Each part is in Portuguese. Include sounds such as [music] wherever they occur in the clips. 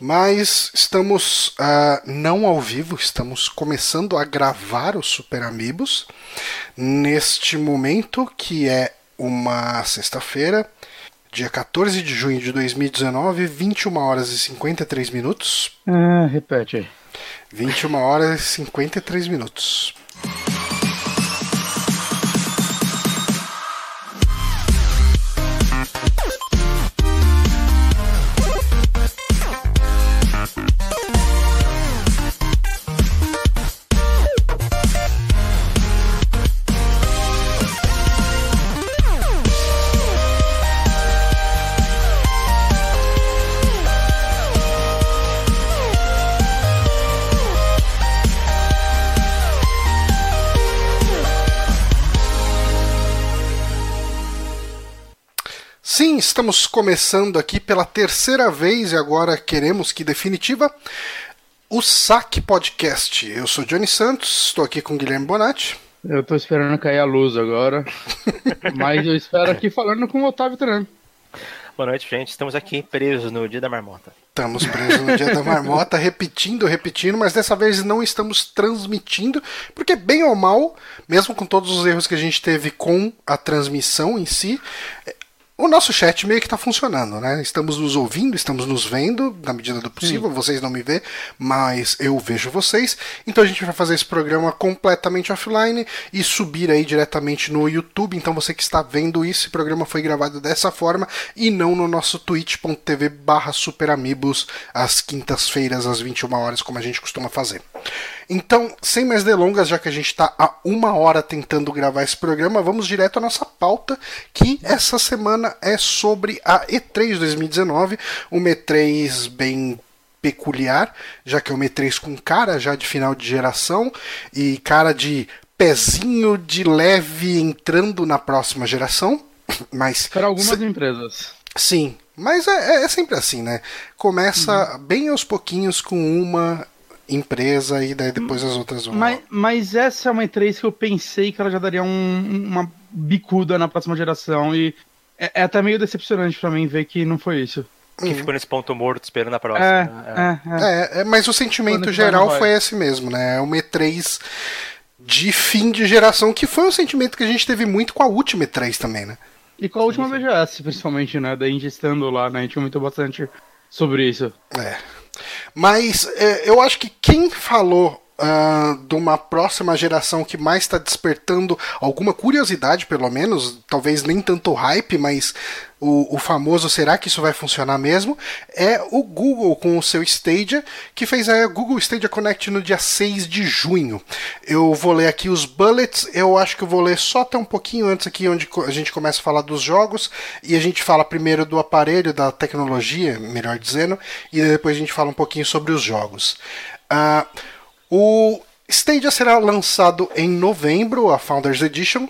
Mas estamos uh, não ao vivo, estamos começando a gravar os Super Amigos neste momento que é uma sexta-feira, dia 14 de junho de 2019, 21 horas e 53 minutos. Ah, repete aí. 21 horas e 53 minutos. Estamos começando aqui pela terceira vez e agora queremos que definitiva o Saque Podcast. Eu sou Johnny Santos, estou aqui com Guilherme Bonatti. Eu estou esperando cair a luz agora, [laughs] mas eu espero aqui falando com o Otávio também. Boa noite, gente. Estamos aqui presos no Dia da Marmota. Estamos presos no Dia da [laughs] Marmota, repetindo, repetindo, mas dessa vez não estamos transmitindo, porque bem ou mal, mesmo com todos os erros que a gente teve com a transmissão em si, o nosso chat meio que está funcionando, né? Estamos nos ouvindo, estamos nos vendo, na medida do possível. Sim. Vocês não me vê, mas eu vejo vocês. Então a gente vai fazer esse programa completamente offline e subir aí diretamente no YouTube. Então você que está vendo isso, esse programa foi gravado dessa forma e não no nosso twitch.tv barra superamigos às quintas-feiras, às 21 horas, como a gente costuma fazer. Então, sem mais delongas, já que a gente está há uma hora tentando gravar esse programa, vamos direto à nossa pauta, que essa semana é sobre a E3 2019, uma E3 bem peculiar, já que é uma E3 com cara já de final de geração e cara de pezinho de leve entrando na próxima geração. [coughs] Mas para algumas se... empresas. Sim, mas é, é, sempre assim, né? Começa uhum. bem aos pouquinhos com uma empresa e daí depois as outras vão. Mas, mas essa é uma E3 que eu pensei que ela já daria um, uma bicuda na próxima geração e é, é até meio decepcionante para mim ver que não foi isso. Que uhum. ficou nesse ponto morto esperando a próxima. É, né? é. é, é mas o sentimento geral foi esse mesmo, né? É uma E3 de fim de geração, que foi um sentimento que a gente teve muito com a última E3 também, né? E com a última BGS, principalmente, né? Da gente estando lá, né? A gente comentou bastante sobre isso. É. Mas é, eu acho que quem falou Uh, de uma próxima geração que mais está despertando alguma curiosidade, pelo menos, talvez nem tanto hype, mas o, o, famoso será que isso vai funcionar mesmo? É o Google com o seu Stadia, que fez a Google Stadia Connect no dia 6 de junho. Eu vou ler aqui os bullets, eu acho que eu vou ler só até um pouquinho antes aqui, onde a gente começa a falar dos jogos, e a gente fala primeiro do aparelho, da tecnologia, melhor dizendo, e depois a gente fala um pouquinho sobre os jogos. Uh, o Stadia será lançado em novembro, a Founders Edition,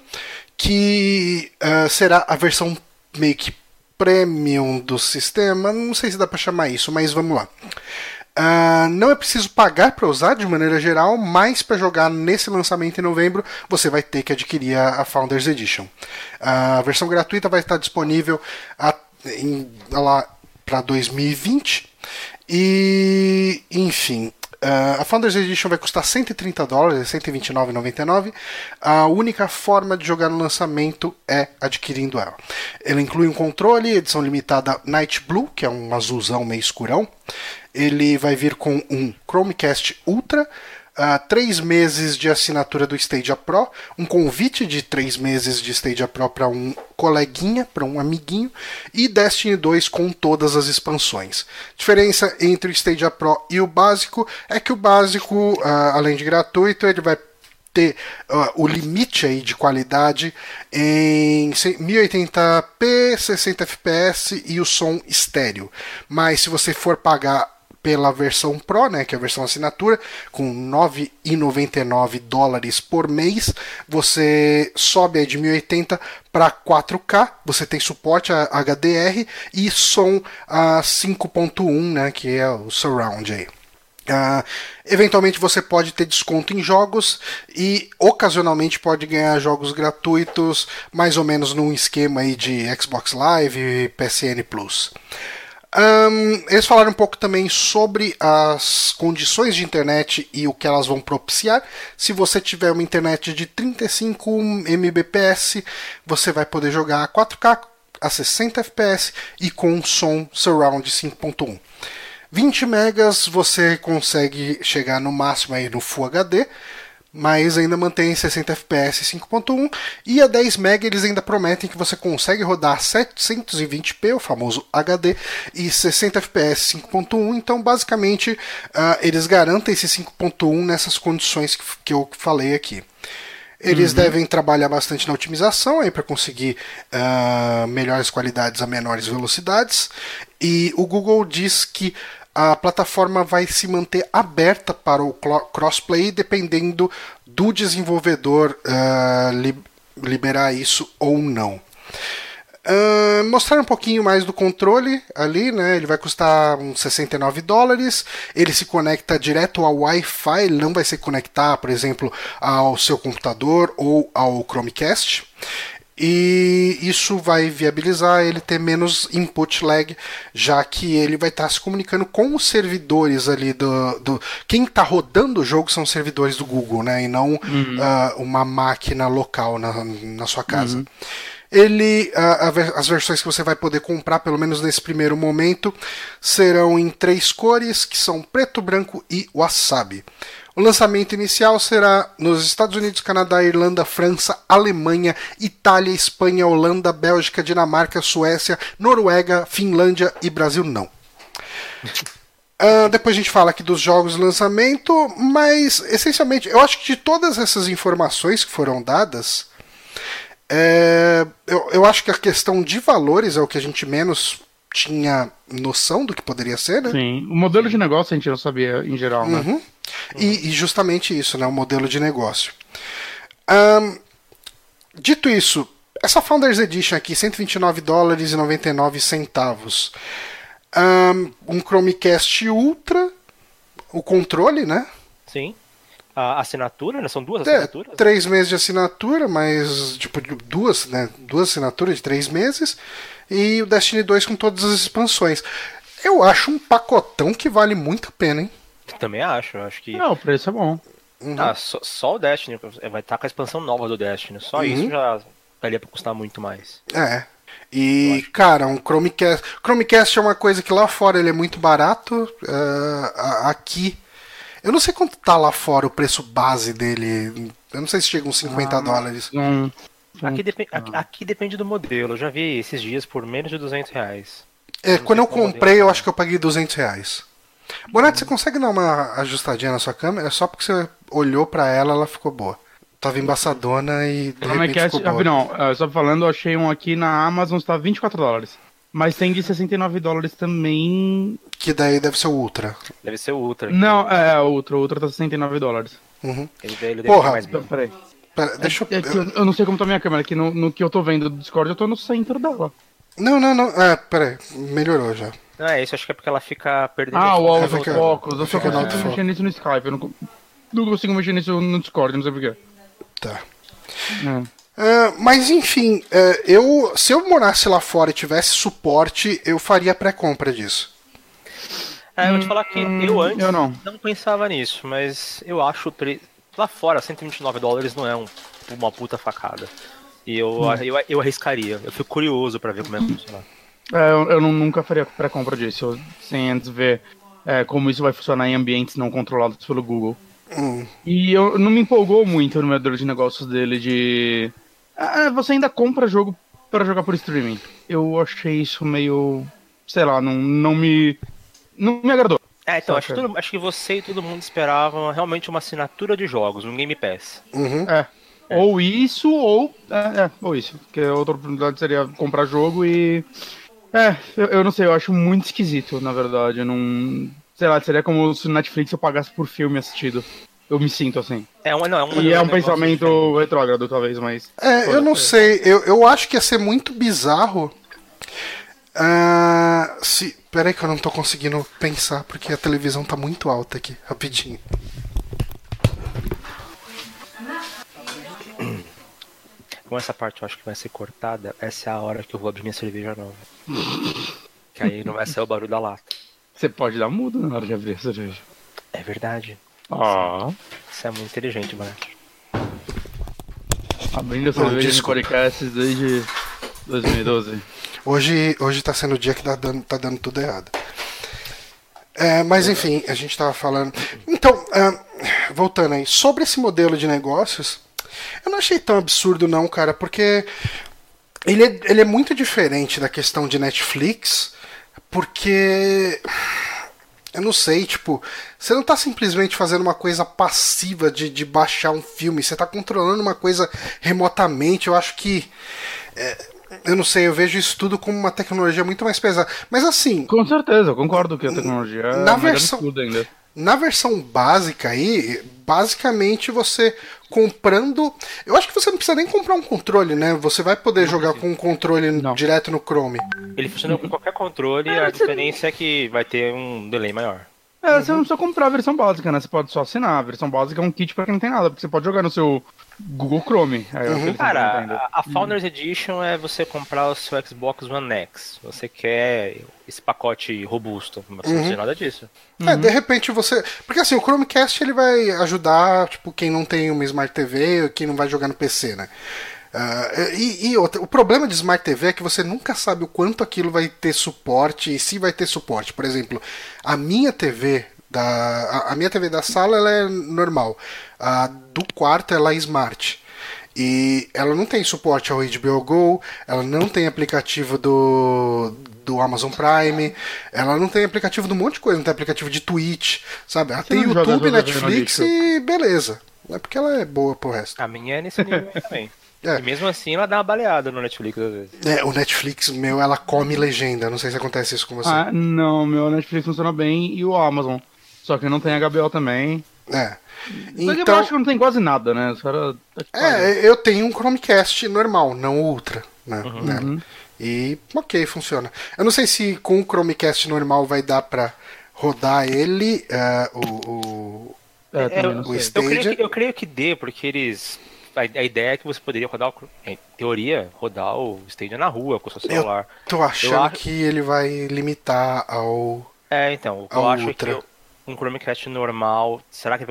que uh, será a versão meio que premium do sistema. Não sei se dá para chamar isso, mas vamos lá. Uh, não é preciso pagar para usar de maneira geral, mas para jogar nesse lançamento em novembro você vai ter que adquirir a, Founders Edition. Uh, a versão gratuita vai estar disponível para 2020 e enfim Uh, a Founders Edition vai custar 130 dólares, 129,99. A única forma de jogar no lançamento é adquirindo ela. Ela inclui um controle, edição limitada Night Blue, que é um azulzão meio escurão. Ele vai vir com um Chromecast Ultra, uh, três meses de assinatura do Stadia Pro, um convite de três meses de Stadia Pro para um coleguinha, para um amiguinho, e Destiny 2 com todas as expansões. Diferença entre o Stadia Pro e o básico é que o básico, uh, além de gratuito, ele vai ter uh, o limite aí de qualidade em 1080p, 60 fps e o som estéreo. Mas se você for pagar pela versão Pro, né, que é a versão assinatura, com 9,99 dólares por mês, você sobe de 1080 para 4K, você tem suporte a HDR e som a 5.1, né, que é o surround aí. Uh, eventualmente você pode ter desconto em jogos e ocasionalmente pode ganhar jogos gratuitos, mais ou menos num esquema aí de Xbox Live e PSN Plus. Um, eles falaram um pouco também sobre as condições de internet e o que elas vão propiciar. Se você tiver uma internet de 35 Mbps, você vai poder jogar a 4K a 60 fps e com som surround 5.1. 20 megas você consegue chegar no máximo aí no Full HD, mas ainda mantém 60 fps 5.1 e a 10 MB eles ainda prometem que você consegue rodar 720p, o famoso HD, e 60 fps 5.1. Então, basicamente, uh, eles garantem esse 5.1 nessas condições que, que eu falei aqui. Eles uhum. devem trabalhar bastante na otimização aí para conseguir uh, melhores qualidades a menores velocidades. E o Google diz que a plataforma vai se manter aberta para o crossplay dependendo do desenvolvedor uh, li liberar isso ou não. Uh, mostrar um pouquinho mais do controle ali, né? Ele vai custar uns 69 dólares. Ele se conecta direto ao Wi-Fi, não vai se conectar, por exemplo, ao seu computador ou ao Chromecast e isso vai viabilizar ele ter menos input lag, já que ele vai estar se comunicando com os servidores ali do. do quem está rodando o jogo são servidores do Google, né? E não uhum. uh, uma máquina local na, na sua casa. Uhum. Ele, uh, as versões que você vai poder comprar, pelo menos nesse primeiro momento, serão em três cores, que são preto, branco e wasabi. O lançamento inicial será nos Estados Unidos, Canadá, Irlanda, França, Alemanha, Itália, Espanha, Holanda, Bélgica, Dinamarca, Suécia, Noruega, Finlândia e Brasil não. Uh, depois a gente fala aqui dos jogos de lançamento, mas essencialmente eu acho que de todas essas informações que foram dadas, é, eu, eu acho que a questão de valores é o que a gente menos tinha noção do que poderia ser, né? Sim, o modelo de negócio a gente não sabia em geral, né? Uhum. E, e, justamente isso, né? O modelo de negócio. Um, dito isso, essa Founders Edition aqui, 129 dólares e 99 centavos. Um, um Chromecast Ultra, o controle, né? Sim. A assinatura, né? São duas é, assinaturas? Três meses de assinatura, mas tipo duas, né? Duas assinaturas de três meses. E o Destiny 2 com todas as expansões. Eu acho um pacotão que vale muito a pena, hein? Também acho, acho que. Não, o preço é bom. Uhum. Ah, só, só, o Destiny vai estar com a expansão nova do Destiny. Só uhum. isso já daria pra custar muito mais. É. E, cara, um Chromecast. Chromecast é uma coisa que lá fora ele é muito barato. Uh, aqui. Eu não sei quanto tá lá fora o preço base dele. Eu não sei se chega uns 50 ah, dólares. Hum, aqui, depend, aqui, aqui, depende do modelo. Eu já vi esses dias por menos de 200 reais. É, quando eu comprei, eu acho que eu paguei 200 reais. Bonatti, você consegue dar uma ajustadinha na sua câmera? É só porque você olhou para ela, ela ficou boa. Tava embaçadona e de Como repente é que é? ficou boa. Não, só falando, eu achei um aqui na Amazon, está 24 dólares. Mas tem de 69 dólares também. Que daí deve ser o Ultra. Deve ser o Ultra. Não, é, o Ultra. O Ultra tá 69 dólares. Uhum. Ele, ele Porra, mais então, peraí. Pera, deixa é, eu... É eu... eu... não sei como tá a minha câmera, aqui no, no que eu tô vendo do Discord, eu tô no centro dela. Não, não, não. É, peraí. Melhorou já. Não é isso, acho que é porque ela fica perdendo. Ah, o áudio dos focos. Eu só consigo mexer nisso no Skype. Eu não, não consigo mexer nisso no Discord, não sei porquê. Tá. Uh, mas enfim, uh, eu se eu morasse lá fora e tivesse suporte, eu faria pré-compra disso. É, eu vou te falar que hum, eu antes eu não. não pensava nisso, mas eu acho pre... lá fora 129 dólares não é um, uma puta facada. E eu, hum. eu, eu, arriscaria. Eu fico curioso para ver como é que funciona. É, eu, eu nunca faria pré-compra disso, sem antes ver é, como isso vai funcionar em ambientes não controlados pelo Google. Hum. E eu não me empolgou muito no modelo de negócios dele de. Ah, você ainda compra jogo para jogar por streaming. Eu achei isso meio. sei lá, não, não me. não me agradou. É, então, acho que, todo, acho que, você e todo mundo esperavam realmente uma assinatura de jogos, um Game Pass. Uhum. É. é. Ou isso, ou. É, é, ou isso. Porque a outra oportunidade seria comprar jogo e é, eu, eu, não sei, eu acho muito esquisito, na verdade. Eu não. Sei lá, seria como se o Netflix eu pagasse por filme assistido. Eu me sinto assim. É um, não, é um, e é um pensamento diferente. retrógrado, talvez, mas. É, eu não sei. Eu, eu acho que ia ser muito bizarro. Uh, se, Pera aí que eu não tô conseguindo pensar porque a televisão tá muito alta aqui, rapidinho. Com essa parte eu acho que vai ser cortada, essa é a hora que eu vou abrir minha cerveja nova. que aí não vai sair o barulho da lata. Você pode dar mudo na hora de abrir a cerveja. É verdade. Ah. Você é muito inteligente, mano. Abrindo a cerveja de podcasts desde 2012. Hoje, hoje tá sendo o dia que tá dando, tá dando tudo errado. É, mas enfim, a gente tava falando. Então, é, voltando aí, sobre esse modelo de negócios, eu não achei tão absurdo, não, cara, porque ele é, ele é muito diferente da questão de Netflix, porque. Eu não sei, tipo, você não tá simplesmente fazendo uma coisa passiva de, de baixar um filme, você tá controlando uma coisa remotamente. Eu acho que. É, eu não sei, eu vejo isso tudo como uma tecnologia muito mais pesada. Mas assim. Com certeza, eu concordo que a tecnologia na é versão, ainda. Na versão básica aí, basicamente você comprando. Eu acho que você não precisa nem comprar um controle, né? Você vai poder não jogar com um controle não. direto no Chrome. Ele funciona com qualquer controle, é, a diferença é que vai ter um delay maior. É, você não precisa comprar a versão básica, né? Você pode só assinar. A versão básica é um kit pra quem não tem nada, porque você pode jogar no seu Google Chrome. Uhum. Cara, a, a Founders Edition é você comprar o seu Xbox One X. Você quer esse pacote robusto, mas uhum. não tem nada disso. É, uhum. de repente você. Porque assim, o Chromecast ele vai ajudar, tipo, quem não tem uma Smart TV, quem não vai jogar no PC, né? Uh, e, e outra, o problema de Smart TV é que você nunca sabe o quanto aquilo vai ter suporte e se vai ter suporte. Por exemplo, a minha TV da, a, a minha TV da sala ela é normal. A do quarto ela é smart. E ela não tem suporte ao HBO Go, ela não tem aplicativo do, do Amazon Prime, ela não tem aplicativo de um monte de coisa, não tem aplicativo de Twitch, sabe? Ela Você tem YouTube, Netflix e beleza. Não é porque ela é boa pro resto. A minha é nesse nível também. É. E mesmo assim ela dá uma baleada no Netflix às vezes. É, o Netflix, meu, ela come legenda. Não sei se acontece isso com você. Ah, não, meu Netflix funciona bem e o Amazon. Só que não tem HBO também. É. Então, eu acho que não tem quase nada, né? Cara tá é, eu tenho um Chromecast normal, não Ultra, né? Uhum. né? Uhum. E ok, funciona. Eu não sei se com o Chromecast normal vai dar pra rodar ele, uh, o, o, é, o Stadia. Eu creio, que, eu creio que dê, porque eles a, a, ideia é que você poderia rodar, em teoria, rodar o Stadia na rua com o seu celular. Eu tô achando eu acho... que ele vai limitar ao. É, então, eu acho Ultra. que um Chromecast normal, será que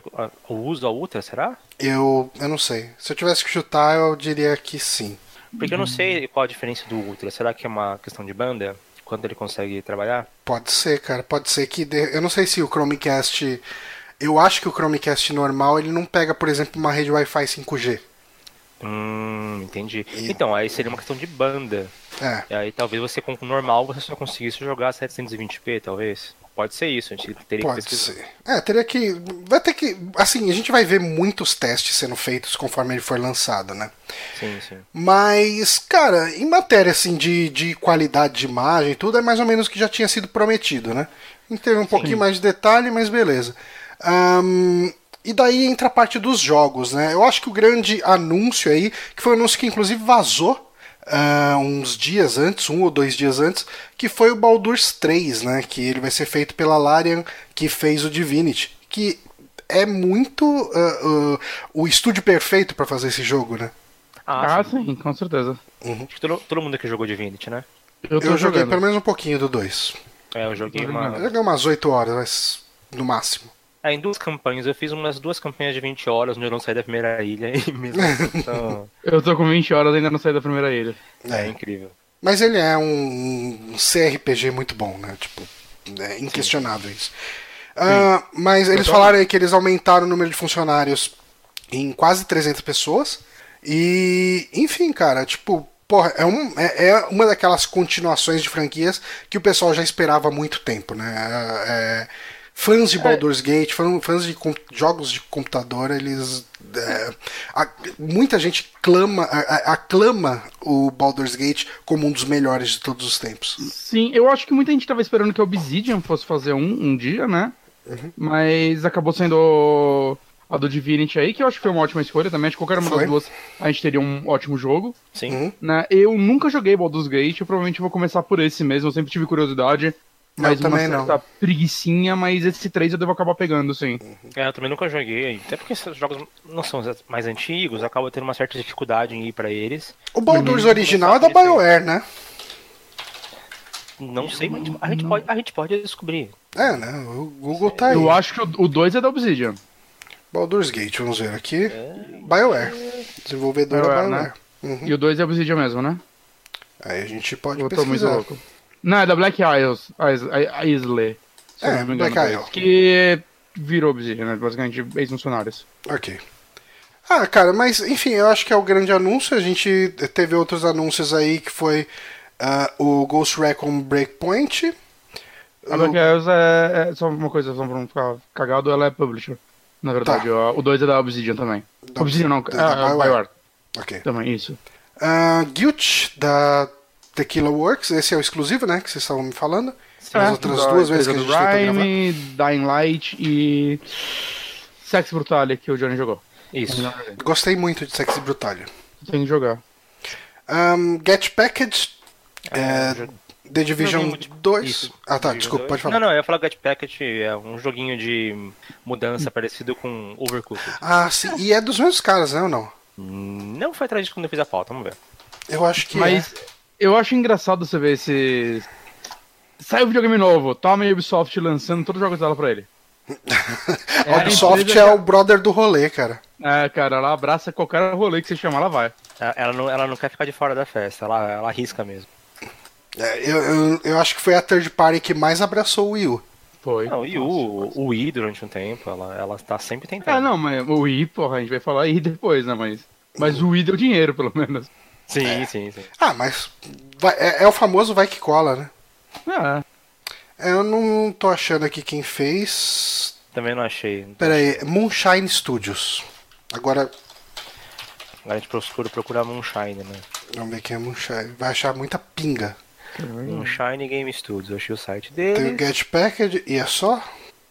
o uso a Ultra, será? Eu, eu não sei. Se eu tivesse que chutar, eu diria que sim. Porque eu não sei qual a diferença do Ultra. Será que é uma questão de banda? Quando ele consegue trabalhar? Pode ser, cara. Pode ser que. Eu não sei se o Chromecast. Eu acho que o Chromecast normal ele não pega, por exemplo, uma rede Wi-Fi 5G. Hum, entendi. E... Então, aí seria uma questão de banda. É. E aí talvez você com o normal você só conseguisse jogar 720p, talvez. Pode ser isso, a gente teria Pode que pesquisar. Ser. É, teria que. Vai ter que. Assim, a gente vai ver muitos testes sendo feitos conforme ele for lançado, né? Sim, sim. Mas, cara, em matéria assim, de, de qualidade de imagem e tudo, é mais ou menos o que já tinha sido prometido, né? A gente teve um sim. pouquinho mais de detalhe, mas beleza. Um, e daí entra a parte dos jogos, né? Eu acho que o grande anúncio aí, que foi um anúncio que inclusive vazou uh, uns dias antes, um ou dois dias antes, que foi o Baldur's 3, né? Que ele vai ser feito pela Larian, que fez o Divinity. Que é muito uh, uh, o estúdio perfeito para fazer esse jogo, né? Ah, ah sim. com certeza. Uhum. Todo, todo mundo aqui jogou Divinity, né? Eu, eu joguei pelo menos um pouquinho do 2. É, eu joguei uma... Eu joguei umas 8 horas, mas no máximo. É, em duas campanhas. Eu fiz umas duas campanhas de 20 horas onde eu não saí da primeira ilha. E mesmo [laughs] assim, então... eu tô com 20 horas e ainda não saí da primeira ilha. É, é incrível. Mas ele é um CRPG muito bom, né? Tipo, é inquestionável Sim. isso. Uh, mas eles falaram aí que eles aumentaram o número de funcionários em quase 300 pessoas. E, enfim, cara, tipo, porra, é, um, é, é, uma daquelas continuações de franquias que o pessoal já esperava há muito tempo, né? É, fãs de é. Baldur's é. Gate, fãs de jogos de computador, eles. É, a, muita gente clama, a, aclama o Baldur's Gate como um dos melhores de todos os tempos. Sim, eu acho que muita gente estava esperando que a Obsidian fosse fazer um, um dia, né? Uhum. Mas acabou sendo a do Divinity aí, que eu acho que foi uma ótima escolha também. Acho que qualquer uma foi. das duas a gente teria um ótimo jogo. Sim. Né? Eu nunca joguei Baldur's Gate, eu provavelmente vou começar por esse mesmo. Eu sempre tive curiosidade. Mas eu também uma não. certa preguiçinha, mas esse 3 eu devo acabar pegando, sim. É, eu também nunca joguei, até porque esses jogos não são mais antigos, acaba tendo uma certa dificuldade em ir pra eles. O Baldur's Uhum. original é da. BioWare, né? Não sei, mas a gente pode, a gente pode descobrir. É, né? O Google tá aí. Eu acho que o 2 é da Obsidian. Baldur's Gate, vamos ver aqui. É. BioWare. Desenvolvedora BioWare, BioWare. né? Uhum. E o 2 é Obsidian mesmo, né? Aí a gente pode Eu tô muito pesquisar. louco. Não, é da Black Isles. Se É, não me engano, Black dois, Isle. Que virou Obsidian, né? Basicamente, ex-funcionários. Ok. Ah, cara, mas enfim, eu acho que é o grande anúncio. A gente teve outros anúncios aí que foi ah, o Ghost Recon Breakpoint. A Black Isles é, é só uma coisa, só pra não ficar cagado, ela é publisher. Na verdade, Tá. o 2 é da Obsidian também. Da Obsidian não, é, da é BioWare. BioWare Ok. também, isso. Ah, Guilt, da Tequila Works. Esse é o exclusivo, né? Que vocês estavam me falando. As outras da duas vezes que a gente. Rhyme, Dying Light e Sex Brutale que o Johnny jogou. Isso. Gostei muito de Sexy Brutalia. Tem que jogar. Um, Get Package. É, jo- The Division joguinho de- 2. isso, Ah, tá, Division desculpa, 2. pode falar. Não, não, eu ia falar Get Packet é um joguinho de mudança parecido com Overcooked. Ah, sim. E é dos mesmos caras, né, ou não? Hum, Não foi atrás disso quando eu fiz a pauta, vamos ver. Eu acho que Mas eu acho engraçado você ver esse. Sai um videogame novo, toma a Ubisoft lançando todos os jogos dela pra ele. é. [laughs] A Ubisoft empresa é o brother do rolê, cara. É, cara, ela abraça qualquer rolê que você chamar, ela vai. Ela- não, ela não quer ficar de fora da festa, ela, ela arrisca mesmo. É, eu, eu, eu acho que foi a third party que mais abraçou o Wii U. Foi. Não, e o, o Wii durante um tempo, ela, ela tá sempre tentando. É, não, mas o Wii, porra, a gente vai falar aí depois, né? Mas, mas o Wii deu dinheiro, pelo menos. Sim, sim, sim. Ah, mas vai- é, é o famoso vai que cola, né? É. É, Eu não tô achando aqui quem fez. Também não achei. Pera aí, Moonshine Studios. Agora, Agora a gente procura, procura Moonshine, né? vamos ver quem é Moonshine. Vai achar muita pinga. Moonshine Game Studios, eu achei o site Tem o. Get Package e é só?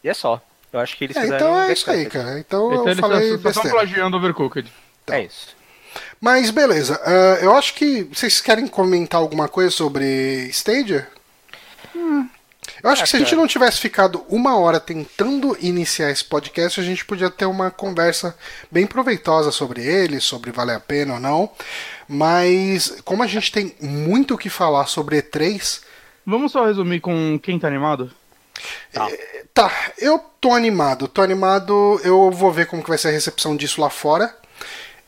E é só. Eu acho que eles É, fizeram. então é isso aí, cara. Então Então eu eles falei só- só estão plagiando Overcooked. É isso. Mas beleza, ah, eu acho que vocês querem comentar alguma coisa sobre Stadia? Eu acho Ah, que se a gente não tivesse ficado uma hora tentando iniciar esse podcast, a gente podia ter uma conversa bem proveitosa sobre ele, sobre vale a pena ou não. Mas como a gente tem muito o que falar sobre E3, Vamos só resumir com quem tá animado? Tá, eu tô animado, tô animado, eu vou ver como que vai ser a recepção disso lá fora.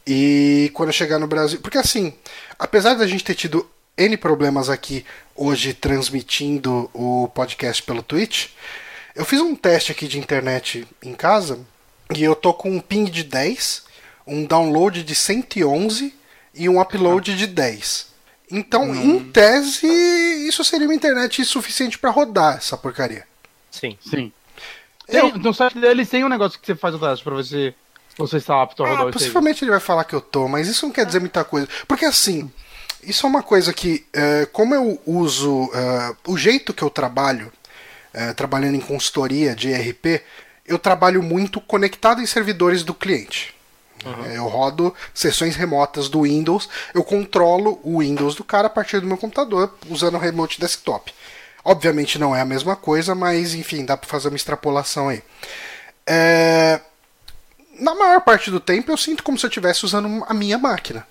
E quando eu chegar no Brasil. Porque assim, apesar da gente ter tido N problemas aqui hoje transmitindo o podcast pelo Twitch, eu fiz um teste aqui de internet em casa e eu tô com um ping de 10, um download de 111 e um upload de 10. Então, em tese, isso seria uma internet suficiente pra rodar essa porcaria. Sim. Sim. Tem, no site deles tem um negócio que você faz o teste pra ver se você está apto a rodar Ah, possivelmente ele vai falar que eu tô, mas isso não quer dizer muita coisa. Porque assim, isso é uma coisa que, é, como eu uso. é, o jeito que eu trabalho, é, trabalhando em consultoria de ERP, eu trabalho muito conectado em servidores do cliente. É, Eu rodo sessões remotas do Windows, eu controlo o Windows do cara a partir do meu computador usando o remote desktop. Obviamente não é a mesma coisa, mas enfim, dá pra fazer uma extrapolação aí. É, na maior parte do tempo eu sinto como se eu estivesse usando a minha máquina.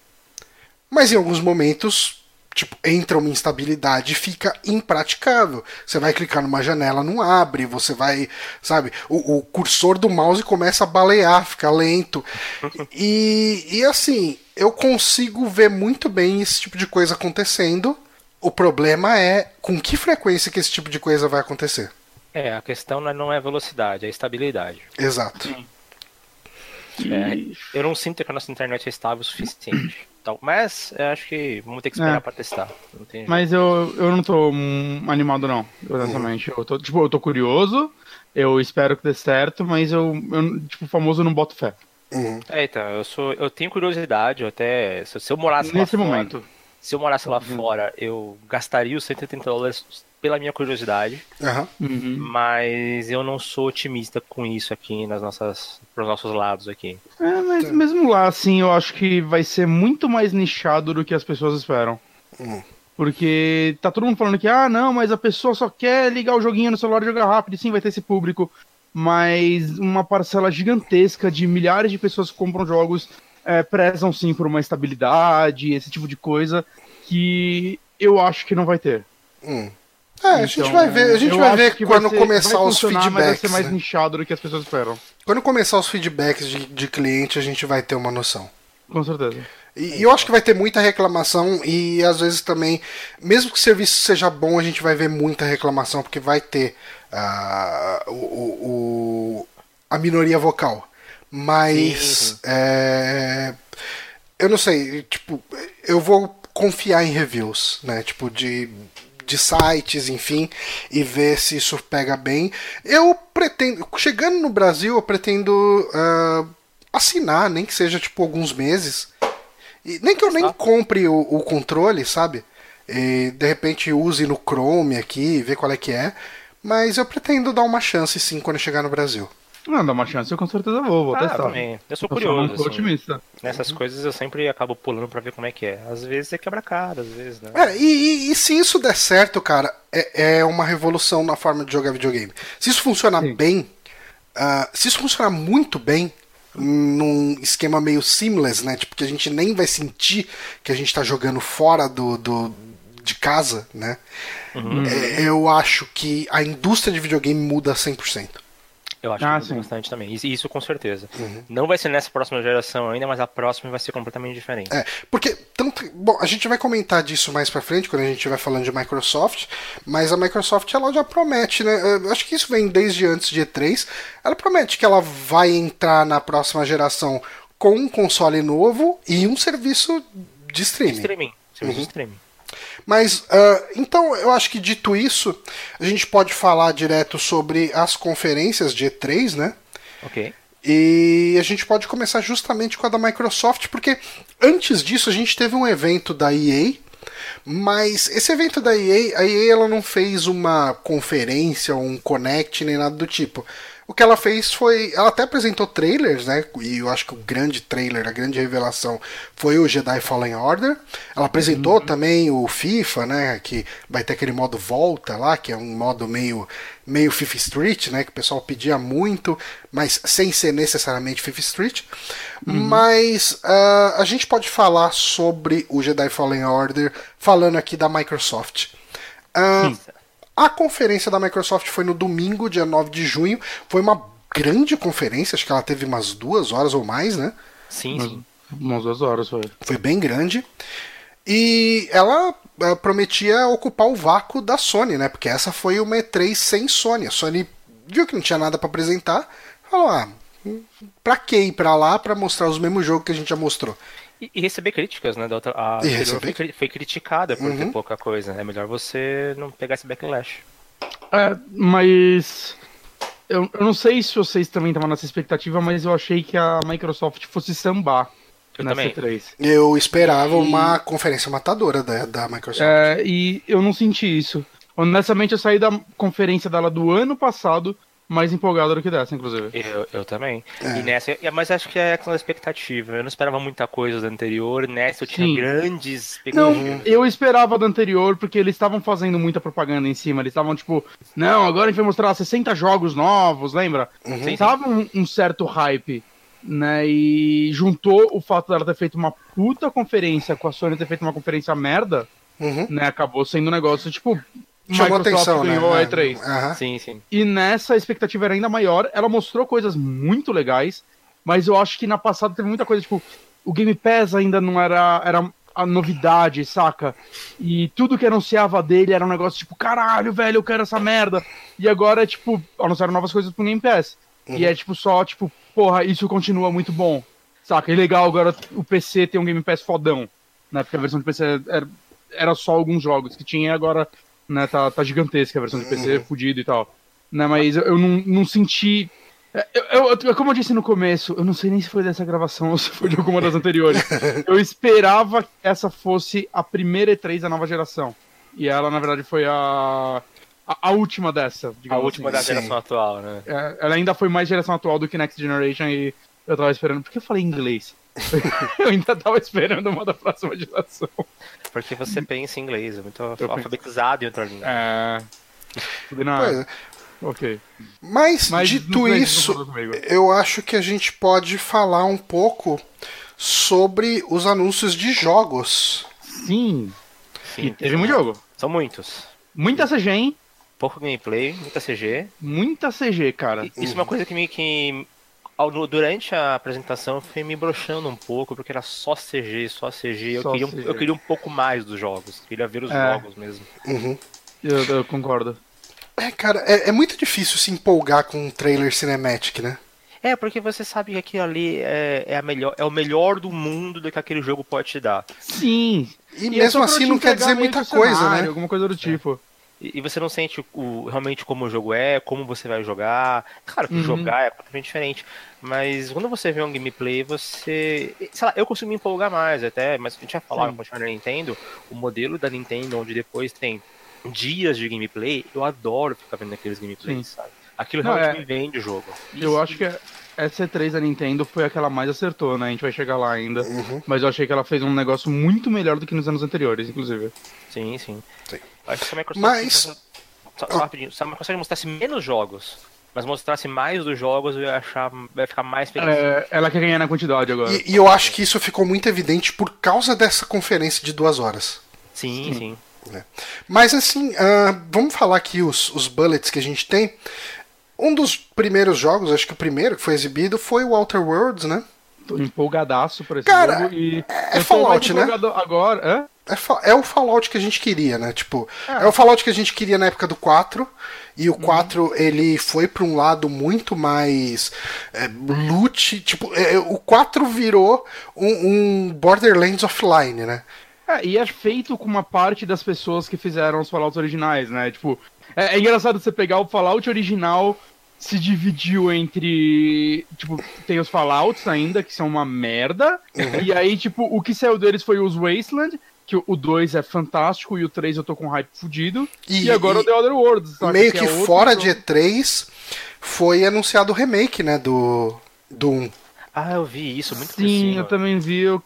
Mas em alguns momentos, tipo, entra uma instabilidade e fica impraticável. Você vai clicar numa janela, não abre, você vai, sabe, o, o cursor do mouse começa a balear, fica lento. [laughs] E, e assim, eu consigo ver muito bem esse tipo de coisa acontecendo. O problema é com que frequência que esse tipo de coisa vai acontecer. É, a questão não é- não é velocidade, é estabilidade. Exato. É, eu não sinto que a nossa internet é estável o suficiente. Então, mas eu acho que vamos ter que esperar É. pra testar. Não tem jeito. Mas eu, eu não tô animado, não, honestamente. Eu tô, tipo, eu tô curioso, eu espero que dê certo, mas eu, eu tipo, o famoso não boto fé. Uhum. É, então, eu sou, eu tenho curiosidade, eu até se, se eu morasse lá Nesse fora, momento. se eu morasse lá fora, eu gastaria os 180 dólares pela minha curiosidade. Uhum. mas eu não sou otimista com isso aqui nas nossas, pros nossos lados aqui. É, mas mesmo lá, assim, eu acho que vai ser muito mais nichado do que as pessoas esperam. Porque tá todo mundo falando que, ah, não, mas a pessoa só quer ligar o joguinho no celular e jogar rápido, e sim, vai ter esse público. Mas uma parcela gigantesca de milhares de pessoas que compram jogos é, prezam sim por uma estabilidade, esse tipo de coisa, que eu acho que não vai ter. Hum. É, a gente então, vai ver, a gente vai ver quando ser, começar os feedbacks. Mas vai ser mais né? nichado do que as pessoas esperam. Quando começar os feedbacks de, de cliente, a gente vai ter uma noção. Com certeza. E, e eu acho que vai ter muita reclamação e às vezes também, mesmo que o serviço seja bom, a gente vai ver muita reclamação, porque vai ter uh, o, o, a minoria vocal. Mas é, eu não sei, tipo, eu vou confiar em reviews, né? Tipo, de, de sites, enfim, e ver se isso pega bem. Eu pretendo, chegando no Brasil, eu pretendo uh, assinar, nem que seja tipo alguns meses. E nem que eu nem compre o, o controle, sabe? E de repente use no Chrome aqui, ver qual é que é. Mas eu pretendo dar uma chance sim quando chegar no Brasil. Não, dá uma chance, eu com certeza vou, vou ah, testar. Também. Eu sou eu curioso. Sou assim, otimista. Nessas uhum. coisas eu sempre acabo pulando pra ver como é que é. Às vezes é quebra cara, às vezes, né? É, e, e, e, se isso der certo, cara, é, é, uma revolução na forma de jogar videogame. Se isso funcionar Sim. bem, uh, se isso funcionar muito bem, num esquema meio seamless, né? Tipo, que a gente nem vai sentir que a gente tá jogando fora do, do de casa, né? Uhum. É, eu acho que a indústria de videogame muda 100%. Eu acho ah, que muda bastante também. Isso, isso com certeza. Uhum. Não vai ser nessa próxima geração ainda, mas a próxima vai ser completamente diferente. É, porque tanto, bom, a gente vai comentar disso mais para frente quando a gente vai falando de Microsoft, mas a Microsoft ela já promete, né? Eu acho que isso vem desde antes de E3. Ela promete que ela vai entrar na próxima geração com um console novo e um serviço de streaming. Streaming, serviço uhum. de streaming. Mas, uh, então, eu acho que dito isso, a gente pode falar direto sobre as conferências de E3, né? Ok. E a gente pode começar justamente com a da Microsoft, porque antes disso a gente teve um evento da EA, mas esse evento da EA, a EA ela não fez uma conferência, um connect, nem nada do tipo. O que ela fez foi. Ela até apresentou trailers, né? E eu acho que o grande trailer, a grande revelação foi o Jedi Fallen Order. Ela apresentou uhum. também o FIFA, né? Que vai ter aquele modo volta lá, que é um modo meio, meio FIFA Street, né? Que o pessoal pedia muito, mas sem ser necessariamente FIFA Street. Uhum. Mas uh, a gente pode falar sobre o Jedi Fallen Order falando aqui da Microsoft. Uh, a conferência da Microsoft foi no domingo, dia 9 de junho. Foi uma grande conferência, acho que ela teve umas duas horas ou mais, né? Sim, sim. Umas duas horas foi. Foi bem grande. E ela eh, prometia ocupar o vácuo da Sony, né? Porque essa foi uma E3 sem Sony. A Sony viu que não tinha nada para apresentar, falou: ah, pra que ir pra lá pra mostrar os mesmos jogos que a gente já mostrou? E, e receber críticas, né? Da outra, a receber... foi, foi, criticada por uhum. ter pouca coisa. É melhor você não pegar esse backlash. É, mas. Eu, eu não sei se vocês também estavam nessa expectativa, mas eu achei que a Microsoft fosse sambar. Eu também. C3. Eu esperava e... uma conferência matadora da, da Microsoft. É, e eu não senti isso. Honestamente, eu saí da conferência dela do ano passado mais empolgado do que dessa, inclusive. Eu, eu também. É. E nessa, mas acho que é aquela expectativa. Eu não esperava muita coisa do anterior. Nessa eu tinha Sim. grandes expectativas. Não, eu esperava do anterior porque eles estavam fazendo muita propaganda em cima. Eles estavam tipo, não, agora a gente vai mostrar 60 jogos novos, lembra? Uhum. Tava um, um certo hype né? E juntou o fato dela ter feito uma puta conferência com a Sony ter feito uma conferência merda, uhum. né? Acabou sendo um negócio, tipo, Chamou Microsoft atenção, ganhou né? a E3. Uhum. Sim, sim. E nessa a expectativa era ainda maior. Ela mostrou coisas muito legais, mas eu acho que na passada teve muita coisa, tipo, o Game Pass ainda não era, era a novidade, saca? E tudo que anunciava dele era um negócio tipo, caralho, velho, eu quero essa merda. E agora é tipo, anunciaram novas coisas pro Game Pass. Uhum. E é tipo só, tipo, porra, isso continua muito bom. Saca? E legal agora o PC ter um Game Pass fodão. Né? Porque a versão de PC era, era só alguns jogos que tinha, agora né? Tá, tá gigantesca a versão de PC, uhum. fodida e tal. Né, mas eu, eu não, não senti. É, eu, eu, como eu disse no começo, eu não sei nem se foi dessa gravação ou se foi de alguma das anteriores. [laughs] eu esperava que essa fosse a primeira E3 da nova geração. E ela, na verdade, foi a. A, a última dessa, A última assim. da Sim. geração atual, né? É, ela ainda foi mais geração atual do que Next Generation e eu tava esperando. Por que eu falei inglês? [laughs] eu ainda tava esperando uma da próxima geração. Porque você pensa em inglês, é muito eu alfabetizado penso... em outra língua. É. Não. Pois é. Ok. Mas, Mas dito isso, eu acho que a gente pode falar um pouco sobre os anúncios de jogos. Sim. Sim. E teve muito jogo. São muitos. Muita CG, hein? Pouco gameplay, muita CG. Muita CG, cara. Isso é uma coisa que me, que durante a apresentação foi me broxando um pouco, porque era só CG, só CG. Só eu, queria, CG. eu queria um pouco mais dos jogos. Queria ver os é. jogos mesmo. Uhum. Eu, eu, concordo. É, cara, é, é, muito difícil se empolgar com um trailer cinematic, né? É, porque você sabe que aquilo ali é, é, a melhor, é o melhor do mundo do que aquele jogo pode te dar. Sim. E, e mesmo assim não quer dizer muita coisa, cenário, né? Alguma coisa do tipo. É. E, você não sente o, realmente como o jogo é, como você vai jogar. Claro que uhum. jogar é completamente diferente. Mas quando você vê um gameplay, você. Sei lá, eu consigo me empolgar mais até, mas a gente vai falar no continuar da Nintendo, o modelo da Nintendo, onde depois tem dias de gameplay, eu adoro ficar vendo aqueles gameplays, Sim. sabe? Aquilo não, realmente é... me vende o jogo. Eu Isso. acho que essa E3 da Nintendo foi a que ela mais acertou, né? A gente vai chegar lá ainda. Uhum. Mas eu achei que ela fez um negócio muito melhor do que nos anos anteriores, inclusive. Sim, sim. sim. Acho que a Microsoft, Mas... só, só rapidinho, se a Microsoft mostrasse menos jogos, mas mostrasse mais dos jogos, eu ia achar, vai ficar mais feliz. É, ela quer ganhar na quantidade agora. E, e, eu acho que isso ficou muito evidente por causa dessa conferência de duas horas. Sim, sim. sim. É. Mas assim, uh, vamos falar aqui os, os bullets que a gente tem. Um dos primeiros jogos, acho que o primeiro que foi exibido foi o Outer Worlds, né? Tô empolgadaço por esse Cara, jogo e. É, é Fallout, né? Agora, é? É, é o Fallout que a gente queria, né? Tipo, é. é. o Fallout que a gente queria na época do 4. E o uhum. 4 ele foi para um lado muito mais é, loot. Tipo, é, o 4 virou um, um Borderlands offline, né? É, e é feito com uma parte das pessoas que fizeram os Fallouts originais, né? Tipo, é, é engraçado você pegar o Fallout original se dividiu entre. Tipo, tem os Fallouts ainda, que são uma merda. Uhum. E aí, tipo, o que saiu deles foi os Wasteland, que o 2 é fantástico e o 3 eu tô com hype fudido. E, e agora e o The Other Worlds. Sabe? Meio que, que é fora de E3 foi anunciado o remake, né, do, do 1. Ah, eu vi isso, muito Sim, eu também vi. Eu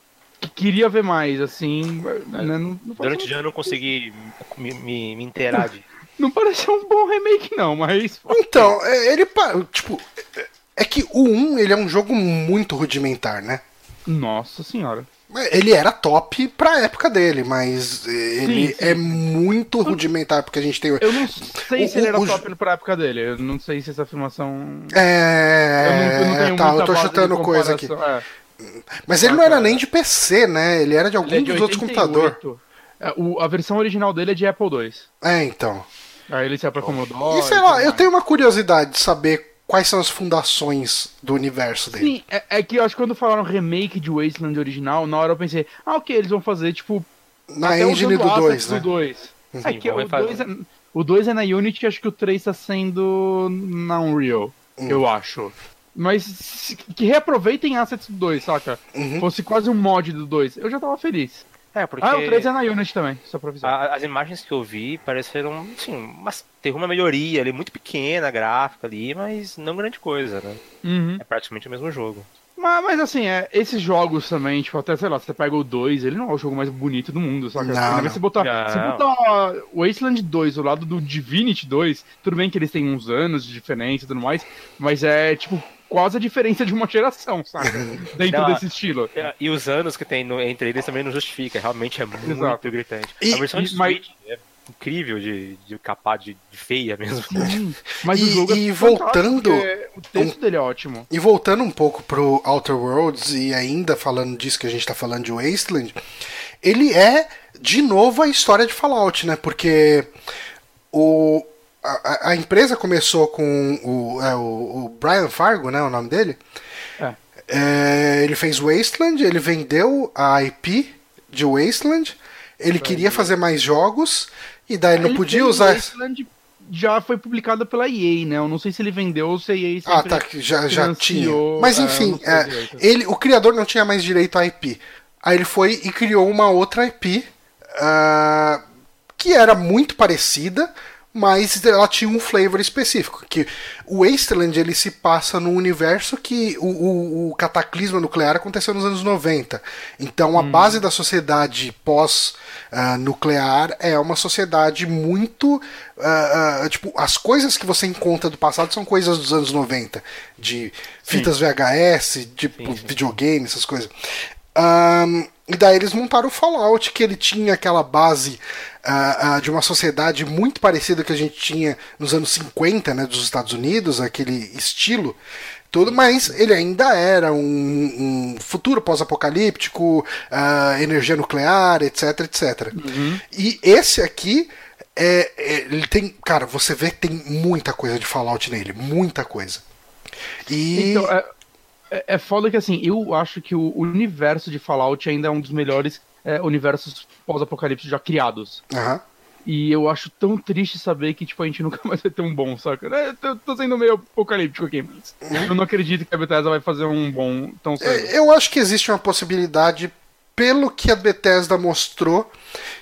queria ver mais, assim. Né, não, não Durante o dia eu não consegui me, me, me inteirar de. [laughs] Não pareceu um bom remake, não, mas. [laughs] Então, é, ele. Tipo. É que o 1 ele é um jogo muito rudimentar, né? Nossa senhora. Ele era top pra época dele, mas ele sim, sim. é muito rudimentar, porque a gente tem. Eu não sei o, se ele era o, top pra época dele. Eu não sei se essa afirmação. É. Eu não, eu não tenho tá, eu tô chutando coisa aqui. É. Mas ele não era nem de PC, né? Ele era de algum é de dos outros computadores. É, a versão original dele é de Apple II. É, então. Aí ele saiu pra Commodore. E sei lá, eu tenho uma curiosidade de saber quais são as fundações do universo dele. Sim, é, é, que eu acho que quando falaram remake de Wasteland original, na hora eu pensei, ah, ok, eles vão fazer, tipo. Na engine do 2, né? Do 2. Uhum. É que o 2 é, o 2 é na Unity, acho que o 3 tá sendo na Unreal, uhum. eu acho. Mas que reaproveitem assets do 2, saca? Uhum. Fosse quase um mod do 2. Eu já tava feliz. É, porque... Ah, o 3 é na Unity também, só pra avisar. A, as imagens que eu vi pareceram, assim, mas teve uma melhoria ali, muito pequena, gráfica ali, mas não grande coisa, né? Uhum. É praticamente o mesmo jogo. Mas, mas assim, é, esses jogos também, tipo, até, sei lá, você pega o 2, ele não é o jogo mais bonito do mundo, saca? Não, não. Você botar, não. você botar Wasteland 2 ao lado do Divinity 2, tudo bem que eles têm uns anos de diferença e tudo mais, mas é, tipo, quase a diferença de uma geração, sabe? [laughs] Dentro não, desse estilo. É, e os anos que tem no, entre eles também não justifica, realmente é muito Exato. gritante. E, a versão de Switch mas... é incrível de, de capar de, de feia mesmo. [laughs] Mas e, o jogo e é voltando o texto um, dele é ótimo. E voltando um pouco pro Outer Worlds e ainda falando disso que a gente tá falando de Wasteland, ele é de novo a história de Fallout, né? Porque o a, a, empresa começou com o, é, o, o, Brian Fargo, né? O nome dele. É. É, ele fez Wasteland, ele vendeu a IP de Wasteland. Ele queria fazer mais jogos e daí ele não podia usar. Wasteland já foi publicado pela EA, né? Eu não sei se ele vendeu ou se a EA Ah, tá, já, já tinha. Mas é, enfim, é, ele, o criador não tinha mais direito à IP. Aí ele foi e criou uma outra IP uh, ah, que era muito parecida, mas ela tinha um flavor específico. Que o Wasteland ele se passa num universo que o, o, o cataclisma nuclear aconteceu nos anos 90. Então a hum. base da sociedade pós-nuclear uh, é uma sociedade muito. Uh, uh, tipo, as coisas que você encontra do passado são coisas dos anos 90. De fitas sim. VHS, de sim, sim. videogame, essas coisas. Um, e daí eles montaram o Fallout, que ele tinha aquela base uh, uh, de uma sociedade muito parecida que a gente tinha nos anos 50, né, dos Estados Unidos, aquele estilo todo, mas ele ainda era um, um futuro pós-apocalíptico, uh, energia nuclear, etc, etc. Uhum. E esse aqui é, é, ele tem, cara, você vê que tem muita coisa de Fallout nele, muita coisa. E então, é, é, é foda que assim, eu acho que o universo de Fallout ainda é um dos melhores é, universos pós-apocalipse já criados. Uhum. E eu acho tão triste saber que, tipo, a gente nunca [laughs] mais vai ter um bom, saca? É, tô, tô sendo meio apocalíptico aqui, mas eu não acredito que a Bethesda vai fazer um bom tão cedo. É, eu acho que existe uma possibilidade, pelo que a Bethesda mostrou,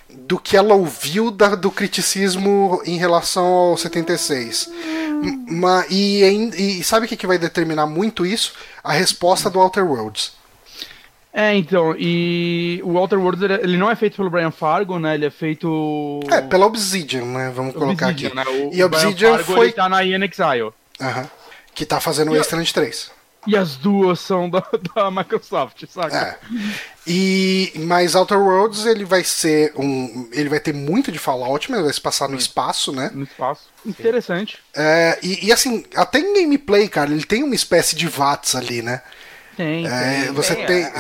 do que ela ouviu da, do criticismo em relação ao 76. Ma, e, e, sabe o que, que vai determinar muito isso? A resposta do Outer Worlds. É, então, e o Outer Worlds ele não é feito pelo Brian Fargo, né? Ele é feito. É, pela Obsidian, né? Vamos colocar Obsidian, aqui. Né? O, e o Obsidian Fargo, foi. Ele tá na Ian Exile. Aham. Que tá fazendo o Wasteland 3. E as duas são da, da Microsoft, saca? É. E mas Outer Worlds ele vai ser um, ele vai ter muito de Fallout, mas vai se passar no espaço, né? No espaço. Interessante. É, e, e, assim, até em gameplay, cara, ele tem uma espécie de VATS ali, né? Tem, é, tem. Você, tem, é.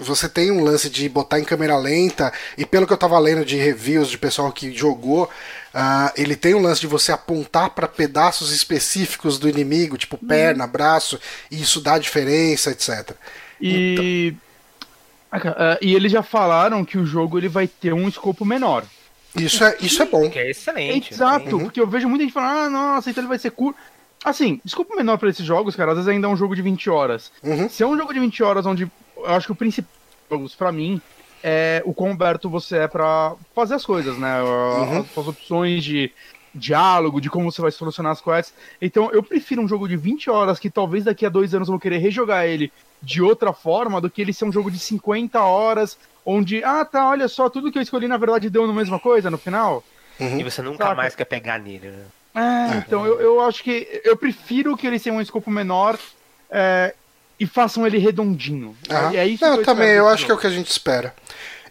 você tem um lance de botar em câmera lenta, e pelo que eu tava lendo de reviews de pessoal que jogou, uh, ele tem um lance de você apontar para pedaços específicos do inimigo, tipo uhum. perna, braço, e isso dá diferença, etc. E. Então... Uh, e eles já falaram que o jogo ele vai ter um escopo menor. Isso é, isso é bom. Que é excelente. Exato, uhum. porque eu vejo muita gente falando, ah, nossa, então ele vai ser curto. Assim, desculpa menor para esses jogos, cara. Às vezes ainda é um jogo de 20 horas. Uhum. Se é um jogo de 20 horas onde eu acho que o principal para mim é o quão aberto você é para fazer as coisas, né? Uhum. As, as opções de diálogo, de como você vai solucionar as quests. Então eu prefiro um jogo de 20 horas que talvez daqui a dois anos eu vou querer rejogar ele de outra forma do que ele ser um jogo de 50 horas onde, ah tá, olha só, tudo que eu escolhi na verdade deu na mesma coisa no final. Uhum. E você nunca Saca? mais quer pegar nele, né? É, então eu, eu acho que eu prefiro que ele tenha um escopo menor é, e façam ele redondinho. Uhum. É isso Não, eu também, eu acho jogo. que é o que a gente espera.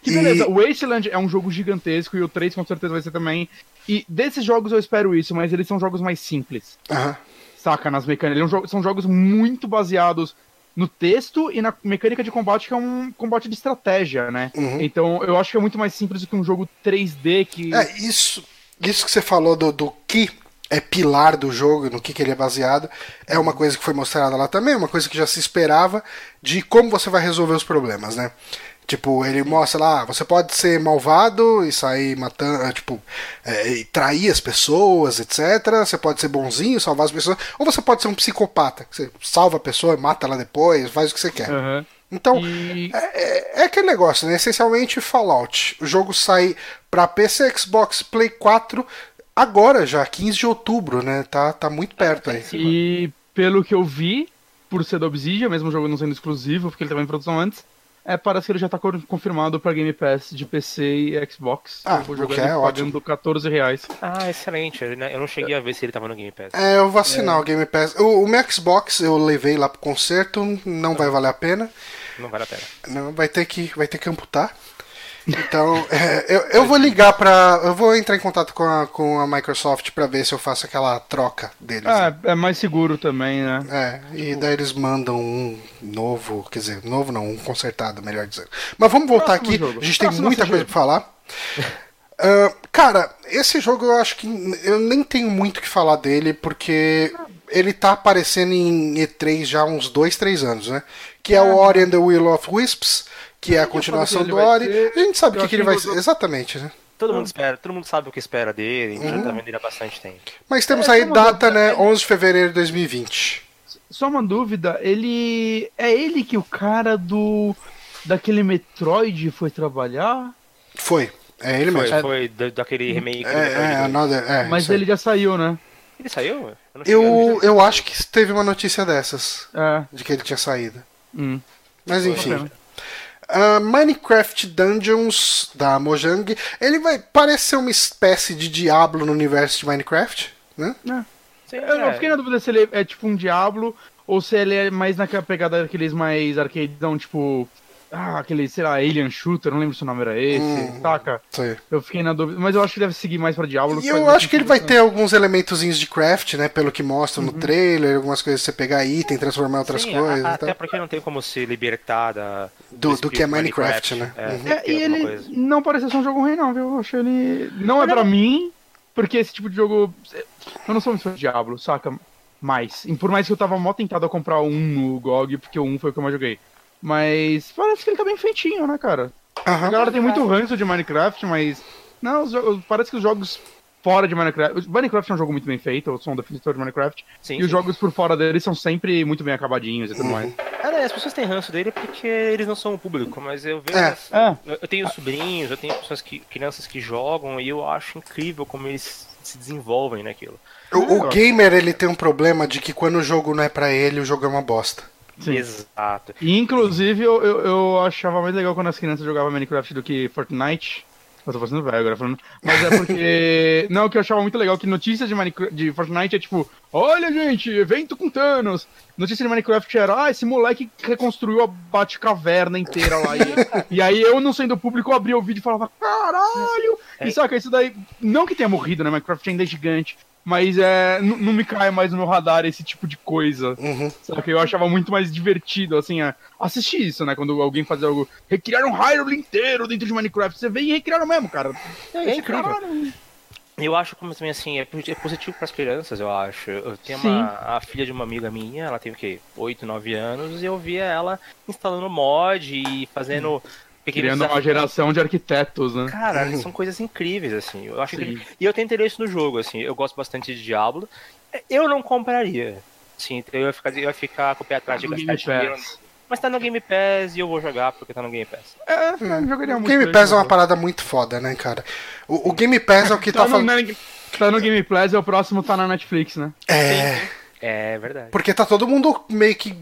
E beleza, o Wasteland é um jogo gigantesco e o 3 com certeza vai ser também. E desses jogos eu espero isso, mas eles são jogos mais simples. Uhum. Saca, nas mecânicas. Eles são jogos muito baseados no texto e na mecânica de combate, que é um combate de estratégia, né? Uhum. Então eu acho que é muito mais simples do que um jogo 3D que. É, isso, isso que você falou do, do que é pilar do jogo, no que, que ele é baseado, é uma coisa que foi mostrada lá também, uma coisa que já se esperava de como você vai resolver os problemas, né? Tipo, ele mostra lá, você pode ser malvado e sair matando, é, tipo, é, e trair as pessoas, etc. Você pode ser bonzinho, salvar as pessoas, ou você pode ser um psicopata, que você salva a pessoa, mata ela depois, faz o que você quer. Uhum. Então, e... é, é, aquele negócio, né? Essencialmente Fallout. O jogo sai para PC, Xbox, Play 4 agora já, 15 de outubro, né? Tá, tá muito perto aí. E pelo que eu vi, por ser da Obsidian, mesmo o jogo não sendo exclusivo, porque ele estava em produção antes, é, parece que ele já está confirmado para Game Pass de PC e Xbox. Ah, eu vou jogar é pagando 14 reais. Ah, excelente. Eu não cheguei a ver se ele estava no Game Pass. É, eu vou assinar é. o Game Pass. O, o meu Xbox eu levei lá pro concerto, não vai valer a pena. Não vale a pena. Não, vai ter que, vai ter que amputar. Então, [laughs] é, eu, eu vou ligar pra. Eu vou entrar em contato com a, com a Microsoft pra ver se eu faço aquela troca deles. Ah, é mais seguro também, né? É, e daí eles mandam um novo, quer dizer, novo não, um consertado, melhor dizendo. Mas vamos voltar Próximo aqui, jogo. a gente Próximo tem muita [laughs] coisa pra falar. Uh, cara, esse jogo eu acho que eu nem tenho muito o que falar dele, porque ele tá aparecendo em E3 já há uns 2, 3 anos, né? Que é, é o Ori and the Will of Wisps que é a continuação do Ori. Ser, a gente sabe o que, que ele vai ser. Exatamente, né? Todo mundo espera, todo mundo sabe o que espera dele, uhum. já tá vendo ele há bastante tempo. Mas temos é, aí data, dúvida, né? 11 de fevereiro de 2020. Só uma dúvida, ele. É ele que o cara do. daquele Metroid foi trabalhar? Foi. É ele Foi, mesmo. foi da- daquele remake. É, Metroid é, 2. another, é, Mas ele já saiu, né? Ele saiu? Eu, Eu, eu acho que teve uma notícia dessas, É. de que ele tinha saído. Hum. Mas enfim. Ah, Minecraft Dungeons da Mojang, ele vai parece ser uma espécie de Diablo no universo de Minecraft, né? Sim, Eu, eu é. fiquei na dúvida se ele é tipo um Diablo ou se ele é mais naquela pegada daqueles mais arcadezão, tipo. Ah, aquele, sei lá, Alien Shooter, não lembro se o nome era esse, Hum. saca? Aí. Eu fiquei na dúvida, mas eu acho que deve seguir mais pra Diablo. E eu acho que ele vai né? ter alguns elementozinhos de craft, né? Pelo que mostra Uhum. no trailer, algumas coisas você pegar item, transformar em outras Sim, coisas. a- até tal. porque não tem como se libertar da, Do- do que é Minecraft, né? É, Uhum. É, e ele coisa. não parece ser um jogo ruim, não, viu? Eu acho ele. Não é pra mim, porque esse tipo de jogo. Eu não sou muito fã de Diablo, saca? Mais. E por mais que eu tava mó tentado a comprar um no GOG, porque o um foi o que eu mais joguei. Mas parece que ele tá bem feitinho, né, cara? A galera tem muito ranço de Minecraft, mas. Não, os parece que os jogos fora de Minecraft. Minecraft é um jogo muito bem feito, eu sou um defensor de Minecraft. Sim, e os sim. jogos por fora dele são sempre muito bem acabadinhos e tudo mais. É, né, as pessoas têm ranço dele porque eles não são o público, mas eu vejo. É. assim, É. Eu, tenho sobrinhos, eu tenho pessoas que, crianças que jogam e eu acho incrível como eles se desenvolvem naquilo. O, o gamer ele tem um problema de que quando o jogo não é pra ele, o jogo é uma bosta. Sim. Exato. E, inclusive, eu, eu, eu achava mais legal quando as crianças jogavam Minecraft do que Fortnite. Eu tô fazendo velho agora falando. Mas é porque. [laughs] não, o que eu achava muito legal que notícias de, Minecraft, de Fortnite é tipo: Olha, gente, evento com Thanos. Notícia de Minecraft era: Ah, esse moleque reconstruiu a Batcaverna inteira lá. E, [laughs] e aí eu, não sendo público, abria o vídeo e falava: Caralho! E É. saca, isso daí. Não que tenha morrido, né? Minecraft ainda é gigante. Mas é, não me cai mais no meu radar esse tipo de coisa. Uhum. Só que eu achava muito mais divertido, assim, a assistir isso, né? Quando alguém fazia algo. Recriaram um Hyrule inteiro dentro de Minecraft. Você vê e recriaram mesmo, cara. É, é incrível. Eu acho como também assim, é é positivo para as crianças, eu acho. Eu tenho uma, a filha de uma amiga minha, ela tem o quê? 8, 9 anos, e eu via ela instalando mod e fazendo pequenos Criando uma desafios. geração de arquitetos, né? Cara, são coisas incríveis, assim. Eu acho incrível. E eu tenho interesse no jogo, assim. Eu gosto bastante de Diablo. Eu não compraria. Sim, eu ia ficar, eu ia ficar com o pé atrás de No gastar dinheiro. Mas tá no Game Pass e eu vou jogar porque tá no Game Pass. É, eu jogaria O muito. Game Pass é uma parada muito foda, né, cara? O, o Game Pass é o que tá Tá falando. tá no Game Pass e o próximo tá na Netflix, né? É. É verdade. Porque tá todo mundo meio que.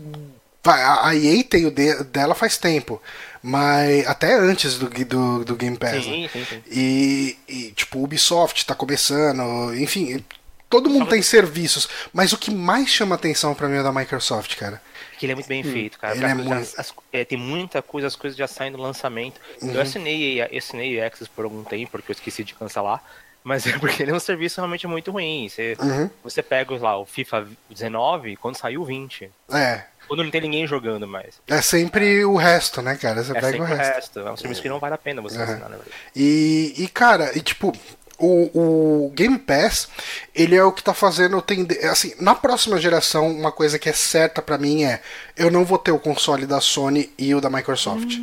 A EA tem o de- dela faz tempo. Mas. Até antes do, do, do Game Pass. né? Sim, sim, sim. E, e, tipo, o Ubisoft tá começando, enfim, todo mundo tem serviços, mas o que mais chama atenção pra mim é da Microsoft, cara. Que ele é muito bem feito, cara. É coisas- muito- as- é, tem muita coisa, as coisas já saem no lançamento. Uhum. Eu assinei, eu assinei Access por algum tempo, porque eu esqueci de cancelar. Mas é porque ele é um serviço realmente muito ruim. Você, Uhum. você pega lá o FIFA 19 quando saiu o 20. É, Quando não tem ninguém jogando mais. é sempre o resto, né, cara? Você É pega sempre o o resto. resto. É um serviço que não vale a pena você Uhum. assinar, na verdade. E, e cara, e tipo, o, o Game Pass, ele é o que tá fazendo eu tender. Assim, na próxima geração, uma coisa que é certa pra mim é: eu não vou ter o console da Sony e o da Microsoft.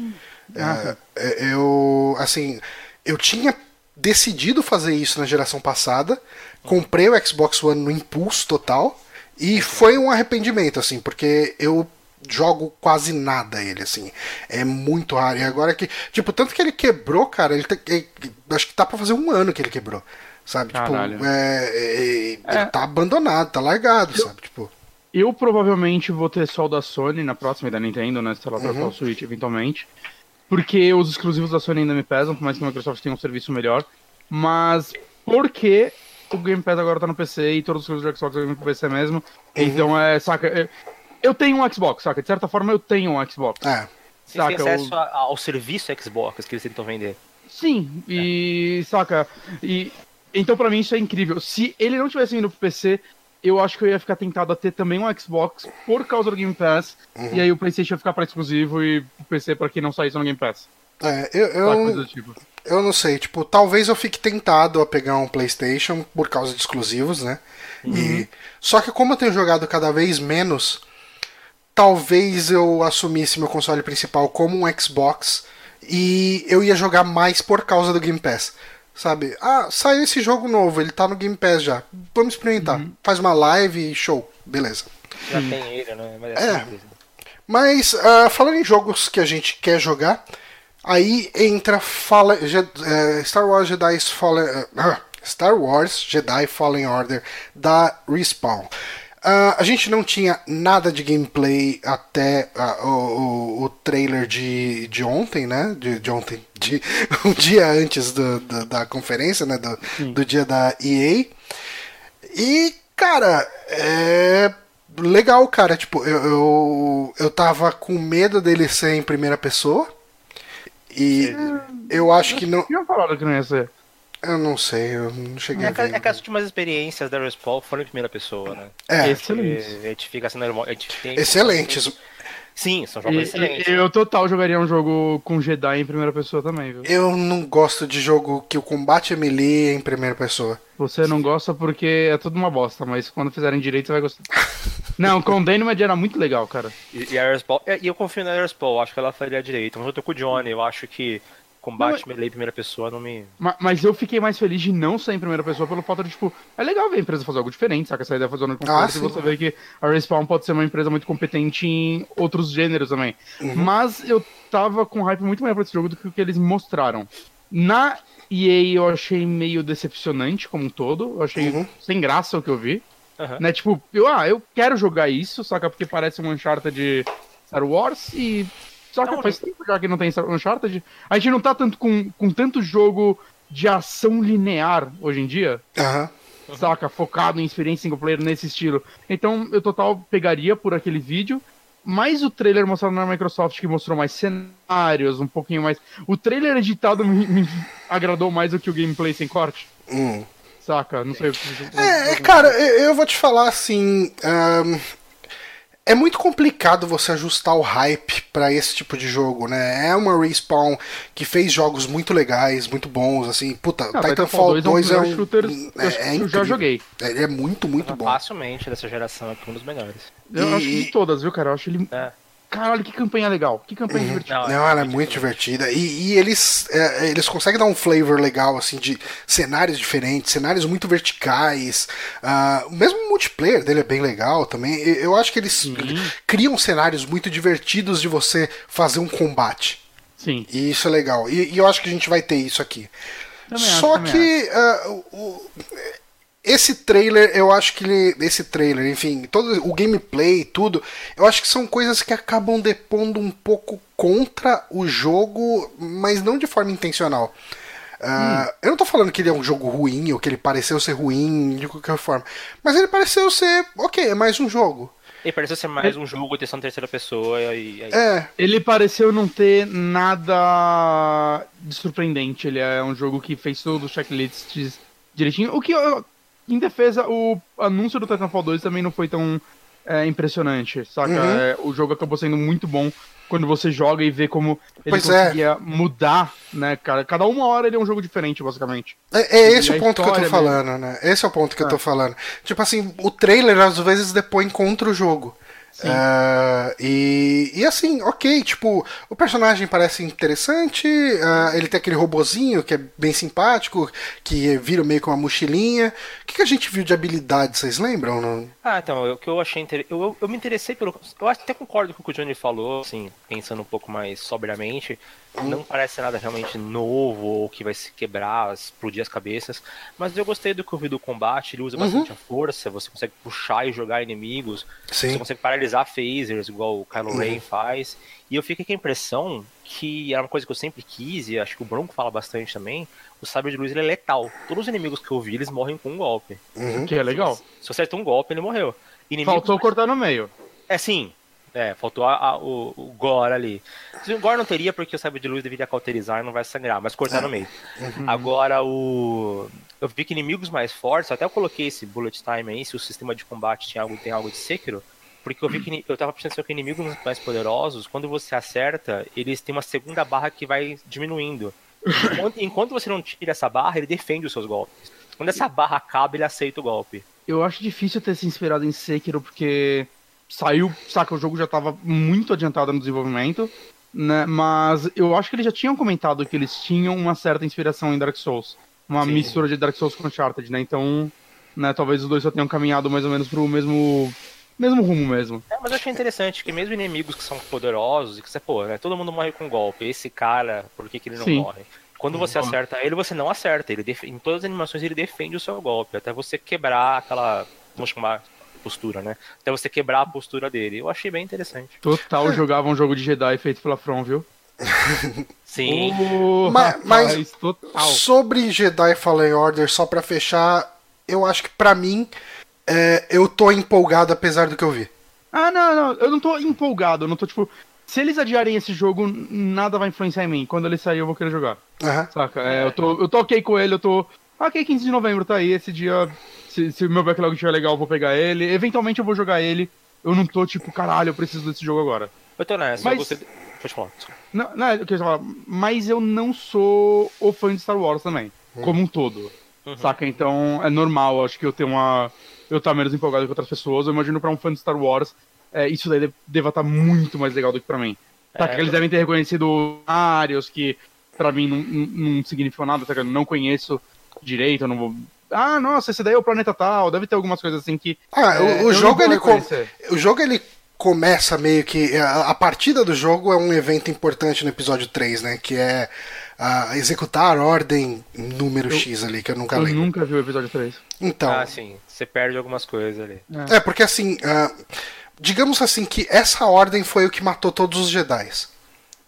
É, é, eu, assim, eu tinha decidido fazer isso na geração passada, comprei o Xbox One no impulso total, e foi um arrependimento, assim, porque eu jogo quase nada ele, assim. É muito raro. E agora que. Tipo, tanto que ele quebrou, cara, ele, ele- acho que tá pra fazer um ano que ele quebrou. Sabe? Caralho. Tipo, é, é, ele É. tá abandonado, tá largado, sabe? Tipo. Eu provavelmente vou ter só o da Sony na próxima e da Nintendo, né? Se ela trocar Uhum. o Switch eventualmente. Porque os exclusivos da Sony ainda me pesam, por mais que a Microsoft tenha um serviço melhor. Mas porque o Game Pass agora tá no PC e todos os exclusivos do Xbox estão no PC mesmo. Então é, saca. é- Eu tenho um Xbox, saca? De certa forma eu tenho um Xbox. É. Vocês têm Saca, acesso a- ao serviço Xbox que eles tentam vender. Sim, e saca. E então pra mim isso é incrível. Se ele não tivesse indo pro PC, eu acho que eu ia ficar tentado a ter também um Xbox por causa do Game Pass. E aí o PlayStation ia ficar pra exclusivo e o PC pra quem não saísse no Game Pass. É, eu, eu, tipo. eu não sei, tipo, talvez eu fique tentado a pegar um PlayStation por causa de exclusivos, né? E, só que como eu tenho jogado cada vez menos, talvez eu assumisse meu console principal como um Xbox e eu ia jogar mais por causa do Game Pass. Sabe? Ah, saiu esse jogo novo, ele tá no Game Pass já. Vamos experimentar. Faz uma live e show. Beleza. Já tem ele, né? Mas É. simples. Mas, ah, falando em jogos que a gente quer jogar, Aí entra Fallen, é, Star Wars Jedi Fallen. Uh, Star Wars Jedi Fallen Order da Respawn. Uh, a gente não tinha nada de gameplay até uh, o, o, trailer de, de ontem, né? De, de ontem, [laughs] de um dia antes do, do, da conferência, né? Do, do dia da EA. E, cara, é legal, cara. Tipo, eu, eu, eu tava com medo dele ser em primeira pessoa. E eu acho que não. Tinha falado que não ia ser. Eu não sei, eu não cheguei é a ver. É que as últimas experiências da Respawn foram em primeira pessoa, né? É. Excelente. A gente fica sendo normal. Excelentes. Sim, são jogos E- excelentes. Eu total jogaria um jogo com Jedi em primeira pessoa também, viu? Eu não gosto de jogo que o combate é melee em primeira pessoa. Você não gosta porque é tudo uma bosta, mas quando fizerem direito você vai gostar. [laughs] não, com Dynamite era muito legal, cara. E, e a Respawn, é, e eu confio na Respawn, acho que ela faria direito. Mas eu tô com o Johnny, eu acho que combate melee em primeira pessoa não me. Ma- Mas eu fiquei mais feliz de não ser em primeira pessoa pelo fato de, tipo, é legal ver a empresa fazer algo diferente, saca? Essa ideia fazer zona de Ah, conforto e você vê que a Respawn pode ser uma empresa muito competente em outros gêneros também. Uhum. Mas eu tava com hype muito maior pra esse jogo do que o que eles mostraram. Na EA eu achei meio decepcionante como um todo, eu achei Uhum. sem graça o que eu vi. Aham. Né, tipo, eu, ah, eu quero jogar isso, saca? Porque parece um Uncharted de Star Wars e. Saca, Não, faz tempo já que não tem Uncharted. A gente não tá tanto com, com tanto jogo de ação linear hoje em dia, Aham. saca? Focado em experiência single player nesse estilo. Então eu total pegaria por aquele vídeo. Mas o trailer mostrado na Microsoft, que mostrou mais cenários, um pouquinho mais. O trailer editado me, me agradou mais do que o gameplay sem corte, Hum. saca? Não sei o que. É, cara, eu eu vou te falar assim. ahn, é muito complicado você ajustar o hype pra esse tipo de jogo, né? É uma respawn que fez jogos muito legais, muito bons, assim. Puta, Não, Titanfall 2 é um dos melhores shooters é, que eu- é eu incrível. já joguei. Ele é muito, muito bom. Facilmente dessa geração aqui, um dos melhores. Eu E- acho que de todas, viu, cara? Eu acho ele. É. Caralho, que campanha legal. Que campanha divertida. Não, ela é muito divertida. E, e eles, é, eles conseguem dar um flavor legal, assim, de cenários diferentes, cenários muito verticais. O mesmo multiplayer dele é bem legal também. Eu acho que eles criam cenários muito divertidos de você fazer um combate. Sim. E isso é legal. E, e eu acho que a gente vai ter isso aqui. Também acho, Só também que o- o- esse trailer, eu acho que ele. Esse trailer, enfim, todo o gameplay e tudo, eu acho que são coisas que acabam depondo um pouco contra o jogo, mas não de forma intencional. Ah, Eu não tô falando que ele é um jogo ruim ou que ele pareceu ser ruim de qualquer forma, mas ele pareceu ser, ok, é mais um jogo. E pareceu ser mais um jogo de terceira pessoa e aí. É, Ele pareceu não ter nada de surpreendente. Ele é um jogo que fez todos os checklists direitinho. O que, eu- em defesa, o anúncio do Titanfall 2 também não foi tão é, impressionante, saca? Uhum. É, o jogo acabou sendo muito bom quando você joga e vê como ele Pois é. conseguia mudar, né, cara? Cada uma hora ele é um jogo diferente, basicamente. É, é esse E o ponto que eu tô falando, né? Esse é o ponto que eu tô falando. Tipo assim, o trailer às vezes depõe contra o jogo. Ah, e, e assim, ok, tipo, o personagem parece interessante, ah, ele tem aquele robozinho que é bem simpático, que vira meio que uma mochilinha. O que, que a gente viu de habilidade, vocês lembram? Não? Ah, então, o que eu achei inter... eu, eu, eu me interessei pelo. Eu até concordo com o que o Johnny falou, assim, pensando um pouco mais sobriamente. Não parece nada realmente novo ou que vai se quebrar, explodir as cabeças. Mas eu gostei do que eu vi do combate, ele usa bastante a força, você consegue puxar e jogar inimigos, você Sim. consegue paralisar phasers, igual o Kylo Ren faz. E eu fiquei com a impressão que era uma coisa que eu sempre quis, e acho que o Bronco fala bastante também, o sabre de luz ele é letal. Todos os inimigos que eu vi, eles morrem com um golpe. Uhum. Que é legal. Se você acerta um golpe, ele morreu. Inimigos Faltou cortar no meio. é sim. É, faltou a- a- o, o gore ali. O gore não teria porque o sabre de luz deveria cauterizar e não vai sangrar, mas cortar no meio. Agora o. Eu vi que inimigos mais fortes, até eu coloquei esse bullet time aí, se o sistema de combate tinha algo, tem algo de Sekiro, porque eu vi que eu tava pensando que inimigos mais poderosos, quando você acerta, eles têm uma segunda barra que vai diminuindo. Enquanto, enquanto você não tira essa barra, ele defende os seus golpes. Quando essa barra acaba, ele aceita o golpe. Eu acho difícil ter se inspirado em Sekiro, porque saiu, saca, o jogo já tava muito adiantado no desenvolvimento, né? Mas eu acho que eles já tinham comentado que eles tinham uma certa inspiração em Dark Souls. Uma Sim. mistura de Dark Souls com Uncharted, né? Então, né, talvez os dois só tenham caminhado mais ou menos pro mesmo mesmo rumo mesmo. É, mas eu achei interessante que mesmo inimigos que são poderosos e que você, pô, né, todo mundo morre com um golpe. Esse cara, por que, que ele não Sim. morre? Quando você uhum. acerta ele, você não acerta. Ele def... Em todas as animações ele defende o seu golpe, até você quebrar aquela. Vamos chamar postura, né? Até você quebrar a postura dele. Eu achei bem interessante. Total [laughs] jogava um jogo de Jedi feito pela From, viu? Sim. Oh, mas, mas sobre Jedi Fallen Order, só para fechar, eu acho que para mim é, eu tô empolgado apesar do que eu vi. Ah, não, não, eu não tô empolgado, eu não tô tipo. Se eles adiarem esse jogo, nada vai influenciar em mim. Quando ele sair, eu vou querer jogar. Uhum. Saca? É, eu, tô, eu tô ok com ele, eu tô. Ok, 15 de novembro tá aí, esse dia. Se, se o meu backlog estiver legal, eu vou pegar ele. Eventualmente eu vou jogar ele. Eu não tô tipo, caralho, eu preciso desse jogo agora. Eu tô nessa, mas... você. Pode falar. Não, não, eu falar, mas eu não sou o fã de Star Wars também, uhum. como um todo. Uhum. Saca? Então é normal, acho que eu tenho uma. Eu estar menos empolgado que outras pessoas. Eu imagino pra um fã de Star Wars, é, isso daí deva estar muito mais legal do que pra mim. Saca? É, eles devem ter reconhecido áreas que pra mim não, não, não significam nada, saca? Eu não conheço direito, eu não vou. Ah, nossa, esse daí é o planeta tal, deve ter algumas coisas assim que. Ah, é, o, o jogo ele. Com... O jogo ele começa meio que. A, a, partida do jogo é um evento importante no episódio 3, né? Que é uh, executar a ordem número eu, X ali, que eu nunca eu lembro. Eu nunca vi o episódio 3. Então. Ah, sim. Você perde algumas coisas ali. É, é porque assim. Uh, digamos assim que essa ordem foi o que matou todos os Jedi.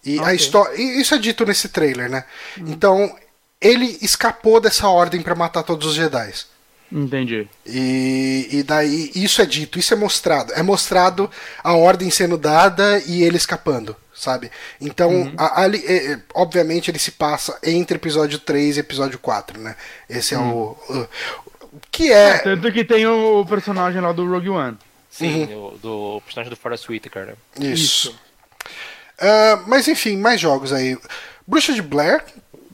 E okay. a história. Isso é dito nesse trailer, né? Hum. Então, ele escapou dessa ordem para matar todos os Jedi. Entendi. E, e daí isso é dito, isso é mostrado. É mostrado a ordem sendo dada e ele escapando, sabe? Então, uhum. a, ali, é, é, obviamente, ele se passa entre episódio 3 e episódio 4, né? Esse é uhum. o, o. Que é... é. Tanto que tem o personagem lá do Rogue One. Sim, uhum. o, do personagem do Forrest Whitaker, né? Isso. Isso. Uh, mas enfim, mais jogos aí. Bruxa de Blair,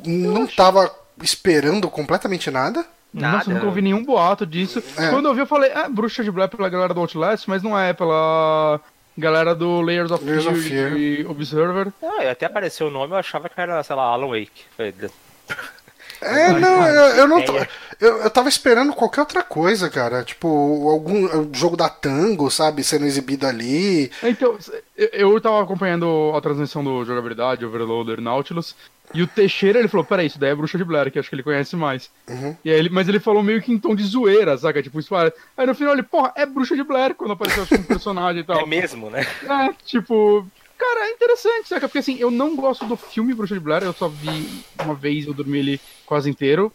não tava esperando completamente nada. Nada. Nossa, nunca ouvi nenhum boato disso. É. Quando eu vi, eu falei, ah, Bruxa de Blair pela galera do Outlast, mas não é pela galera do Layers of, Layers Fear, of Fear e Observer. Ah, até apareceu o nome, eu achava que era, sei lá, Alan Wake. É, não, eu, eu não tô, eu, eu tava esperando qualquer outra coisa, cara. Tipo, algum jogo da Tango, sabe, sendo exibido ali. Então, eu, eu tava acompanhando a transmissão do jogabilidade, Overloader Nautilus, e o Teixeira, ele falou, peraí, isso daí é Bruxa de Blair, que acho que ele conhece mais. Uhum. E aí ele, mas ele falou meio que em tom de zoeira, saca? Tipo, isso Aí no final ele, porra, é Bruxa de Blair, quando apareceu um [laughs] personagem e tal. É mesmo, né? É, tipo... Cara, é interessante, saca? Porque assim, eu não gosto do filme Bruxa de Blair, eu só vi uma vez, eu dormi ele quase inteiro.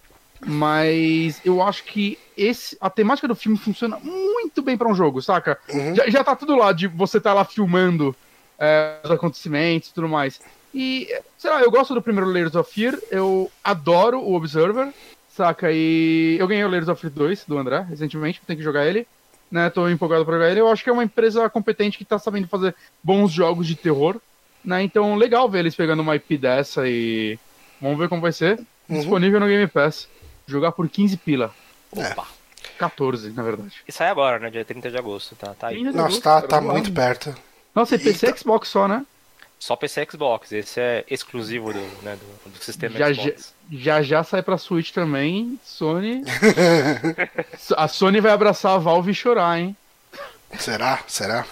Mas eu acho que esse, a temática do filme funciona muito bem para um jogo, saca? Uhum. Já, já tá tudo lá de você tá lá filmando é, os acontecimentos e tudo mais. E, sei lá, eu gosto do primeiro Layers of Fear, eu adoro o Observer, saca? E eu ganhei o Layers of Fear 2 do André recentemente, tenho que jogar ele. Né, tô empolgado pra jogar ele. Eu acho que é uma empresa competente que tá sabendo fazer bons jogos de terror. Né? Então, legal ver eles pegando uma IP dessa e. Vamos ver como vai ser. Uhum. Disponível no Game Pass. Jogar por 15 pila. Opa! 14, na verdade. E sai agora, né? Dia 30 de agosto. Tá, tá aí. Nossa, tá, tá muito perto. Nossa, e PC e tá... Xbox só, né? Só PC e Xbox, esse é exclusivo do, né, do, do sistema já, Xbox. Já, já sai pra Switch também, Sony. [laughs] a Sony vai abraçar a Valve e chorar, hein? Será? Será?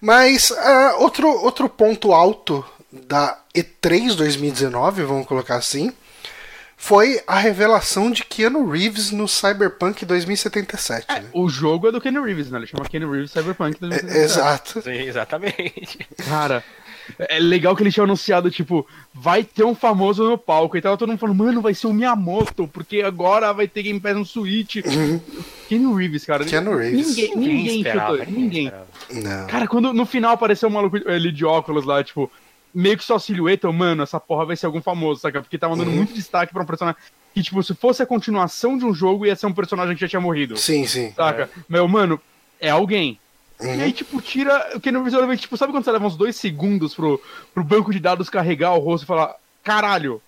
Mas uh, outro, outro ponto alto da E3 2019, vamos colocar assim, foi a revelação de Keanu Reeves no Cyberpunk 2077. É, né? O jogo é do Keanu Reeves, né? Ele chama Keanu Reeves Cyberpunk 2077. É, exato. Sim, exatamente. Cara, é legal que ele tinha anunciado, tipo, vai ter um famoso no palco. E tava todo mundo falando, mano, vai ser o Miyamoto, porque agora vai ter Game Pass no Switch. Uhum. Keanu Reeves, cara. Keanu Reeves. Ninguém, ninguém, chutou, ninguém. Não. Cara, quando no final apareceu um maluco ali de óculos lá, tipo, meio que só silhueta, mano, essa porra vai ser algum famoso, saca? Porque tava dando uhum. muito destaque pra um personagem que, tipo, se fosse a continuação de um jogo, ia ser um personagem que já tinha morrido. Sim, sim. Saca? É. Meu, mano, é alguém. Uhum. E aí, tipo, tira. O que no visualmente, tipo, sabe quando você leva uns dois segundos pro, pro banco de dados carregar o rosto e falar, caralho!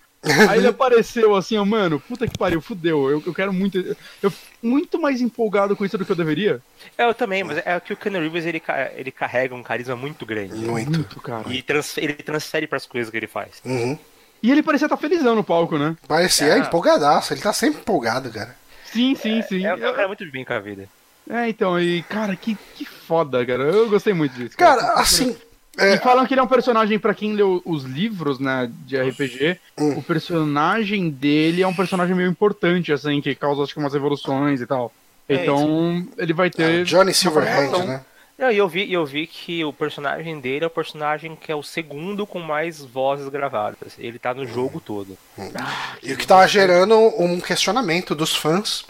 Aí ele [laughs] apareceu assim, ó, mano, puta que pariu, fudeu. Eu, eu quero muito. Eu muito mais empolgado com isso do que eu deveria. É, eu também, mas é que o Keanu Reeves ele, ele carrega um carisma muito grande. Muito, muito cara. E ele transfere pras coisas que ele faz. Uhum. E ele parecia estar tá felizão no palco, né? Parecia é. empolgadaço, ele tá sempre empolgado, cara. Sim, sim, sim. É, é um cara muito bem com a vida. É, então, e cara, que, que foda, cara. Eu gostei muito disso. Cara, cara assim. É... E falam que ele é um personagem, para quem leu os livros, né, de RPG, hum. o personagem dele é um personagem meio importante, assim, que causa, acho que, umas evoluções e tal. É então, ele vai ter. É, Johnny Silverhand, né? Não, e eu vi, eu vi que o personagem dele é o personagem que é o segundo com mais vozes gravadas. Ele tá no jogo todo. Hum. Ah, e o que tava gerando um questionamento dos fãs.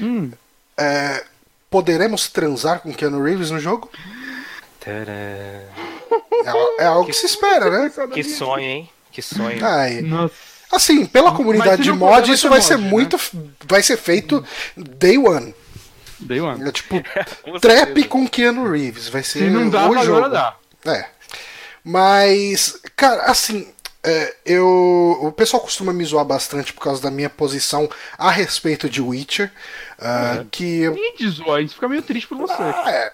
Hum. É, poderemos transar com Keanu Reeves no jogo? É, é, algo que, que, se espera, né? Que sonho, hein? Que sonho. Ai. Nossa. Assim, pela comunidade de mod, isso vai ser, mod, ser muito. Né? Vai ser feito day one. Day One. É tipo, [laughs] com trap com Keanu Reeves. Vai ser Se não dá, o jogo. Dá. É. Mas, cara, assim, é, eu, o pessoal costuma me zoar bastante por causa da minha posição a respeito de Witcher. Uh, é. que eu... Te zoa, a gente fica meio triste por você. Ah, é.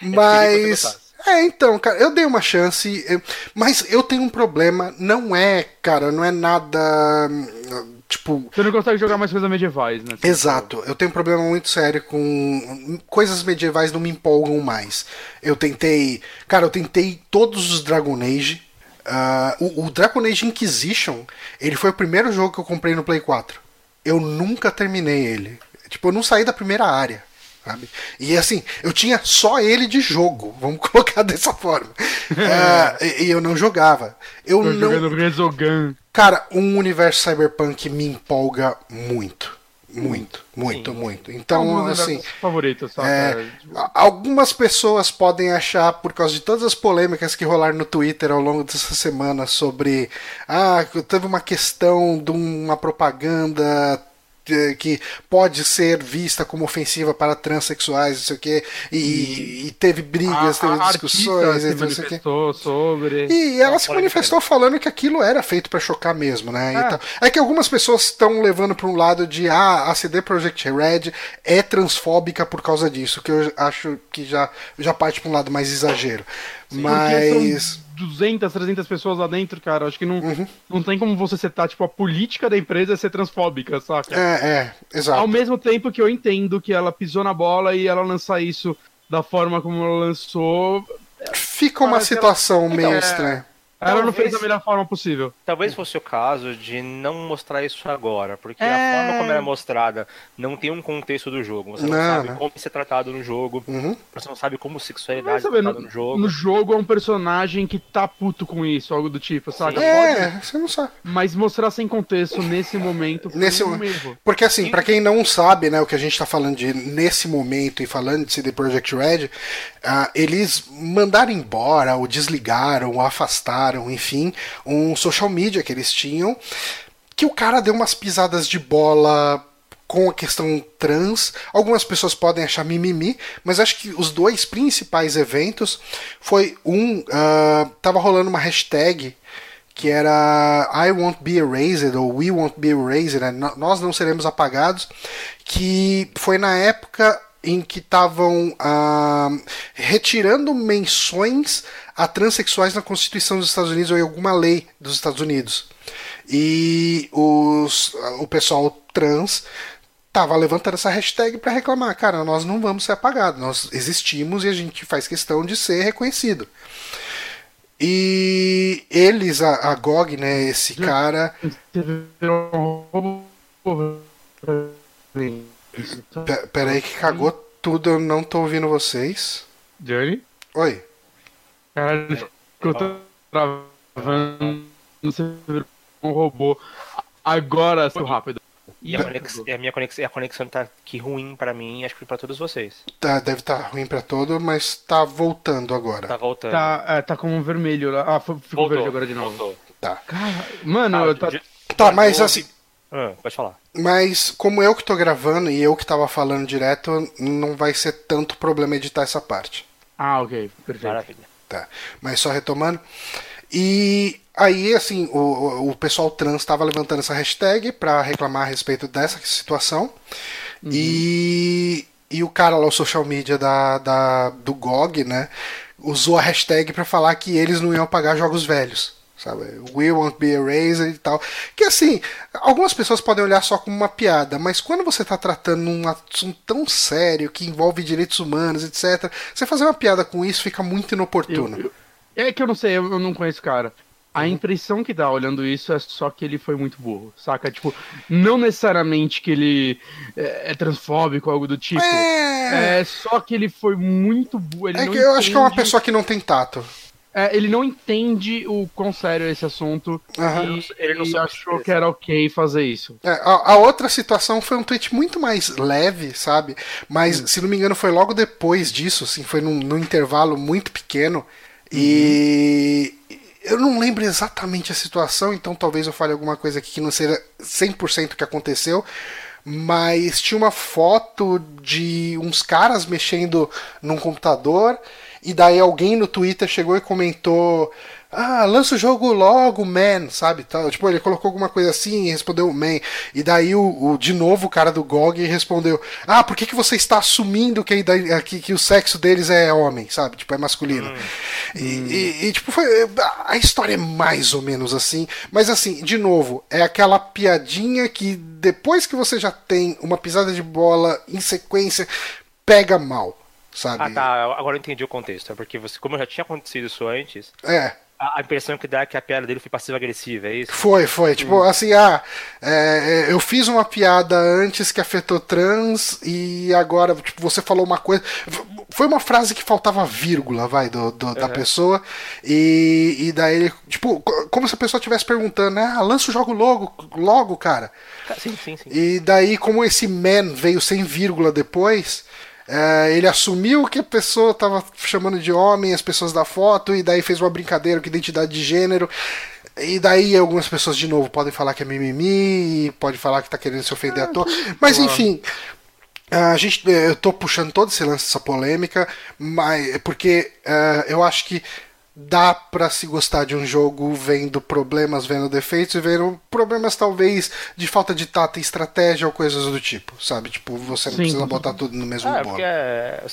[laughs] Mas. É, então, cara, eu dei uma chance, mas eu tenho um problema, não é, cara, não é nada Tipo. Você não consegue jogar mais coisas medievais, né? Exato. Eu tenho um problema muito sério com. Coisas medievais não me empolgam mais. Eu tentei. Cara, eu tentei todos os Dragon Age. Uh, o, o Dragon Age Inquisition, ele foi o primeiro jogo que eu comprei no Play 4. Eu nunca terminei ele. Tipo, eu não saí da primeira área. Sabe? E assim, eu tinha só ele de jogo, vamos [laughs] colocar dessa forma. uh, [laughs] e, e, eu não jogava. Eu Tô não. Jogando Resogun. Cara, um universo cyberpunk me empolga muito. Muito, muito, Sim. muito. Então, assim. Favorito, só é, algumas pessoas podem achar, por causa de todas as polêmicas que rolaram no Twitter ao longo dessa semana sobre. Ah, teve uma questão de uma propaganda que pode ser vista como ofensiva para transexuais, não sei o quê, e, e teve brigas, a, teve a discussões, se manifestou sobre. E ela se manifestou falando que aquilo era feito para chocar mesmo, né? É. é que algumas pessoas estão levando para um lado de ah, a CD Projekt Red é transfóbica por causa disso, que eu acho que já já parte para um lado mais exagero. Sim, Mas 200, 300 pessoas lá dentro, cara. Acho que não, uhum. não tem como você setar, tipo, a política da empresa é ser transfóbica, saca? É, é, exato. Ao mesmo tempo que eu entendo que ela pisou na bola e ela lançar isso da forma como ela lançou. Fica uma situação ela... meio é... estranha. Ela talvez, não fez da melhor forma possível. Talvez fosse o caso de não mostrar isso agora, porque é... a forma como ela é mostrada não tem um contexto do jogo. Você não, não sabe não. como ser tratado no jogo, uhum. você não sabe como sexualidade é tratada no, no, jogo. No jogo é um personagem que tá puto com isso, algo do tipo, sabe? É, Pode, você não sabe. Mas mostrar sem contexto nesse momento nesse um erro. Porque assim, para quem não sabe, né, o que a gente tá falando de nesse momento e falando de CD Projekt Red, uh, eles mandaram embora, ou desligaram, ou afastaram enfim, um social media que eles tinham, que o cara deu umas pisadas de bola com a questão trans. Algumas pessoas podem achar mimimi, mas acho que os dois principais eventos foi um uh, tava rolando uma hashtag que era I won't be erased ou We won't be erased, né? nós não seremos apagados, que foi na época em que estavam ah, retirando menções a transexuais na Constituição dos Estados Unidos ou em alguma lei dos Estados Unidos. E os, o pessoal trans estava levantando essa hashtag para reclamar, cara, nós não vamos ser apagados, nós existimos e a gente faz questão de ser reconhecido. E eles, a, a GOG, né, esse cara. Pera aí que cagou tudo, eu não tô ouvindo vocês. Johnny? Oi. Caralho, eu tô travando, você virou um robô. Agora, seu rápido. E a, conex... a minha conexão, a conexão tá aqui ruim para mim, acho que para todos vocês. Tá, deve estar tá ruim para todo, mas tá voltando agora. Tá voltando. Tá, é, tá com um vermelho lá. Ah, ficou voltou, verde agora de novo. Voltou. Tá. Cara, mano, ah, tá... tá, mas assim, ah, pode falar. Mas como eu que tô gravando e eu que tava falando direto, não vai ser tanto problema editar essa parte. Ah, ok. Perfeito. Maravilha. Tá. Mas só retomando. E aí, assim, o, o pessoal trans estava levantando essa hashtag para reclamar a respeito dessa situação. Uhum. E, e o cara lá, o social media da, da, do GOG, né, usou a hashtag para falar que eles não iam pagar jogos velhos sabe? We won't be erased e tal. Que assim, algumas pessoas podem olhar só como uma piada, mas quando você está tratando um assunto tão sério que envolve direitos humanos, etc., você fazer uma piada com isso fica muito inoportuno. Eu, eu, é que eu não sei, eu, eu não conheço o cara. A uhum. impressão que dá olhando isso é só que ele foi muito burro, saca? Tipo, não necessariamente que ele é, é transfóbico ou algo do tipo. É... é só que ele foi muito burro. é que eu acho que é uma pessoa que não tem tato. É, ele não entende o quão sério é esse assunto uhum. e ele não achou que era ok fazer isso. É, a, a, outra situação foi um tweet muito mais leve, sabe? Mas, se não me engano, foi logo depois disso, assim, foi num, num intervalo muito pequeno. Uhum. E eu não lembro exatamente a situação, então talvez eu fale alguma coisa aqui que não seja 100% o que aconteceu, mas tinha uma foto de uns caras mexendo num computador e daí alguém no Twitter chegou e comentou ah, lança o jogo logo, man, sabe? Tal. Tipo, ele colocou alguma coisa assim e respondeu man. E daí o, o de novo o cara do GOG respondeu: Ah, por que, que você está assumindo que, que, que o sexo deles é homem, sabe? Tipo, é masculino. Hum. E, hum. E, e, tipo, foi, a história é mais ou menos assim. Mas assim, de novo, é aquela piadinha que depois que você já tem uma pisada de bola em sequência, pega mal. Sabe? Ah, tá. Agora eu entendi o contexto. É porque você, como já tinha acontecido isso antes. É a, impressão que dá é que a piada dele foi passiva-agressiva, é isso? Foi, foi. Tipo, hum. assim, ah, é, é, eu fiz uma piada antes que afetou trans e agora, tipo, você falou uma coisa. Foi uma frase que faltava vírgula, vai, do, do uhum. da pessoa. E, e daí ele, tipo, como se a pessoa estivesse perguntando, ah, lança o jogo logo, logo, cara. Sim, sim, sim. E daí, como esse man veio sem vírgula depois. É, ele assumiu que a pessoa estava chamando de homem as pessoas da foto e daí fez uma brincadeira com identidade de gênero. E daí algumas pessoas de novo podem falar que é mimimi, pode falar que está querendo se ofender ah, à toa. Mas enfim, a gente, eu tô puxando todo esse lance dessa polêmica, mas porque uh, eu acho que dá para se gostar de um jogo vendo problemas, vendo defeitos e vendo problemas talvez de falta de tato e estratégia ou coisas do tipo, sabe? Tipo, você não Sim. precisa botar tudo no mesmo é, bolo. É,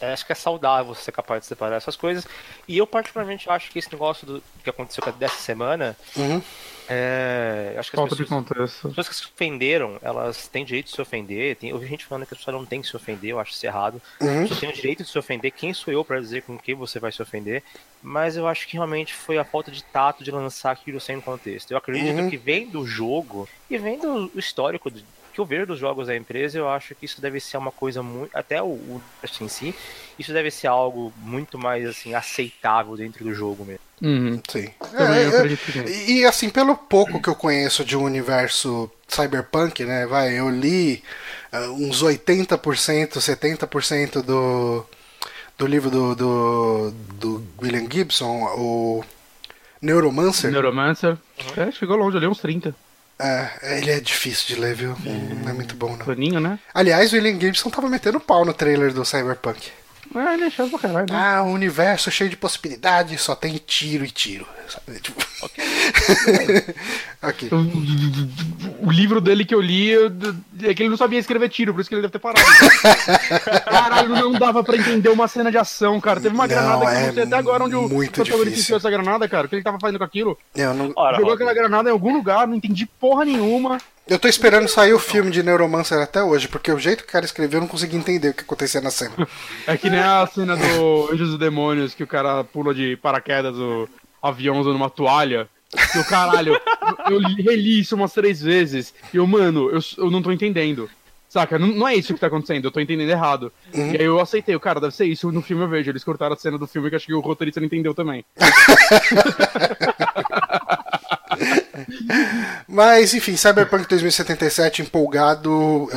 é, acho que é saudável você ser capaz de separar essas coisas. E eu particularmente acho que esse negócio do que aconteceu dessa semana uhum. É, acho que Falta as pessoas, de as pessoas que se ofenderam, elas têm direito de se ofender. Tem, eu vi gente falando que a pessoa não tem que se ofender, eu acho isso errado. Uhum. Você tem o direito de se ofender. Quem sou eu para dizer com quem você vai se ofender? Mas eu acho que realmente foi a falta de tato de lançar aquilo sem contexto. Eu acredito uhum. que vem do jogo e vem do histórico do, que eu vejo dos jogos da empresa, eu acho que isso deve ser uma coisa muito. Até o, o em si, isso deve ser algo muito mais assim aceitável dentro do jogo mesmo. Uhum. Sim. É, é, e assim, pelo pouco que eu conheço de um universo cyberpunk, né? Vai, eu li uh, uns 80%, 70% do, do livro do, do, do William Gibson, o Neuromancer. Neuromancer. Uhum. É, chegou longe, eu li uns 30. É, ele é difícil de ler, viu? Não é muito bom, não. Paninho, né? Aliás, o William Gibson tava metendo pau no trailer do Cyberpunk. Ah, ele é chato pra caralho, né? Ah, o universo cheio de possibilidades, só tem tiro e tiro. [laughs] Tipo... Ok. [laughs] okay. O, o, livro dele que eu li é que ele não sabia escrever tiro, por isso que ele deve ter parado. [laughs] Caralho, não dava pra entender uma cena de ação, cara. Teve uma não, granada que eu não sei até agora onde o protagonista essa granada, cara. O que ele tava fazendo com aquilo? Eu não... Jogou aquela granada em algum lugar, não entendi porra nenhuma. Eu tô esperando sair o filme de Neuromancer até hoje, porque o jeito que o cara escreveu eu não consegui entender o que acontecia na cena. [laughs] É que nem a cena do Anjos e Demônios, que o cara pula de paraquedas o avião usando uma toalha. E o caralho, eu, reli isso umas três vezes. E eu, mano, eu, eu não tô entendendo. Saca? Não, não é isso que tá acontecendo, eu tô entendendo errado. Uhum. E aí eu aceitei, o cara, deve ser isso. No filme eu vejo, eles cortaram a cena do filme que acho que o roteirista não entendeu também. [laughs] Mas, enfim, Cyberpunk 2077, empolgado, uh,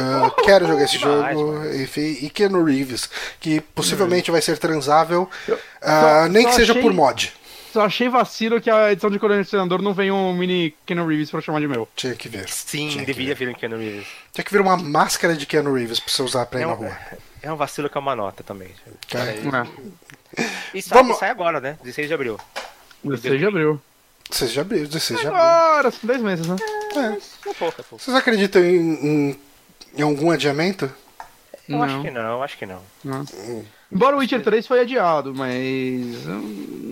quero jogar esse jogo. Enfim, e Keanu Reeves, que possivelmente vai ser transável, uh, nem que seja por mod. Só achei vacilo que a edição de colecionador não vem um mini Keanu Reeves pra chamar de meu. Tinha que ver. Sim, Tinha devia vir um Keanu Reeves. Tinha que vir uma máscara de Keanu Reeves pra você usar pra ir é um, na rua. É um vacilo que é uma nota também. É. E sai, Vamos... sai agora, né? 16 de abril. 16 de abril. 16 de abril, 16 de abril. Agora, são 10 meses, né? É. é pouco, é pouco. Vocês acreditam em, em, em algum adiamento? Eu não. acho que não, acho que não. não. Hum. Embora o Witcher 3 foi adiado, mas eu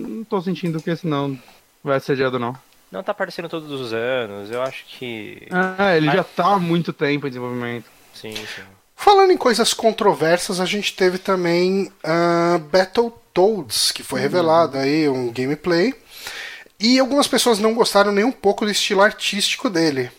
não tô sentindo que esse não vai ser adiado, não. Não tá aparecendo todos os anos, eu acho que. Ah, ele já tá há muito tempo em desenvolvimento. Sim, sim. Falando em coisas controversas, a gente teve também uh, Battletoads, que foi revelado aí um gameplay. E algumas pessoas não gostaram nem um pouco do estilo artístico dele.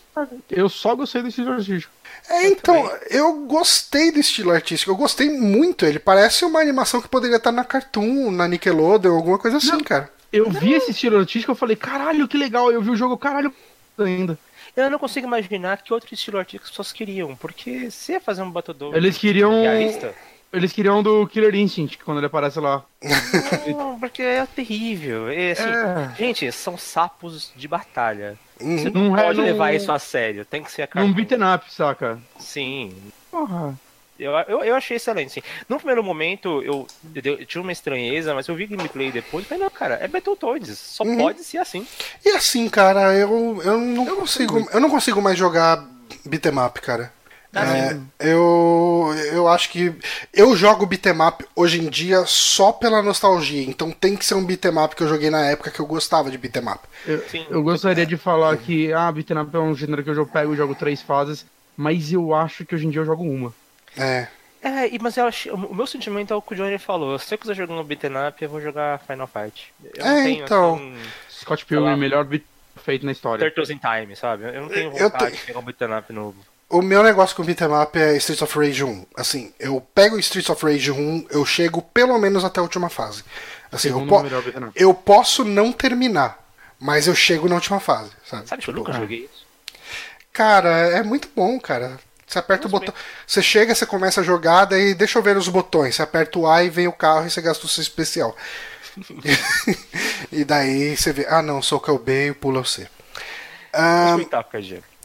Eu só gostei do estilo artístico. É, então, eu gostei do estilo artístico, eu gostei muito. Ele parece uma animação que poderia estar na Cartoon, na Nickelodeon, alguma coisa assim, Não. cara. Eu vi esse estilo artístico, eu falei, caralho, que legal. Eu vi o jogo, caralho, ainda. Eu não consigo imaginar que outro estilo artístico as pessoas queriam, porque se ia fazer um Battletoads Eles queriam. realista, Eles queriam do Killer Instinct, quando ele aparece lá. não, porque é terrível. É, assim, É. Gente, são sapos de batalha. Uhum. Você não, Não é pode num- levar isso a sério, tem que ser a Num cartoon. beaten up, saca? Sim, Porra. Eu, eu, eu achei excelente, sim. No primeiro momento, eu, eu, eu tinha uma estranheza, mas eu vi gameplay depois e falei, não, cara, é Battletoads, só Uhum. pode ser assim. E assim, cara, eu, eu não consigo. Eu não consigo mais jogar beat'em up, cara. Ah, É, eu, eu acho que eu jogo beat'em up hoje em dia só pela nostalgia. Então tem que ser um beat'em up que eu joguei na época que eu gostava de beat'em up. Eu, eu gostaria de falar que, ah, beaten up é um gênero que eu jogo- pego e jogo três fases, mas eu acho que hoje em dia eu jogo uma. É. É, e- mas eu achei, o meu sentimento é o que o Johnny falou. Se eu quiser jogar um beat'em up, eu vou jogar Final Fight. Eu É, então. assim, Scott. Pilgrim, melhor beat feito na história. Turtles in Time, sabe? Eu não tenho Eu vontade te- de pegar um beat'em up novo. O meu negócio com beat'em up é Streets of Rage 1. Assim, eu pego Streets of Rage 1, eu chego pelo menos até a última fase. Assim, eu, po- eu posso não terminar, mas eu chego na última fase, sabe? Sabe que eu Tipo, nunca joguei isso? Cara, é muito bom, cara. Você aperta o botão. Você chega, você começa a jogar, daí deixa eu ver os botões. Você aperta o A e vem o carro e você gasta o seu especial. [laughs] e daí você vê, ah não, soca o B e pula o C. Vou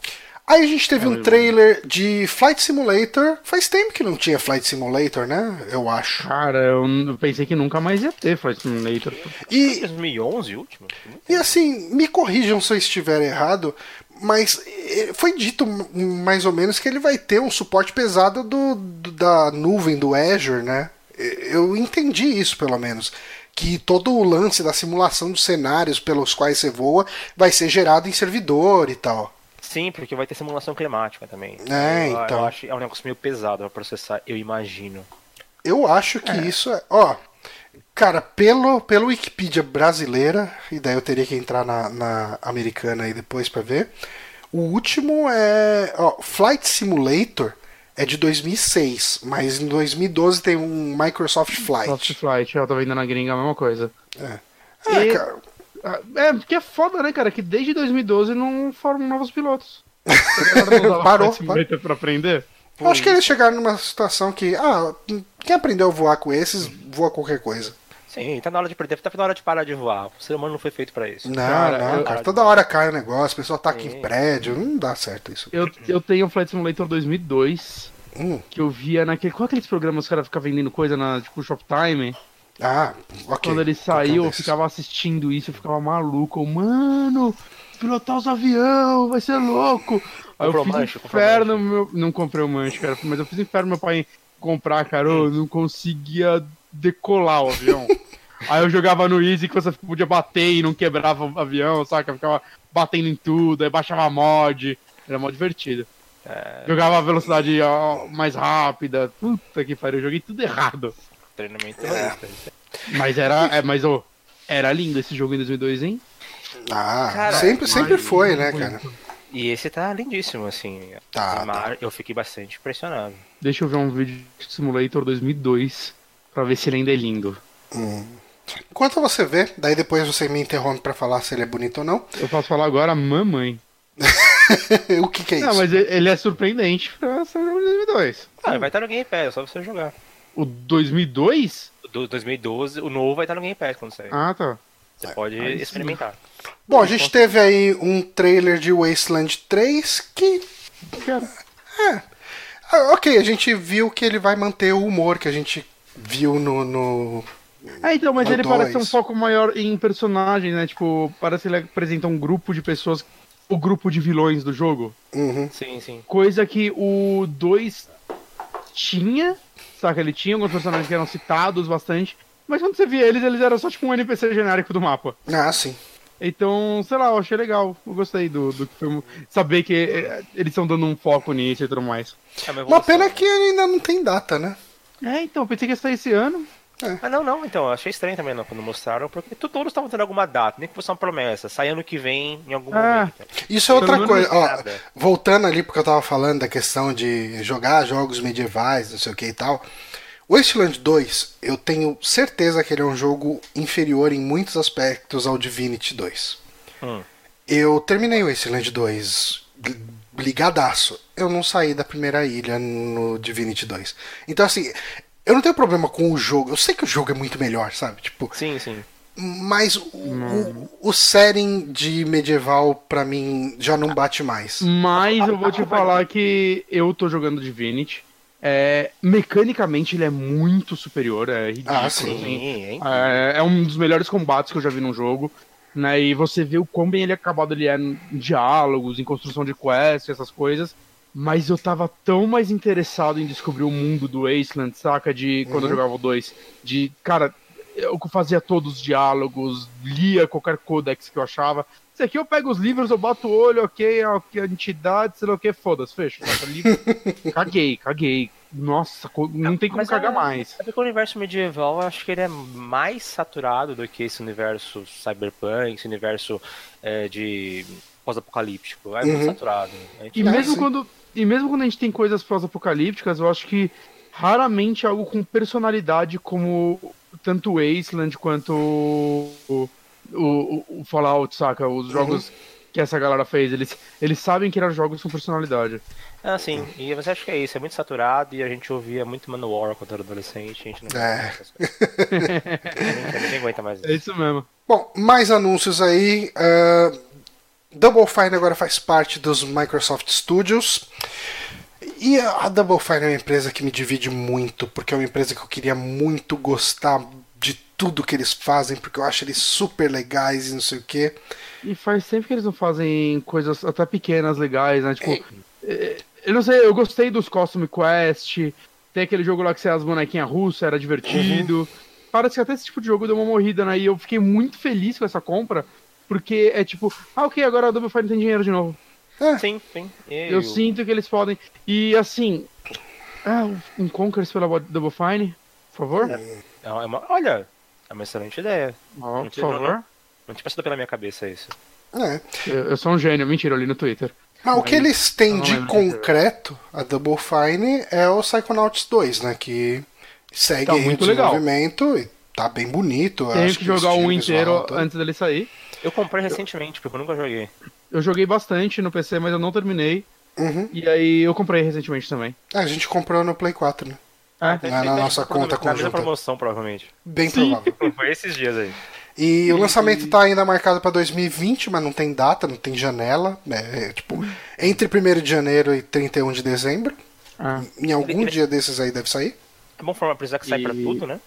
aí a gente teve um trailer de Flight Simulator. Faz tempo que não tinha Flight Simulator, né? Eu acho. Cara, eu, pensei que nunca mais ia ter Flight Simulator. E 2011, o último? E assim, me corrijam se eu estiver errado, mas foi dito mais ou menos que ele vai ter um suporte pesado do, do- da nuvem do Azure, né? Eu entendi isso pelo menos. Que todo o lance da simulação dos cenários pelos quais você voa vai ser gerado em servidor e tal. Sim, porque vai ter simulação climática também. É, eu, então. Eu acho é um negócio meio pesado pra processar, eu imagino. Eu acho que isso é. Ó, cara, pelo, pelo Wikipedia brasileira, e daí eu teria que entrar na, na americana aí depois pra ver. O último é. Ó, Flight Simulator é de 2006, mas em 2012 tem um Microsoft Soft Flight. Flight, eu tô vendo na gringa a mesma coisa. É, E- cara. Ah, É, porque é foda, né, cara? Que desde 2012 não formam novos pilotos. [laughs] Parou, Flight Simulator pra aprender. Eu acho que eles chegaram numa situação que. Ah, quem aprendeu a voar com esses, voa qualquer coisa. Sim, tá na hora de perder, tá na hora de parar de voar. O ser humano não foi feito pra isso. Não, Cara, não, eu- cara. Toda hora cai o negócio, o pessoal tá aqui em prédio, não dá certo isso. Eu, eu tenho o Flight Simulator 2002, Hum. que eu via naquele. Qual aqueles programas que os caras ficam vendendo coisa na tipo Shoptime? Ah, ok. Quando ele saiu, eu ficava assistindo isso, eu ficava maluco. Eu, Mano, pilotar os aviões, vai ser louco. Aí eu Comprou fiz manche, inferno, meu... não comprei o manche, cara, mas eu fiz inferno meu pai comprar, cara, eu não conseguia decolar o avião. [laughs] Aí eu jogava no Easy que você podia bater e não quebrava o avião, saca? Eu ficava batendo em tudo, aí baixava mod, era mó divertido. É, Jogava a velocidade ó, mais rápida, puta que pariu, eu joguei tudo errado. Treinamento terrorista. Mas era, é, mas ô, era lindo esse jogo em 2002, hein? Ah, Cara, sempre, sempre foi, não né, cara? E esse tá lindíssimo, assim. Tá, imagem- Eu fiquei bastante impressionado. Deixa eu ver um vídeo de Simulator 2002 pra ver se ele ainda é lindo. Enquanto você vê, daí depois você me interrompe pra falar se ele é bonito ou não. Eu posso falar agora, mamãe. [laughs] o que, que é isso? Não, mas ele é surpreendente pra ser um jogo de 2002. Ah, vai estar no Game Pass, é só você jogar. O 2002? Do 2012, o novo vai estar no Game Pass quando sair. Ah, tá. Você pode aí sim. experimentar. Bom, a gente teve aí um trailer de Wasteland 3 que. Cara, ah, ok, a gente viu que ele vai manter o humor que a gente viu no. no... Ah, então, mas No ele parece ter um dois. foco maior em personagem, né? Tipo, parece que ele apresenta um grupo de pessoas, o grupo de vilões do jogo. Uhum. Sim, sim. Coisa que o 2 tinha, saca? Ele tinha alguns personagens que eram citados bastante, mas quando você via eles, eles eram só tipo um NPC genérico do mapa. Ah, sim. Então, sei lá, eu achei legal. Eu gostei do, do que foi. Saber que é, eles estão dando um foco nisso e tudo mais. É uma, uma pena que ainda não tem data, né? É, então, pensei que ia sair esse ano. É. Ah, não, não, então, achei estranho também não, quando mostraram, porque todos estavam tendo alguma data, nem que fosse uma promessa, sai ano que vem, em algum ah, momento. Isso é outra coisa, ó, voltando ali porque eu tava falando da questão de jogar jogos medievais, não sei o que e tal. Wasteland 2, eu tenho certeza que ele é um jogo inferior em muitos aspectos ao Divinity 2. Hum. Eu terminei o Wasteland 2 ligadaço. Eu não saí da primeira ilha no Divinity 2. Então, assim, eu não tenho problema com o jogo. Eu sei que o jogo é muito melhor, sabe? Tipo. Sim, sim. Mas o, o, o, setting de medieval, pra mim, já não bate mais. Mas eu vou te falar que eu tô jogando Divinity. É, mecanicamente ele é muito superior, é ridículo. Ah, sim. Assim. É, é, um dos melhores combates que eu já vi num jogo. Né, e você vê o quão bem ele é acabado ele é em diálogos, em construção de quests, essas coisas mas eu tava tão mais interessado em descobrir o mundo do Wasteland, saca? De quando uhum. eu jogava o 2. De, cara, eu fazia todos os diálogos, lia qualquer codex que eu achava. Isso aqui eu pego os livros, eu boto o olho, ok, a, a entidade, sei lá o que, foda-se, fecha. [laughs] caguei, caguei. Nossa, não tem como Mas cagar é, mais. É porque o universo medieval, eu acho que ele é mais saturado do que esse universo cyberpunk, esse universo é, de pós-apocalíptico. É muito uhum. saturado. E mesmo quando e mesmo quando a gente tem coisas pós-apocalípticas, eu acho que raramente algo com personalidade como tanto o Wasteland quanto o, o, o Fallout, saca? Os uhum. jogos uhum. que essa galera fez. Eles, eles sabem que eram jogos com personalidade. Ah, sim. E você acha que é isso? É muito saturado e a gente ouvia muito Manowar quando era adolescente. A gente não é. essas coisas. [laughs] a gente, aguenta mais isso. É isso mesmo. Bom, mais anúncios aí. Uh Double Fine agora faz parte dos Microsoft Studios. E a Double Fine é uma empresa que me divide muito, porque é uma empresa que eu queria muito gostar de tudo que eles fazem, porque eu acho eles super legais e não sei o que. E faz sempre que eles não fazem coisas até pequenas legais, né? Tipo, é. é eu não sei, eu gostei dos Costume Quest, tem aquele jogo lá que você é as bonequinhas russas, era divertido. Uhum. Parece que até esse tipo de jogo deu uma morrida, né? E eu fiquei muito feliz com essa compra, porque é tipo, ah, ok, agora a Double Fine tem dinheiro de novo. É. Sim, sim. Eu... eu... sinto que eles podem. E assim. Ah, um Conquers pela Double Fine, por favor? É, é uma, olha, é uma excelente ideia. Oh, por favor. Não, não tinha passado pela minha cabeça isso. É. Eu, eu, sou um gênio, mentira, eu li no Twitter. Mas o que eles têm de concreto, a Double Fine, é o Psychonauts 2, né? Que segue tá muito desenvolvimento legal. e tá bem bonito. Tenho que jogar um inteiro antes dele sair. Eu comprei recentemente, porque eu nunca joguei. Eu joguei bastante no PC, mas eu não terminei. Uhum. E aí eu comprei recentemente também. É, a gente comprou no Play 4, né? É, na, na nossa conta conjunta. Na promoção, provavelmente. Bem Sim. provável. [laughs] Foi esses dias aí. E, e o lançamento está ainda marcado para 2020, mas não tem data, não tem janela. É, é, tipo, entre 1 de janeiro e 31 de dezembro. Ah. Em algum dia desses aí deve sair. É bom forma precisar que sai e... para tudo, né?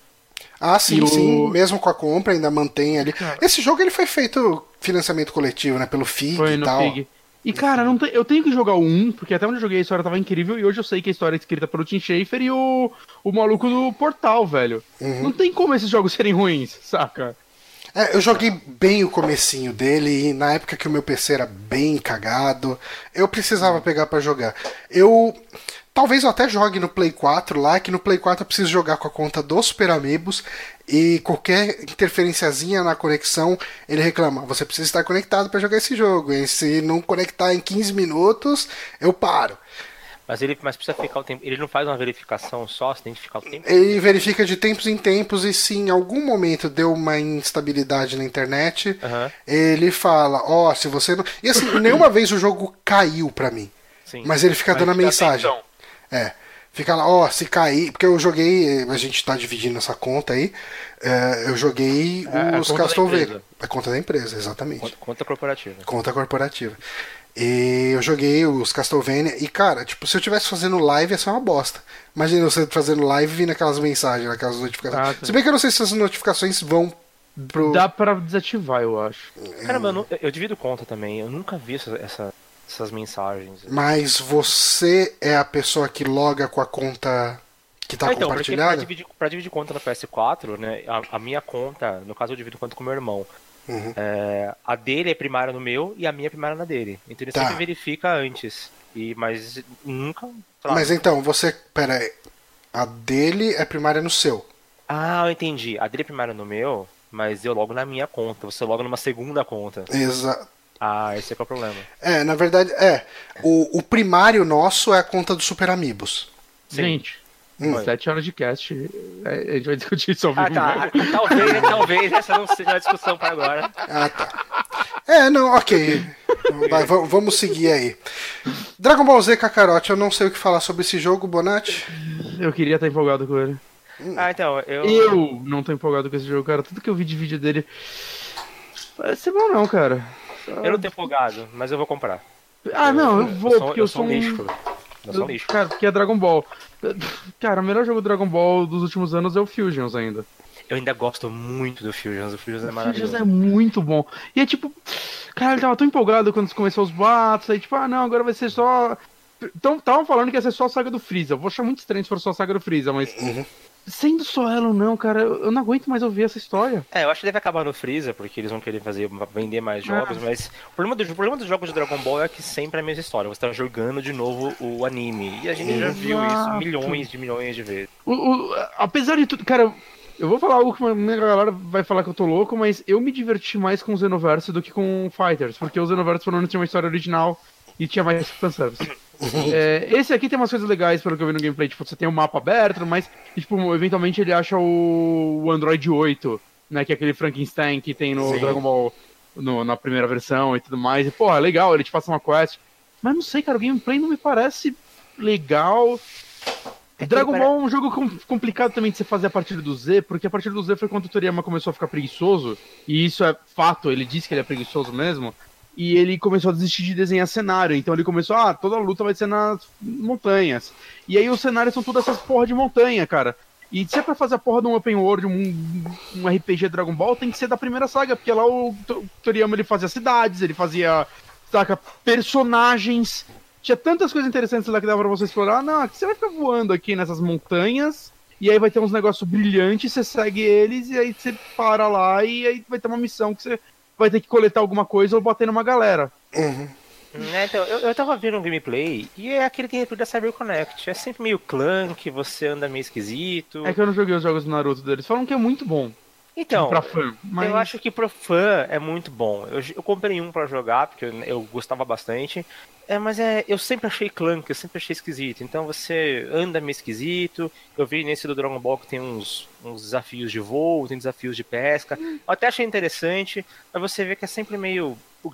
Ah, sim, o... sim. Mesmo com a compra, ainda mantém ali. Cara, Esse jogo ele foi feito financiamento coletivo, né? Pelo FIG foi e tal. FIG. E, cara, não te... eu tenho que jogar o 1, porque até onde eu joguei a história tava incrível, e hoje eu sei que a história é escrita pelo Tim Schafer e o, o maluco do Portal, velho. Uhum. Não tem como esses jogos [laughs] serem ruins, saca? É, eu joguei bem o comecinho dele, e na época que o meu PC era bem cagado, eu precisava pegar para jogar. Eu Talvez eu até jogue no Play 4 lá, que no Play 4 eu preciso jogar com a conta do Super Amigos e qualquer interferenciazinha na conexão, ele reclama: você precisa estar conectado para jogar esse jogo. E se não conectar em 15 minutos, eu paro. Mas ele mas precisa ficar o tempo. Ele não faz uma verificação só, você tem que ficar o tempo. Ele verifica de tempos em tempos e se em algum momento deu uma instabilidade na internet, uhum. ele fala, ó, oh, se você não. E assim, nenhuma vez o jogo caiu pra mim. Sim. Mas ele fica mas dando a mensagem. Atenção. É. Fica lá, ó, se cair. Porque eu joguei. A gente tá dividindo essa conta aí. É, eu joguei é, os Castlevania. A conta da empresa, exatamente. Conta, conta corporativa. Conta corporativa. E eu joguei os Castlevania e, cara, tipo, se eu tivesse fazendo live ia ser uma bosta. Imagina você fazendo live e vindo aquelas mensagens, aquelas notificações. Ah, tá. Se bem que eu não sei se essas notificações vão pro. Dá pra desativar, eu acho. Caramba, eu, não, eu divido conta também. Eu nunca vi essa, essa essas mensagens. Mas você é a pessoa que loga com a conta que está ah, então, compartilhada? Pra dividir, pra dividir conta no PS4, né? A, a, minha conta, no caso eu divido conta com meu irmão. Uhum. É, a dele é primária no meu e a minha é primária na dele. Então ele tá. sempre verifica antes. E, mas nunca. Mas então, você. Pera aí. A dele é primária no seu. Ah, eu entendi. A dele é primária no meu, mas eu logo na minha conta. Você logo numa segunda conta. Exato. Ah, esse é, é o problema. É, na verdade, é. O, o primário nosso é a conta do Super Amigos. Gente, hum. sete horas de cast, é, a gente vai discutir isso ao vivo. [laughs] Ah, tá. talvez, talvez essa não seja a discussão para agora. Ah, tá. É, não, ok. Vai, vamos seguir aí. Dragon Ball Z Kakarot, eu não sei o que falar sobre esse jogo, Bonatti. Eu queria estar empolgado com ele. Hum. Ah, então, eu. Eu não tô empolgado com esse jogo, cara. Tudo que eu vi de vídeo dele. Parece ser bom, não, cara. Eu não tô empolgado, mas eu vou comprar. Ah, eu, não, eu vou, eu sou, porque eu sou, um lixo. Eu sou um lixo. Cara, porque é Dragon Ball. Cara, o melhor jogo do Dragon Ball dos últimos anos é o Fusions ainda. Eu ainda gosto muito do Fusions, o Fusions é maravilhoso. O Fusions é muito bom. E é tipo, cara, ele tava tão empolgado quando começou os batos, aí tipo, ah não, agora vai ser só. Então, estavam falando que ia ser só a saga do Freeza. Eu vou achar muito estranho se for só a saga do Freeza, mas. Uhum. Sendo só ela ou não, cara, eu não aguento mais ouvir essa história. É, eu acho que deve acabar no Freeza, porque eles vão querer fazer, vender mais é. jogos, mas o problema, do, o problema dos jogos de Dragon Ball é que sempre é a mesma história. Você tá jogando de novo o anime. E a gente Exato. já viu isso milhões de milhões de vezes. O, o, apesar de tudo, cara, eu vou falar algo que a minha galera vai falar que eu tô louco, mas eu me diverti mais com o Xenoverse do que com Fighters, porque o Xenoverse pelo menos tinha uma história original e tinha mais fanservice. [laughs] É, esse aqui tem umas coisas legais, pelo que eu vi no gameplay. Tipo, você tem o um mapa aberto, mas, tipo, eventualmente ele acha o, o Android 8, né? Que é aquele Frankenstein que tem no Sim. Dragon Ball no, na primeira versão e tudo mais. E, pô, é legal, ele te passa uma quest. Mas não sei, cara, o gameplay não me parece legal. É Dragon Ball é um jogo complicado também de você fazer a partir do Z, porque a partir do Z foi quando o Toriyama começou a ficar preguiçoso, e isso é fato, ele disse que ele é preguiçoso mesmo e ele começou a desistir de desenhar cenário. Então ele começou, ah, toda luta vai ser nas montanhas. E aí os cenários são todas essas porra de montanha, cara. E se é pra fazer a porra de um open world, um, um RPG Dragon Ball, tem que ser da primeira saga, porque lá o Toriyama ele fazia cidades, ele fazia, saca, personagens. Tinha tantas coisas interessantes lá que dava pra você explorar. Não, você vai ficar voando aqui nessas montanhas, e aí vai ter uns negócios brilhantes, você segue eles, e aí você para lá, e aí vai ter uma missão que você vai ter que coletar alguma coisa ou bater numa galera. Uhum. É, então, eu, eu tava vendo um gameplay e é aquele gameplay da CyberConnect. É sempre meio clunk, você anda meio esquisito. É que eu não joguei os jogos do Naruto deles. Falam que é muito bom. Então, pra fã, mas... eu acho que pro fã é muito bom. Eu, eu comprei um para jogar, porque eu, eu, gostava bastante. É, mas é, eu sempre achei clunk, eu sempre achei esquisito. Então você anda meio esquisito. Eu vi nesse do Dragon Ball que tem uns, uns desafios de voo, tem desafios de pesca. Eu até achei interessante, mas você vê que é sempre meio. O,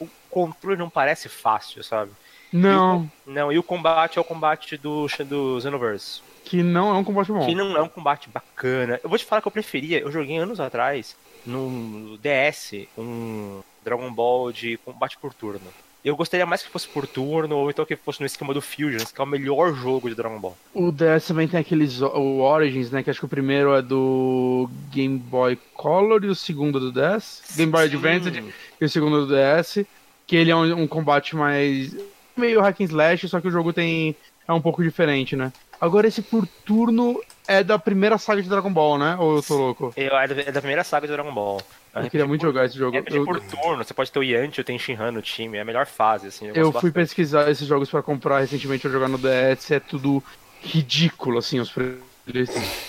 o controle não parece fácil, sabe? Não. E o, não, e o combate é o combate do, do Xenoverse. Que não é um combate bom. Que não é um combate bacana. Eu vou te falar que eu preferia, eu joguei anos atrás no DS um Dragon Ball de combate por turno. Eu gostaria mais que fosse por turno, ou então que fosse no esquema do Fusions, que é o melhor jogo de Dragon Ball. O DS também tem aqueles. O Origins, né? Que acho que o primeiro é do Game Boy Color e o segundo do DS. Game Boy Advance e o segundo do DS. Que ele é um, um combate mais. meio hack and slash, só que o jogo tem. é um pouco diferente, né? Agora, esse por turno é da primeira saga de Dragon Ball, né? Ou eu tô louco? é, da, é da primeira saga de Dragon Ball. Eu queria muito jogar esse jogo. É eu... por turno, você pode ter o Yanti ou o Tenshinhan no time, é a melhor fase, assim. Eu, eu fui bastante. pesquisar esses jogos para comprar recentemente pra jogar no DS, é tudo ridículo, assim, os preços.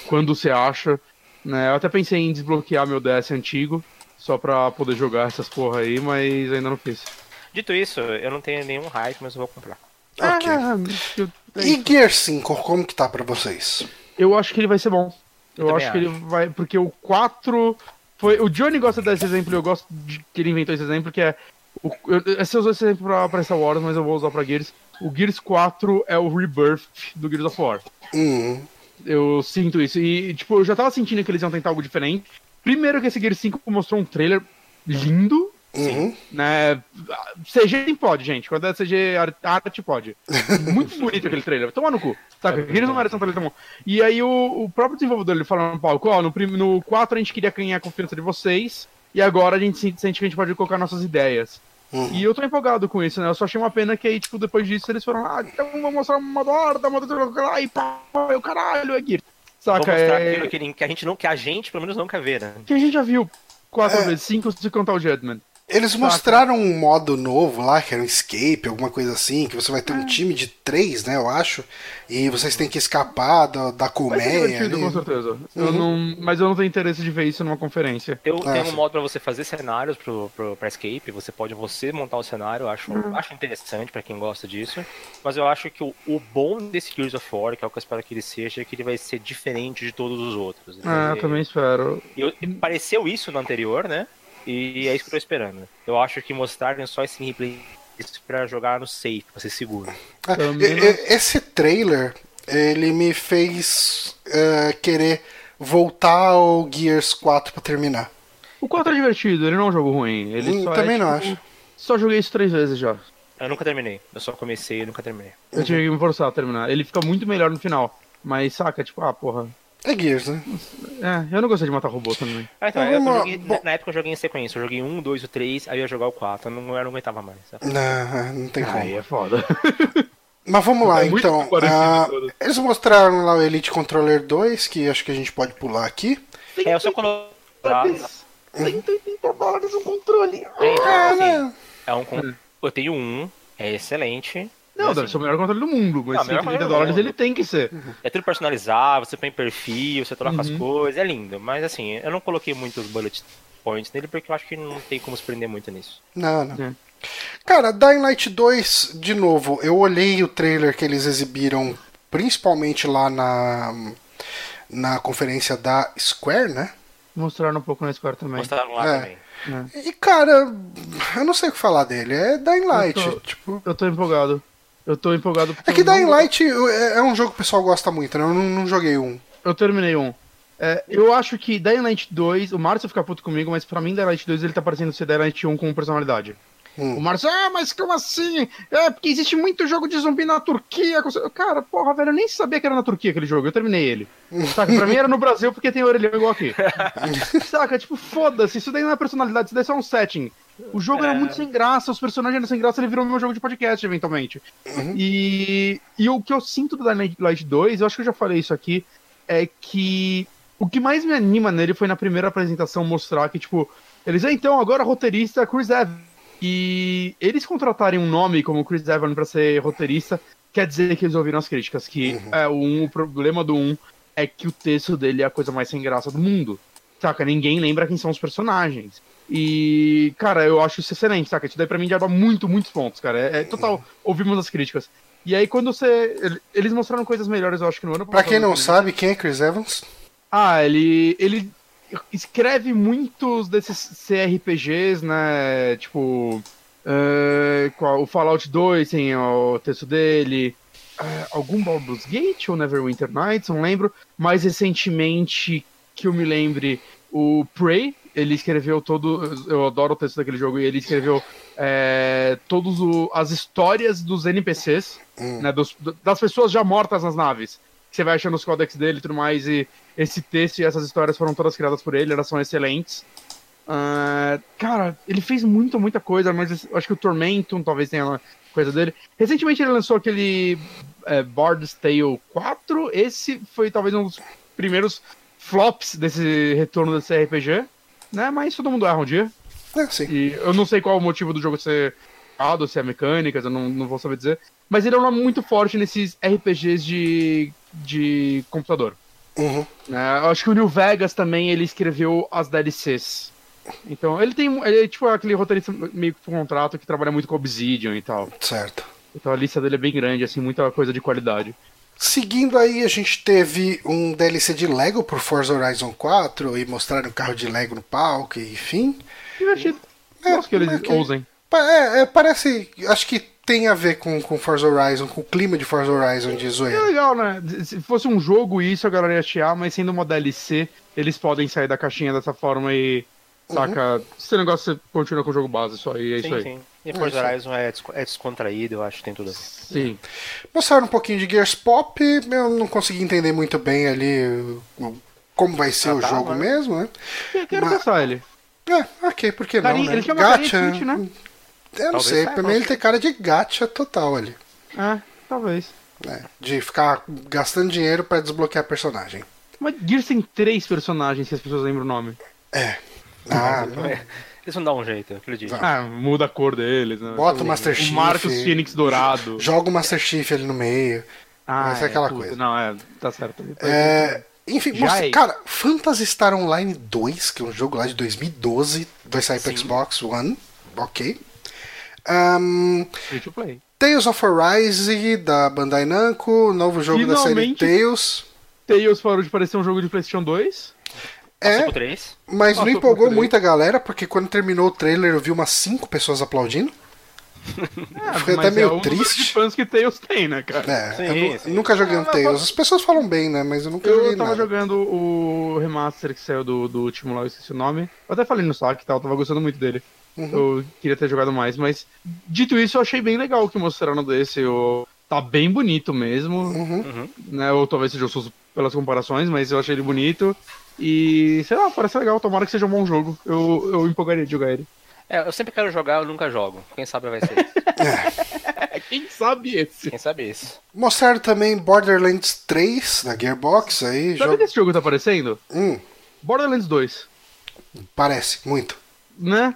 Quando você acha. Né? Eu até pensei em desbloquear meu DS antigo, só pra poder jogar essas porra aí, mas ainda não fiz. Dito isso, eu não tenho nenhum hype, mas eu vou comprar. Ok. Ah, eu... E Gear 5, como que tá pra vocês? Eu acho que ele vai ser bom. Eu, eu acho que ele vai. Porque o 4. Foi, o Johnny gosta desse exemplo e eu gosto de que ele inventou esse exemplo, que é. O, eu, você usou esse exemplo pra, pra Star Wars, mas eu vou usar pra Gears. O Gears 4 é o rebirth do Gears of War. Uhum. Eu sinto isso. E, tipo, eu já tava sentindo que eles iam tentar algo diferente. Primeiro que esse Gears 5 mostrou um trailer lindo. Uhum. Né? CG pode, gente. Quando é CG arte, pode. [laughs] Muito bonito aquele trailer. Toma no cu. Saca? Eles não merecem um bom. E aí o, o próprio desenvolvedor ele falou no palco, ó, no, no 4 a gente queria ganhar a confiança de vocês. E agora a gente sente que a gente pode colocar nossas ideias. Uhum. E eu tô empolgado com isso, né? Eu só achei uma pena que aí, tipo, depois disso eles foram, ah, então vamos mostrar uma horda, uma horda, e pá, o caralho, é Gear. Saca? Vou mostrar é... aquilo que, que, a gente não, que a gente, pelo menos, não quer ver, né? Que a gente já viu. 4 é... vezes 5 se contar o Judgment. Eles mostraram um modo novo lá, que era um escape, alguma coisa assim, que você vai ter um é. time de três, né, eu acho, e vocês têm que escapar da, da colmeia. divertido, com certeza. Uhum. Eu não, mas eu não tenho interesse de ver isso numa conferência. Eu ah, tenho um modo para você fazer cenários pro, pro, pra escape, você pode você montar o cenário, eu acho, uhum. acho interessante para quem gosta disso, mas eu acho que o, o, bom desse Gears of War, que é o que eu espero que ele seja, é que ele vai ser diferente de todos os outros. Ah, eu também espero. E, pareceu isso no anterior, né? E é isso que eu tô esperando. Eu acho que mostrarem só esse replay para jogar no safe, pra ser seguro. É, esse trailer, ele me fez uh, querer voltar ao Gears 4 pra terminar. O 4 é divertido, ele não é um jogo ruim. Ele hum, também é, não tipo, acho. Só joguei isso três vezes já. Eu nunca terminei. Eu só comecei e nunca terminei. Eu tive que me forçar a terminar. Ele fica muito melhor no final. Mas saca, tipo, ah, porra, é Gears, né? É, eu não gostei de matar robô também. Ah, então, eu, eu joguei, na, na, época eu joguei em sequência. Eu joguei um, dois, o três, aí eu ia jogar o quatro. Eu não, eu não aguentava mais. Sabe? Não, não tem como. Aí é foda. [laughs] Mas vamos lá, é então. Uh, eles mostraram lá o Elite Controller 2, que acho que a gente pode pular aqui. É, eu só coloquei. 180 dólares o controle. É, então, é, assim, é um, eu tenho um, é excelente. Não, deve ser o melhor controle do mundo, mas não, 130 dólares ele tem que ser. É tudo personalizado, você põe perfil, você troca uhum. as coisas, é lindo. Mas assim, eu não coloquei muitos bullet points nele porque eu acho que não tem como se prender muito nisso. Não, não. É. Cara, Dying Light 2, de novo, eu olhei o trailer que eles exibiram, principalmente lá na, na conferência da Square, né? Mostraram um pouco na Square também. Mostraram lá é. também. É. E cara, eu não sei o que falar dele. É Dying Light. Eu tô, tipo... eu tô empolgado. Eu tô empolgado É que Dying Light é, é um jogo que o pessoal gosta muito, né? Eu não, não joguei um. Eu terminei um. É, eu acho que Dying Light 2, o Márcio fica puto comigo, mas pra mim Dying Light 2 ele tá parecendo ser Dying Light 1 com personalidade. Hum. O Márcio, ah, mas como assim? É, porque existe muito jogo de zumbi na Turquia. Cara, porra, velho, eu nem sabia que era na Turquia aquele jogo, eu terminei ele. Saca, pra mim era no Brasil porque tem orelhão igual aqui. [laughs] Saca, tipo, foda-se, isso daí não é personalidade, isso daí é só um setting. O jogo é... era muito sem graça, os personagens eram sem graça, ele virou meu jogo de podcast, eventualmente. Uhum. E, e o que eu sinto do Dying Light 2, eu acho que eu já falei isso aqui, é que o que mais me anima nele foi na primeira apresentação mostrar que, tipo, eles, ah, então, agora roteirista Chris Evans. E eles contratarem um nome como Chris Evans para ser roteirista, quer dizer que eles ouviram as críticas, que uhum. é, o, um, o problema do 1 um é que o texto dele é a coisa mais sem graça do mundo. Saca? Ninguém lembra quem são os personagens. E, cara, eu acho isso excelente, saca? Isso daí pra mim já dá muito, muitos pontos, cara. É, é total, ouvimos as críticas. E aí quando você. Eles mostraram coisas melhores, eu acho que no ano Pra quem não sabe, quem é Chris Evans? Ah, ele. ele escreve muitos desses CRPGs, né? Tipo. Uh, o Fallout 2 tem o texto dele. Uh, algum Baldur's Gate ou Neverwinter Nights, não lembro. Mais recentemente, que eu me lembre, o Prey, ele escreveu todo. Eu adoro o texto daquele jogo, e ele escreveu é, todas as histórias dos NPCs, hum. né, dos, das pessoas já mortas nas naves. Você vai achando os códex dele e tudo mais, e esse texto e essas histórias foram todas criadas por ele, elas são excelentes. Uh, cara, ele fez muita, muita coisa, mas acho que o Tormentum talvez tenha uma coisa dele. Recentemente ele lançou aquele é, Bard's Tale 4. Esse foi talvez um dos primeiros flops desse retorno desse RPG né? Mas todo mundo erra um dia. É, sim. E eu não sei qual o motivo do jogo ser errado, se é mecânicas, eu não, não vou saber dizer. Mas ele é um nome muito forte nesses RPGs de, de computador. Uhum. É, eu acho que o New Vegas também ele escreveu as DLCs. Então, ele tem. Ele é tipo aquele roteirista meio que por contrato que trabalha muito com Obsidian e tal. Certo. Então a lista dele é bem grande, assim, muita coisa de qualidade. Seguindo aí, a gente teve um DLC de Lego por Forza Horizon 4 e mostraram o carro de Lego no palco, enfim. Divertido. É, Gosto que eles é que... ousem. É, é, parece. Acho que tem a ver com, com Forza Horizon, com o clima de Forza Horizon de zoeira. É legal, né? Se fosse um jogo isso, a galera ia chiar, mas sendo uma DLC, eles podem sair da caixinha dessa forma e. Saca? Uhum. Se negócio você continua com o jogo base só, e é sim, isso aí. Sim. E Forza é Horizon é, é descontraído, eu acho que tem tudo a ver. Sim. Mostraram um pouquinho de Gears Pop, eu não consegui entender muito bem ali como vai ser ah, o tá, jogo mas... mesmo, né? Quero Mas... testar ele. É, ok, por que Carinho, não, né? Ele chama gacha, Switch, né? Eu não talvez sei, pra mim ele tem cara de gacha total ali. É, talvez. É, de ficar gastando dinheiro para desbloquear personagem. Mas Gears tem três personagens, se as pessoas lembram o nome. É. Ah, [laughs] Mas, é, Eles vão dar um jeito, eu acredito. Ah, muda a cor deles, né? Bota o Master Chief. O Marcos Phoenix dourado. [laughs] Joga o Master Chief ali no meio. Ah, Essa é aquela puta, coisa. Não, é, tá certo. É, enfim, mostra- é. cara, Phantasy Star Online 2, que é um jogo lá de 2012, vai sair para Sim. Xbox One, ok. Ahn, Free to play. Tales of Arise da Bandai Namco, novo jogo da série Finalmente. Tales. Tails parou de parecer um jogo de PlayStation 2. É, Passou 3. mas não Passou empolgou por três. muita galera, porque quando terminou o trailer eu vi umas 5 pessoas aplaudindo. [laughs] É, Fiquei mas até meio é um triste. de fãs que Tails tem, né, cara? É, Sim, eu sim. nunca joguei um Ah, mas Tales. As pessoas falam bem, né? Mas eu nunca joguei Eu tava nada. jogando o remaster que saiu do, do último lá, eu esqueci o nome. Eu até falei no saque e tal, eu tava gostando muito dele. Uhum. Eu queria ter jogado mais, mas dito isso, eu achei bem legal o que mostraram desse. O... Tá bem bonito mesmo, Uhum. Uhum. né? Ou talvez seja susto pelas comparações, mas eu achei ele bonito. E sei lá, parece legal, tomara que seja um bom jogo. Eu, eu empolgaria de jogar ele. É, eu sempre quero jogar, eu nunca jogo. Quem sabe vai ser isso. [laughs] [laughs] Quem sabe esse? Quem sabe isso. Mostraram também Borderlands 3 da Gearbox aí. Sabe Jogo... que esse jogo tá aparecendo? Hum, Borderlands 2, parece, muito. né?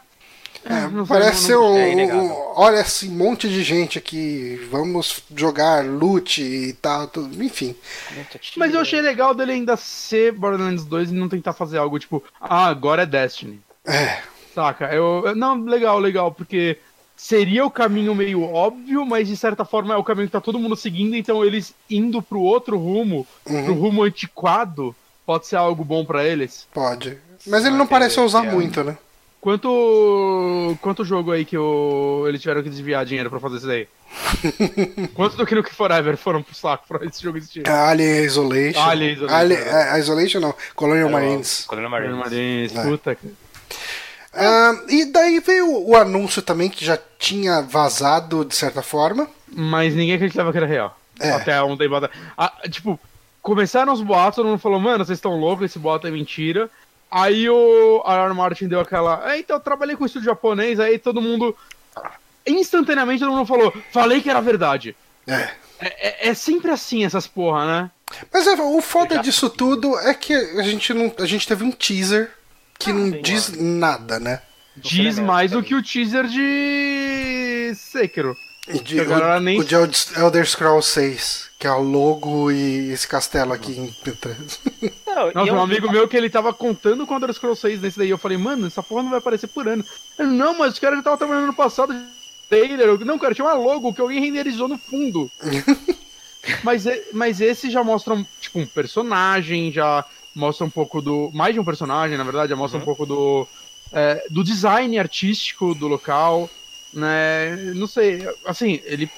É, não parece não- ser um, é um- Olha esse monte de gente aqui. Vamos jogar loot e tal. tudo, enfim. Mas eu achei legal dele ainda ser Borderlands 2 e não tentar fazer algo tipo, ah, agora é Destiny. É. Saca? Eu, eu- não, legal, legal, porque seria o caminho meio óbvio, mas de certa forma é o caminho que tá todo mundo seguindo, então eles indo pro outro rumo, Uhum. pro rumo antiquado, pode ser algo bom pra eles. Pode. Mas ele não parece usar ter- muito, né? Quanto quanto jogo aí que o, eles tiveram que desviar dinheiro pra fazer isso daí? [laughs] Quanto do Nuke Forever foram pro saco pra esse jogo existir? Alien Isolation. Alien Isolation. Alien- é, Isolation não. Colonial Era Marines. Colonial Marines. Marines, É. puta, cara. Ah, e daí veio o anúncio também que já tinha vazado de certa forma. Mas ninguém acreditava que era real. É. Até um atrás. Ah, tipo, começaram os boatos, todo mundo falou, mano, vocês estão loucos, esse boato é mentira. Aí o Aaron Martin deu aquela. É, então eu trabalhei com estúdio japonês, aí todo mundo. Instantaneamente todo mundo falou, falei que era verdade. É. É, é- é sempre assim essas porra, né? Mas é, o foda Já- disso tudo é que a gente não. A gente teve um teaser que não sim, diz nada, né? Diz mais do que o teaser de Sekiro. E de- o, nem- o de Elder Elder Scrolls 6, que é o logo e esse castelo aqui em [laughs] Não, e Nossa, um amigo meu que ele tava contando com o Elder Scrolls 6 nesse daí. Eu falei, mano, essa porra não vai aparecer por ano. Ele, não, mas os caras já estavam trabalhando no passado. Trailer. Eu, Não, cara, tinha uma logo que alguém renderizou no fundo. [laughs] mas, mas esse já mostra, um, tipo, um personagem, já mostra um pouco do. Mais de um personagem, na verdade, já mostra um pouco do. é, do design artístico do local. Né? Não sei, assim, ele.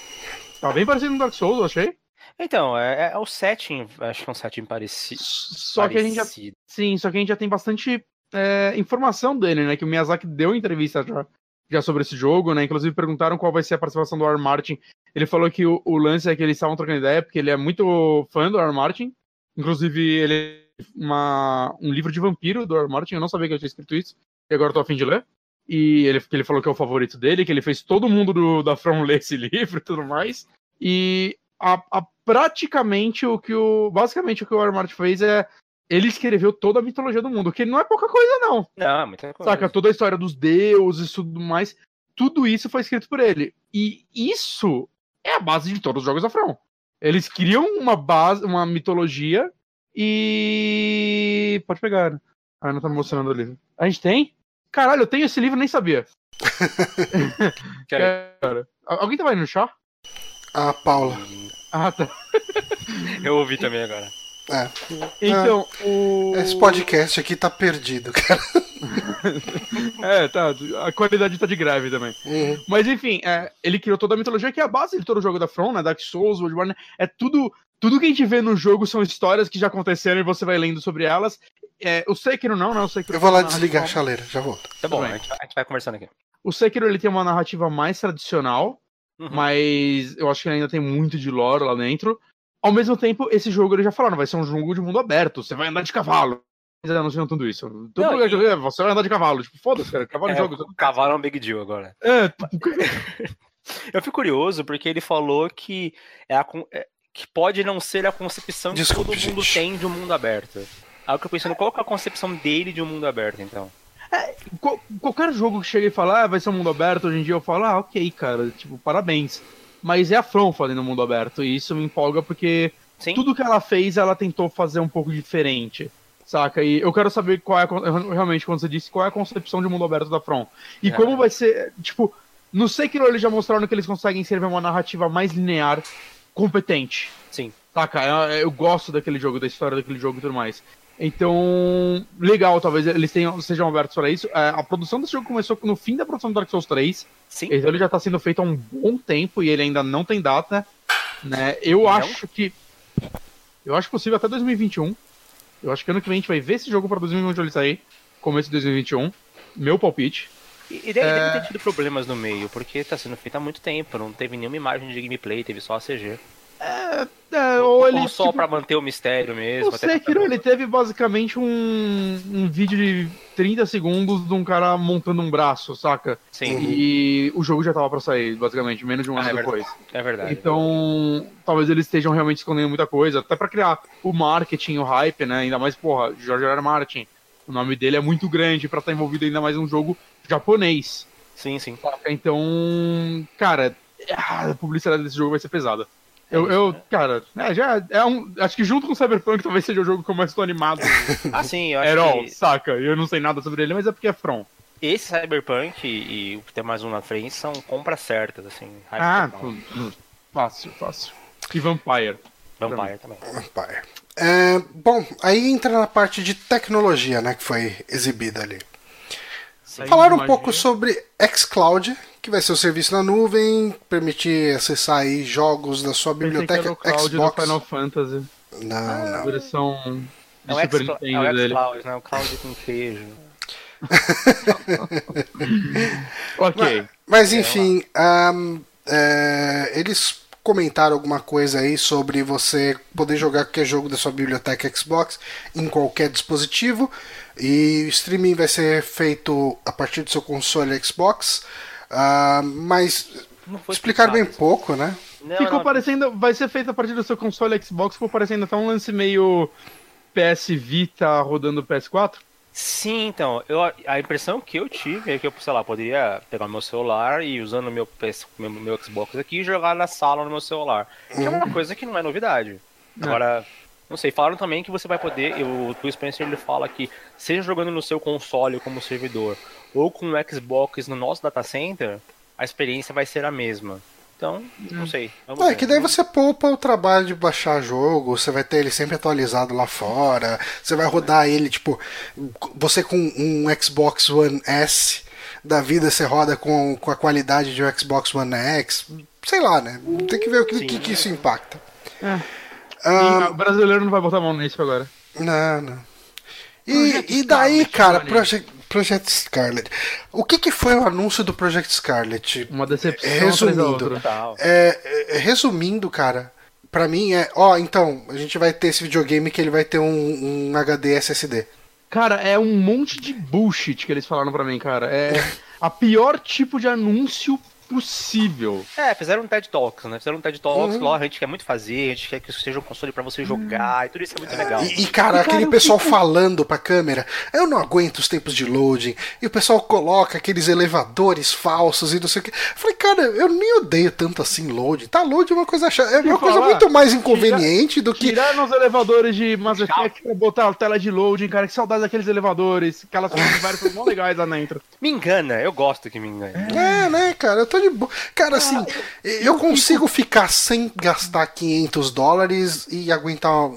Tá bem parecido com Dark Souls, eu achei. Então, é, é o setting, acho que é um setting parecido. Só que a gente já parecido. Sim, só que a gente já tem bastante é, informação dele, né? Que o Miyazaki deu entrevista já, já sobre esse jogo, né? Inclusive perguntaram qual vai ser a participação do Aaron Martin. Ele falou que o, o lance é que eles estavam trocando ideia, porque ele é muito fã do Aaron Martin. Inclusive, ele uma, um livro de vampiro do Aaron Martin, eu não sabia que eu tinha escrito isso, e agora eu tô a fim de ler. E ele, que ele falou que é o favorito dele, que ele fez todo mundo do, da From [laughs] ler esse livro e tudo mais. E a, a- praticamente o que o. Basicamente o que o Aaron Martin fez é. Ele escreveu toda a mitologia do mundo, que não é pouca coisa, não. Não, é muita coisa. Saca? Toda a história dos deuses e tudo mais. Tudo isso foi escrito por ele. E isso é a base de todos os jogos da From. Eles criam uma base, uma mitologia e. Pode pegar. A Ana tá me mostrando o livro. A gente tem? Caralho, eu tenho esse livro e nem sabia. [laughs] Quero- Cara, alguém tava indo no chá? A Paula. Ah, tá. Eu ouvi também agora. É. Então, o. Esse podcast aqui tá perdido, cara. [laughs] É, tá. A qualidade tá de greve também. Uhum. Mas enfim, é, ele criou toda a mitologia que é a base de todo o jogo da From, né? Dark Souls, Bloodborne. É tudo. Tudo que a gente vê no jogo são histórias que já aconteceram e você vai lendo sobre elas. É, o Sekiro não, né? O Sekiro Eu vou lá desligar a chaleira, já volto. Tá bom, a gente, vai- a gente vai conversando aqui. O Sekiro ele tem uma narrativa mais tradicional, Uhum. mas eu acho que ele ainda tem muito de lore lá dentro. Ao mesmo tempo, esse jogo eles já falaram, vai ser um jogo de mundo aberto, você vai andar de cavalo. Eles anunciam tudo isso. Todo Não, lugar que eu ver, você vai andar de cavalo. Tipo, foda-se, cara, cavalo em É, jogo. cavalo é um big deal agora. É, [laughs] tipo, Eu fico curioso porque ele falou que é a con- é- que pode não ser a concepção Desculpe, que todo mundo gente. tem de um mundo aberto. Aí eu fico pensando, qual que é a concepção dele de um mundo aberto, então? É, qualquer jogo que chega e fala, ah, vai ser um mundo aberto, hoje em dia eu falo, ah, ok, cara, tipo, parabéns. Mas é a From fazendo mundo aberto, e isso me empolga porque Sim. tudo que ela fez, ela tentou fazer um pouco diferente. Saca? E eu quero saber qual é, realmente, quando você disse, qual é a concepção de mundo aberto da From. E é. como vai ser, tipo, no Sekiro eles já mostraram que eles conseguem escrever uma narrativa mais linear, competente. Sim. Saca? Eu, eu gosto daquele jogo, da história daquele jogo e tudo mais. Então, legal, talvez eles tenham, sejam abertos para isso. É, a produção desse jogo começou no fim da produção do Dark Souls 3. Sim. Então ele já está sendo feito há um bom tempo e ele ainda não tem data. Né? Eu não. acho que. Eu acho possível até 2021. Eu acho que ano que vem a gente vai ver esse jogo para 2021 ele sair. Começo de 2021. Meu palpite. E, e deve, é... deve, ter tido problemas no meio, porque está sendo feito há muito tempo. Não teve nenhuma imagem de gameplay, teve só a CG. É, é, ou ele. Ou só tipo, pra manter o mistério mesmo. O Sekiro, ele teve basicamente um, um vídeo de 30 segundos de um cara montando um braço, saca? Sim. E o jogo já tava pra sair, basicamente, menos de um ah, ano é depois. É verdade. Então, talvez eles estejam realmente escondendo muita coisa, até pra criar o marketing, o hype, né? Ainda mais, porra, George R. Martin. O nome dele é muito grande para estar tá envolvido ainda mais num jogo japonês. Sim, sim. Saca? Então, cara, a publicidade desse jogo vai ser pesada. Eu, eu né? cara, é, já é um. Acho que junto com o Cyberpunk talvez seja o jogo que eu mais estou animado. [laughs] ah, sim, eu acho Herol, que... saca? Eu não sei nada sobre ele, mas é porque é From. Esse Cyberpunk e o que tem mais um na frente são compras certas, assim. Ah, fácil, fácil. E Vampire. Vampire também. Vampire. É, bom, aí entra na parte de tecnologia, né, que foi exibida ali. Falar um pouco sobre xCloud, que vai ser o serviço na nuvem, permitir acessar aí jogos da sua biblioteca que era o Xbox. Do Final Fantasy. Não, ah, não. Versão de é Super Nintendo é o dele. Cloud, né? O Cloud com queijo. [laughs] ok. Mas, mas enfim, um, é, eles comentaram alguma coisa aí sobre você poder jogar qualquer jogo da sua biblioteca Xbox em qualquer dispositivo. E o streaming vai ser feito a partir do seu console Xbox. Uh, mas explicar bem pouco, né? Não, ficou não. parecendo. Vai ser feito a partir do seu console Xbox, ficou parecendo até um lance meio PS Vita rodando PS4. Sim, então, eu, a impressão que eu tive é que eu, sei lá, poderia pegar meu celular e usando meu, PS, meu, meu Xbox aqui e jogar na sala no meu celular. Que é uma uhum. coisa que não é novidade. É. Agora, não sei, falaram também que você vai poder, o Phil Spencer ele fala que seja jogando no seu console como servidor ou com o Xbox no nosso data center, a experiência vai ser a mesma. Então, não hum. sei. É que daí você poupa o trabalho de baixar jogo, você vai ter ele sempre atualizado lá fora, você vai rodar ele, tipo, você com um Xbox One S da vida, você roda com, com a qualidade de um Xbox One X, sei lá, né? Tem que ver o que, que, que isso impacta. É. Um, o brasileiro não vai botar a mão nisso agora. Não, não. E, e daí, cara, Project, Project Scarlet. O que, que foi o anúncio do Project Scarlet? Uma decepção. Resumindo, é, é, resumindo, cara, pra mim é, ó, então, a gente vai ter esse videogame que ele vai ter um, um HD SSD. Cara, é um monte de bullshit que eles falaram pra mim, cara. É [laughs] a pior tipo de anúncio possível. É, fizeram um TED Talks, né? Fizeram um TED Talks, uhum. lá a gente quer muito fazer, a gente quer que isso seja um console para você jogar, uhum. e tudo isso é muito legal. E, e cara, e, aquele cara, pessoal fico... falando pra câmera, eu não aguento os tempos de loading, e o pessoal coloca aqueles elevadores falsos e não sei o que. Eu falei, cara, eu nem odeio tanto assim loading. Tá, loading é uma coisa chata, é uma coisa muito mais inconveniente tira, do que. Tirar nos elevadores de Mass Effect pra botar a tela de loading, cara, que saudade daqueles elevadores, aquelas coisas várias mó legais lá dentro. [laughs] Me engana, eu gosto que me engane. É, né, cara, eu tô de boa. Cara, assim, eu consigo ficar sem gastar 500 dólares e aguentar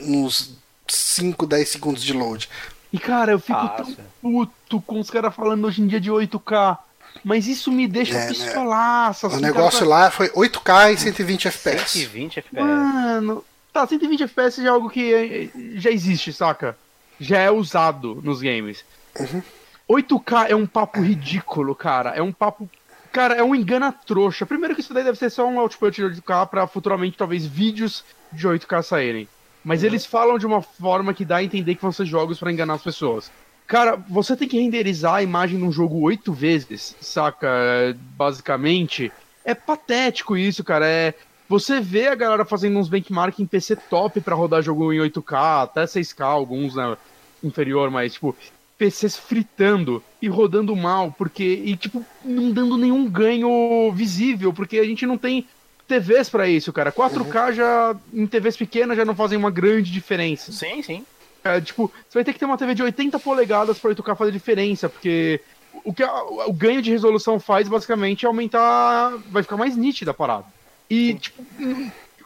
uns 5, 10 segundos de load. E cara, eu fico ah, tão puto com os caras falando hoje em dia de 8K. Mas isso me deixa é, pistolaço. Né? Assim, o negócio cara... lá foi 8K e 120 FPS. 120 FPS. Mano, tá, 120 FPS é algo que eh, já existe, saca? Já é usado nos games. Uhum. 8K é um papo ridículo, cara. É um papo Cara, é um engana trouxa. Primeiro que isso daí deve ser só um output de 8K para futuramente talvez vídeos de 8K saírem. Mas uhum. eles falam de uma forma que dá a entender que vão ser jogos para enganar as pessoas. Cara, você tem que renderizar a imagem num jogo oito vezes, saca? Basicamente. É patético isso, cara. É. Você vê a galera fazendo uns benchmark em PC top para rodar jogo em 8K, até 6K, alguns, né? Inferior, mas, tipo, PCs fritando e rodando mal, porque. E, tipo, não dando nenhum ganho visível, porque a gente não tem TVs para isso, cara. 4K uhum. já. Em TVs pequenas já não fazem uma grande diferença. Sim, sim. É, tipo, você vai ter que ter uma TV de 80 polegadas para 8K fazer diferença, porque o que a, o ganho de resolução faz basicamente é aumentar. Vai ficar mais nítida a parada. E, tipo.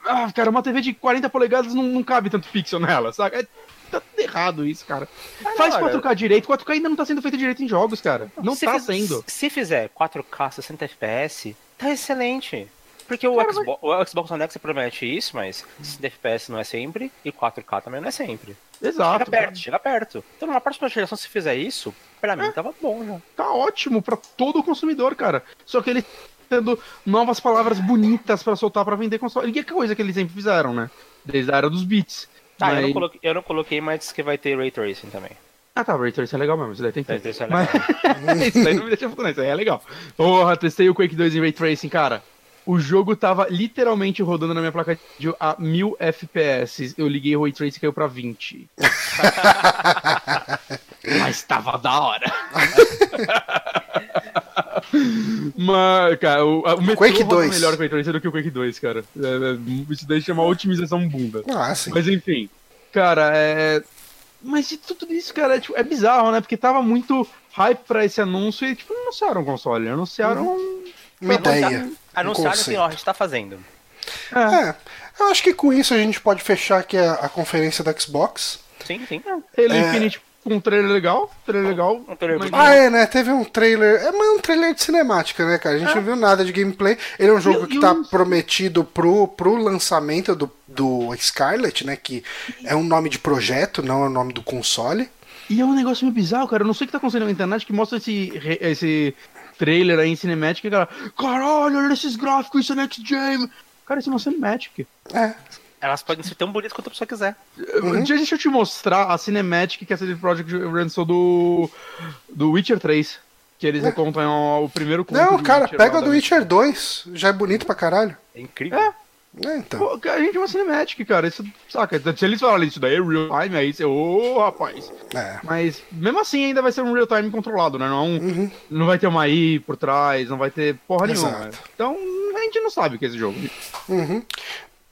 Ah, cara, uma TV de 40 polegadas não, não cabe tanto pixel nela, sabe? É, tá errado isso, cara. Faz não, 4K direito, 4K ainda não tá sendo feito direito em jogos, cara. Não se tá fiz, sendo. Se fizer 4K 60 FPS, tá excelente. Porque o, cara, Xbox, mas... o Xbox One X promete isso, mas 60 FPS não é sempre, e 4K também não é sempre. Exato. Chega perto, chega perto. Então, numa próxima geração, se fizer isso, pra mim é. tava bom já. Tá ótimo pra todo consumidor, cara. Só que ele tendo novas palavras bonitas para soltar para vender console. E que coisa que eles sempre fizeram, né? Desde a era dos bits. Ah, mas... eu, não coloquei, eu não coloquei, mas que vai ter Ray Tracing também. Ah tá, Ray Tracing é legal mesmo, isso daí tem que ter. É mas... [laughs] isso daí não me deixa fuder, isso aí é legal. Porra, testei o Quake 2 em Ray Tracing, cara. O jogo tava literalmente rodando na minha placa de a 1000 FPS. Eu liguei o Ray Tracing e caiu pra 20. [laughs] Mas tava da hora. [laughs] Mas, cara, o, o Metro Quake 2. melhor Ray Tracing do que o Quake 2, cara. É, é, isso daí chama otimização bunda. Ah, sim. Mas enfim, cara, é. Mas de tudo isso, cara, é, tipo, é bizarro, né? Porque tava muito hype pra esse anúncio e, tipo, não anunciaram o console, anunciaram. Uhum. Uma ideia. Anunciaram assim, ó, a gente tá fazendo. É. é. eu acho que com isso a gente pode fechar aqui a, a conferência da Xbox. Sim, sim. Halo é... Infinite um trailer legal, trailer legal. Um trailer mas... Ah, é, né? Teve um trailer. É um trailer de cinemática, né, cara? A gente é. não viu nada de gameplay. Ele é um jogo que tá prometido pro, pro lançamento do, do Scarlet, né? Que é um nome de projeto, não é o nome do console. E é um negócio meio bizarro, cara. Eu não sei o que tá acontecendo na internet que mostra esse, esse trailer aí em cinemática e cara, caralho, olha esses gráficos, isso é next gen. Cara, isso é uma cinemática. É. Elas podem ser tão bonitas quanto a pessoa quiser. Uhum. Deixa eu te mostrar a cinematic que a CD Projekt lançou do, do Witcher 3. Que eles é. contam o primeiro conto Não, cara, Witcher, pega do Witcher 2. Já é bonito pra caralho. É incrível. É. É, então. Pô, a gente é uma cinematic, cara. Isso, saca? Se eles falarem isso daí é real time, aí você, ô oh, rapaz. É. Mas mesmo assim ainda vai ser um real time controlado, né? Não, é uhum. não vai ter uma AI por trás, não vai ter porra Exato. nenhuma. Então a gente não sabe o que é esse jogo. Uhum.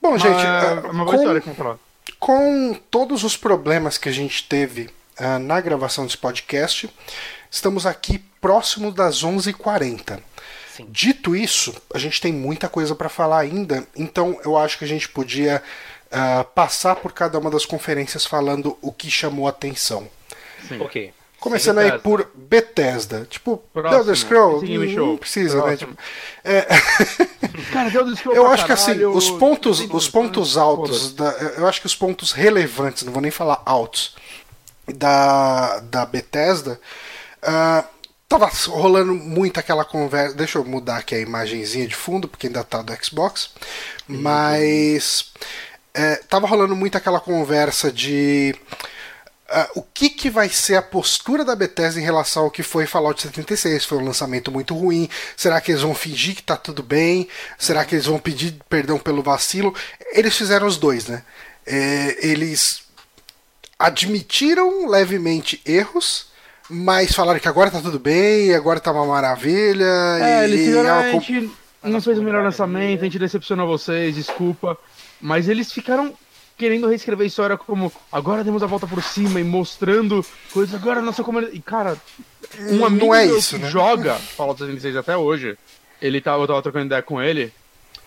Bom, gente, é uma boa com, história. Com todos os problemas que a gente teve uh, na gravação desse podcast, estamos aqui próximo das 11h40. Dito isso, a gente tem muita coisa para falar ainda, então eu acho que a gente podia uh, passar por cada uma das conferências falando o que chamou a atenção. Sim. Ok. Começando Bethesda. aí por Bethesda. Tipo, Próximo. Elder Scroll não precisa, né? Tipo, é... [laughs] Cara, Elder Scroll Eu acho que assim, os pontos, os pontos altos, da, eu acho que os pontos relevantes, não vou nem falar altos, da, da Bethesda, uh, tava rolando muito aquela conversa. Deixa eu mudar aqui a imagenzinha de fundo, porque ainda tá do Xbox. Mas. É, tava rolando muito aquela conversa de Uh, o que, que vai ser a postura da Bethesda em relação ao que foi Fallout 76? Foi um lançamento muito ruim. Será que eles vão fingir que tá tudo bem? Será que eles vão pedir perdão pelo vacilo? Eles fizeram os dois, né? É, eles admitiram levemente erros, mas falaram que agora tá tudo bem, agora tá uma maravilha. É, e, eles fizeram, a gente não fez o melhor lançamento, a gente decepcionou vocês, desculpa. Mas eles ficaram querendo reescrever a história como agora demos a volta por cima e mostrando coisas, agora a nossa comunidade. E cara, um amigo não é isso, que né? joga Fallout 76 até hoje, ele tava, eu tava trocando ideia com ele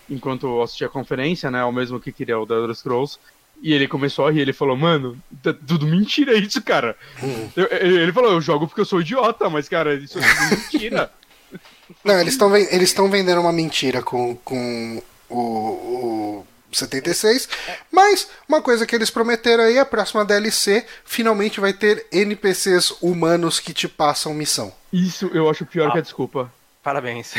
enquanto eu assistia a conferência, né? O mesmo que queria o The Elder Scrolls. E ele começou a rir, ele falou, mano, tá tudo mentira isso, cara. Hum. Eu, ele falou, eu jogo porque eu sou idiota, mas, cara, isso é tudo mentira. [laughs] [laughs] Não, eles estão eles vendendo uma mentira com, com o, o 76. Mas uma coisa que eles prometeram aí, a próxima DLC finalmente vai ter NPCs humanos que te passam missão. Isso eu acho pior ah, que a desculpa. Parabéns.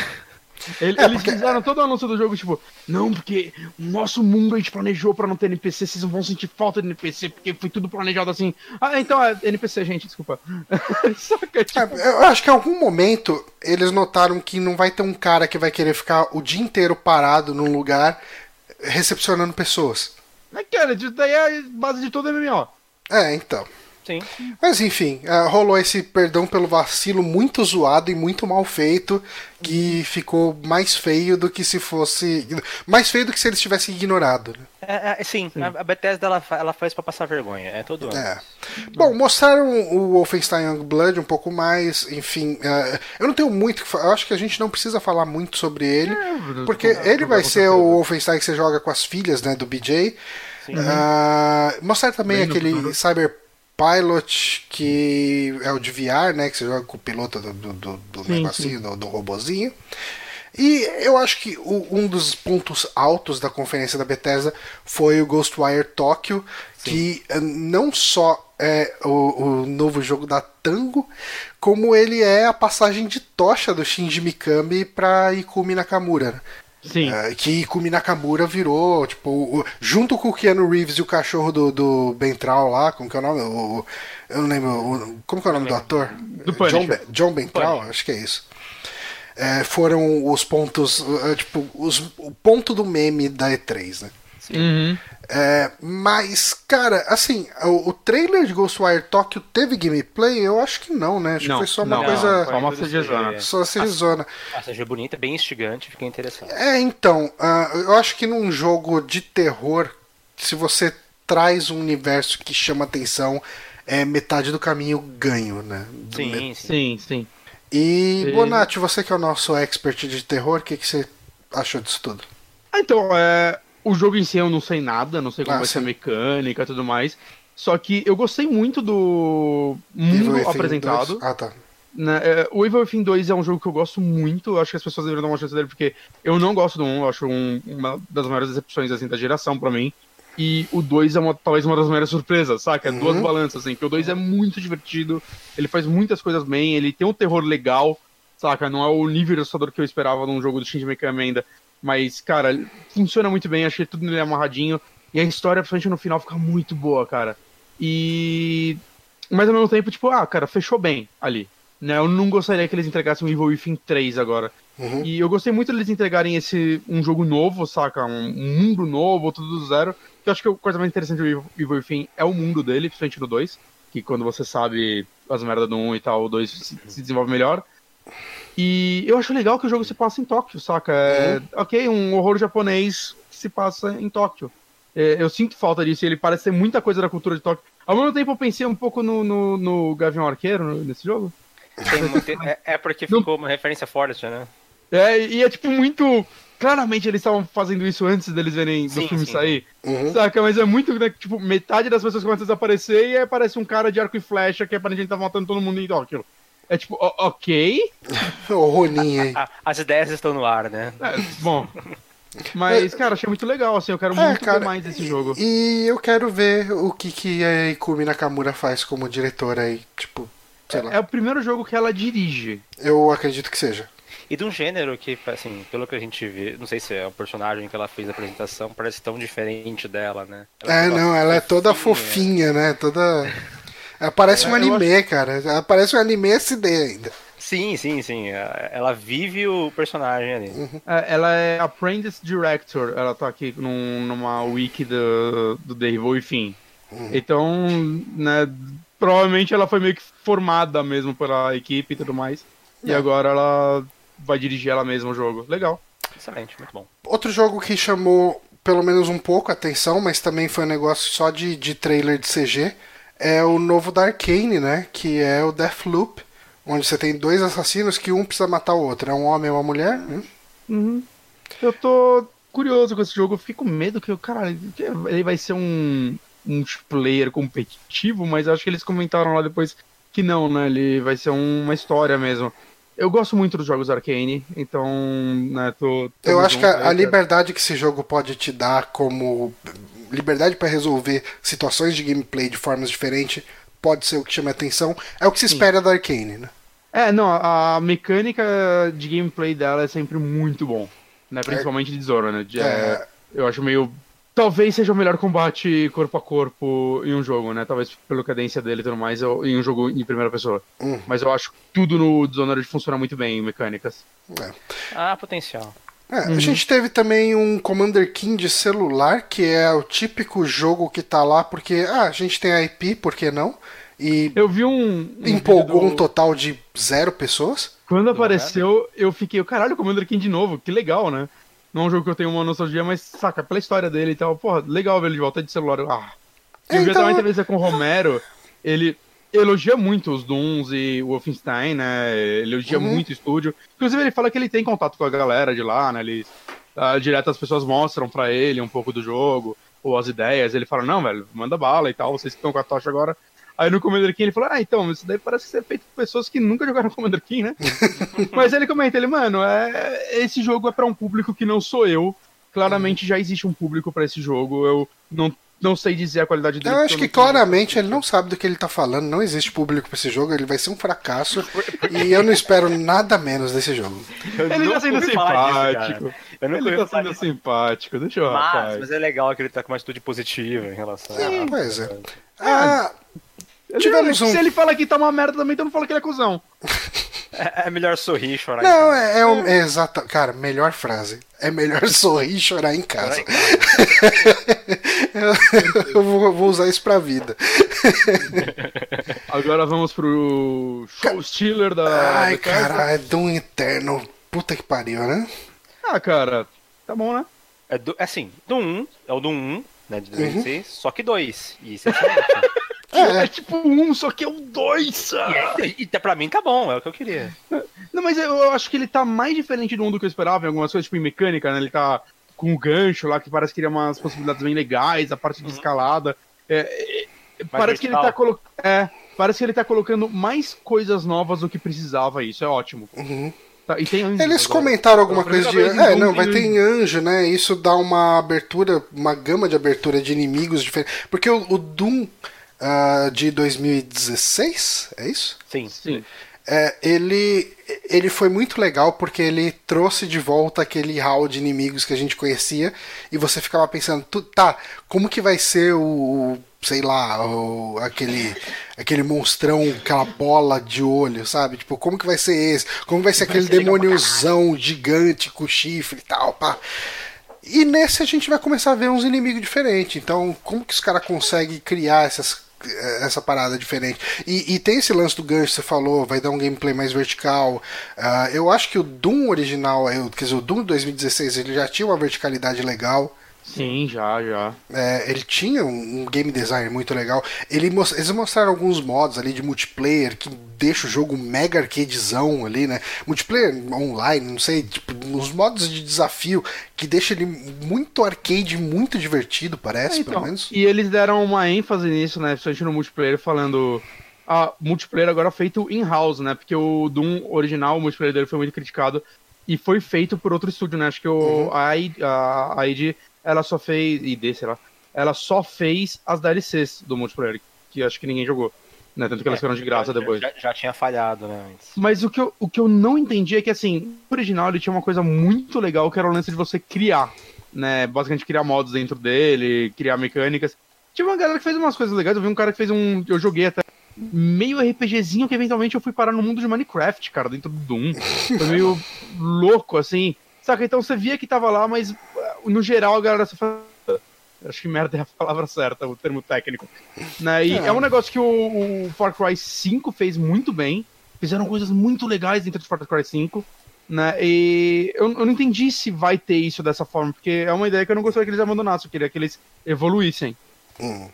É, eles porque... fizeram todo o anúncio do jogo, tipo, não, porque o nosso mundo a gente planejou para não ter NPC, vocês não vão sentir falta de NPC, porque foi tudo planejado assim. Ah, então é NPC, gente, desculpa. [laughs] Saca, tipo... é, eu acho que em algum momento eles notaram que não vai ter um cara que vai querer ficar o dia inteiro parado num lugar recepcionando pessoas. Mas, cara, isso daí é a base de todo MMO. É, então. Sim. Mas enfim, uh, rolou esse perdão pelo vacilo muito zoado e muito mal feito, que ficou mais feio do que se fosse. Mais feio do que se eles tivessem ignorado. Né? É, é, sim, sim, a Bethesda ela, ela faz para passar vergonha, é todo ano. É. Bom, mostraram o Wolfenstein Youngblood um pouco mais, enfim. Uh, eu não tenho muito que Eu acho que a gente não precisa falar muito sobre ele, é, porque ele vai ser o Wolfenstein que você joga com as filhas né, do BJ. Uh, mostraram também Bem aquele Cyber Pilot, que é o de VR, né? Que você joga com o piloto do, do, do, sim, negocinho, sim. Do, do robozinho. E eu acho que o, um dos pontos altos da conferência da Bethesda foi o Ghostwire Tokyo, Sim. que eh, não só é o, o, novo jogo da Tango, como ele é a passagem de tocha do Shinji Mikami para Ikumi Nakamura. Sim. Uh, que Ikumi Nakamura virou, tipo, o, junto com o Keanu Reeves e o cachorro do, do Bentral lá, como que é o nome? O, eu não lembro. O, como que é o nome do ator? Do John, John Bentral, acho que é isso. É, foram os pontos, uh, tipo, os, o ponto do meme da E3, né? Uhum. É, mas, cara, assim, o, o, trailer de Ghostwire Tokyo teve gameplay? Eu acho que não, né? Acho não, que foi só uma não, coisa. só uma CGzona. Só CGzona. A CG bonita, bem instigante, fica interessante. É, então, uh, eu acho que num jogo de terror, se você traz um universo que chama atenção, é metade do caminho ganho, né? Sim, sim, sim, sim. E, Bonatti, você que é o nosso expert de terror, o que, que você achou disso tudo? Ah, então, é, o jogo em si eu não sei nada, não sei como ah, vai sim. ser a mecânica e tudo mais. Só que eu gostei muito do mundo apresentado. 2. Ah, tá. Né, é, o Evil Within 2 é um jogo que eu gosto muito, eu acho que as pessoas deveriam dar uma chance dele, porque eu não gosto do 1, eu acho um, uma das maiores decepções assim, da geração para mim. E o 2 é uma, talvez uma das maiores surpresas, saca? É uhum. duas balanças, assim, porque o 2 é muito divertido, ele faz muitas coisas bem, ele tem um terror legal, saca? Não é o nível assustador que eu esperava num jogo do Shinji Mikami ainda, mas, cara, funciona muito bem, achei tudo nele amarradinho. E a história, principalmente no final, fica muito boa, cara. E. Mas ao mesmo tempo, tipo, ah, cara, fechou bem ali. Né? Eu não gostaria que eles entregassem um Evil Within 3 agora. Uhum. E eu gostei muito deles entregarem esse um jogo novo, saca? Um, um, mundo novo, tudo do zero. Que eu acho que a coisa mais interessante do Evil, Evil Within é o mundo dele, principalmente no 2. Que quando você sabe as merdas do 1 e tal, o 2 se, se desenvolve melhor. E eu acho legal que o jogo se passa em Tóquio, saca? É, uhum. Ok, um horror japonês que se passa em Tóquio. É, eu sinto falta disso, ele parece ser muita coisa da cultura de Tóquio. Ao mesmo tempo eu pensei um pouco no, no, no Gavião Arqueiro nesse jogo. é, é, porque ficou uma referência forte, né? É, e é tipo muito. Claramente eles estavam fazendo isso antes deles verem sim, do filme sim. sair. Uhum. Saca? Mas é muito, né, tipo, metade das pessoas começam a desaparecer e aí aparece um cara de arco e flecha que aparentemente tá matando todo mundo em Tóquio. É tipo, ok. o Ronin aí. As ideias estão no ar, né? É, bom. Mas, cara, achei muito legal, assim, eu quero é, muito cara, ver mais desse jogo. E eu quero ver o que, que a Ikumi Nakamura faz como diretora aí, tipo, sei lá. É o primeiro jogo que ela dirige. Eu acredito que seja. E de um gênero que, assim, pelo que a gente vê, não sei se é o personagem que ela fez a apresentação, parece tão diferente dela, né? Ela é, não, ela fofinha. é toda fofinha, né? Toda. [laughs] Ela parece é, um anime, acho... cara. Ela parece um anime SD ainda. Sim, sim, sim. Ela vive o personagem ali. Uhum. É, ela é Apprentice Director. Ela tá aqui num, numa wiki do, do The Evil Enfim. Uhum. Então, né, provavelmente ela foi meio que formada mesmo pela equipe e tudo mais. É. E agora ela vai dirigir ela mesma o jogo. Legal. Excelente, muito bom. Outro jogo que chamou pelo menos um pouco a atenção, mas também foi um negócio só de, de trailer de CG é o novo da Arcane, né? Que é o Deathloop, onde você tem dois assassinos que um precisa matar o outro. É um homem e uma mulher. Hum? Uhum. Eu tô curioso com esse jogo. Eu fiquei com medo que, cara, ele vai ser um multiplayer competitivo, mas acho que eles comentaram lá depois que não, né? Ele vai ser uma história mesmo. Eu gosto muito dos jogos Arcane, então, né, tô. tô eu acho que a, a liberdade que esse jogo pode te dar como liberdade para resolver situações de gameplay de formas diferentes pode ser o que chama atenção. É o que se espera Sim. da Arcane, né? É, não, a mecânica de gameplay dela é sempre muito bom, né? Principalmente é, de Dishonored. É, é... Eu acho meio talvez seja o melhor combate corpo a corpo em um jogo, né? Talvez pela cadência dele e tudo mais, em um jogo em primeira pessoa. Hum. Mas eu acho que tudo no Dishonored funciona muito bem em mecânicas. É. Ah, potencial. É, uhum. A gente teve também um Commander King de celular, que é o típico jogo que tá lá porque ah, a gente tem IP, por que não? E eu vi um. um empolgou do... um total de zero pessoas. Quando apareceu, eu fiquei, caralho, Commander King de novo, que legal, né? Não é um jogo que eu tenho uma nostalgia, mas saca, pela história dele e tal, porra, legal ver ele de volta de celular. Ah. E então... também entrevista com o Romero, ele elogia muito os Dooms e o Wolfenstein, né? Elogia uhum. muito o estúdio. Inclusive, ele fala que ele tem contato com a galera de lá, né? Ele, uh, direto as pessoas mostram para ele um pouco do jogo, ou as ideias. Ele fala, não, velho, manda bala e tal, vocês que estão com a tocha agora. Aí no Commander King ele falou, ah, então, isso daí parece ser feito por pessoas que nunca jogaram [laughs] Commander King, né? [laughs] Mas ele comenta, ele, mano, é, esse jogo é para um público que não sou eu. Claramente já existe um público para esse jogo. Eu não não sei dizer a qualidade dele. Eu acho que claramente ele não sabe do que ele tá falando, não existe público pra esse jogo, ele vai ser um fracasso [laughs] e eu não espero nada menos desse jogo. ele tá sendo simpático. ele tá sendo simpático, deixa eu mas, rapaz. mas é legal que ele tá com uma atitude positiva em relação Sim, a. Pois é. Ah, tivemos um... Se ele fala que tá uma merda também, então não fala que ele é cuzão. [laughs] É, é melhor sorrir e chorar Não, em casa. é, é, um, é exato. Cara, melhor frase. É melhor [laughs] sorrir e chorar em casa. Casa. [laughs] eu, vou, vou, usar isso pra vida. [laughs] Agora vamos pro show stealer da. Ai, cara, é Doom Eterno. Puta que pariu, né? Ah, cara, tá bom, né? É, do, é assim, Doom 1 é o Doom 1, né, de 2006, uhum. só que 2. E isso é é. é tipo um, só que é um dois. E, e, pra mim tá bom, é o que eu queria. Não, mas eu acho que ele tá mais diferente do um do que eu esperava em algumas coisas, tipo em mecânica, né? Ele tá com um gancho lá que parece que ele é umas possibilidades bem legais, a parte de uhum. escalada. É, é, parece que ele tá colocando. É, parece que ele tá colocando mais coisas novas do que precisava, isso é ótimo. Uhum. Tá, anjo, Eles comentaram alguma coisa de. É, não, vai ter anjo, né? Isso dá uma abertura, uma gama de abertura de inimigos diferentes. Porque o, o Doom uh, de 2016, é isso? Sim. Sim. É, ele, ele foi muito legal porque ele trouxe de volta aquele hall de inimigos que a gente conhecia e você ficava pensando, tá, como que vai ser o, sei lá, o, aquele, aquele monstrão, aquela bola de olho, sabe? Tipo, como que vai ser esse? Como vai ser vai aquele demôniozão gigante com chifre e tal, pá. E nesse a gente vai começar a ver uns inimigos diferentes. Então, como que os caras conseguem criar essas essa parada diferente. E, e, tem esse lance do gancho que você falou, vai dar um gameplay mais vertical. Uh, eu acho que o Doom original, quer dizer, o Doom 2016, ele já tinha uma verticalidade legal. Sim, já, já. É, ele tinha um, um, game design muito legal. Ele, eles mostraram alguns modos ali de multiplayer que deixa o jogo mega arcadezão ali, né? Multiplayer online, não sei, tipo, uns modos de desafio que deixa ele muito arcade, muito divertido, parece, é, então, pelo menos. E eles deram uma ênfase nisso, né? Principalmente no multiplayer, falando. Ah, multiplayer agora feito in-house, né? Porque o Doom original, o multiplayer dele foi muito criticado e foi feito por outro estúdio, né? Acho que o, uhum. a, a, a ID ela só fez. ID, sei lá. Ela só fez as DLCs do multiplayer, que acho que ninguém jogou. Né? Tanto que elas é, ficaram de graça já, depois. Já, já, tinha falhado, né? Antes. Mas o que, eu, o que eu não entendi é que, assim, o original ele tinha uma coisa muito legal que era o lance de você criar. Né? Basicamente criar modos dentro dele, criar mecânicas. Tinha uma galera que fez umas coisas legais. Eu vi um cara que fez um. Eu joguei até meio RPGzinho que eventualmente eu fui parar no mundo de Minecraft, cara, dentro do Doom. Foi meio [laughs] louco, assim. Saca? Então você via que tava lá, mas no geral a galera só fala. Acho que merda é a palavra certa, o termo técnico. Né? E é. é um negócio que o, o, Far Cry 5 fez muito bem. Fizeram coisas muito legais dentro do Far Cry 5. Né? E eu, eu, não entendi se vai ter isso dessa forma, porque é uma ideia que eu não gostaria que eles abandonassem, eu queria que eles evoluíssem. Hum.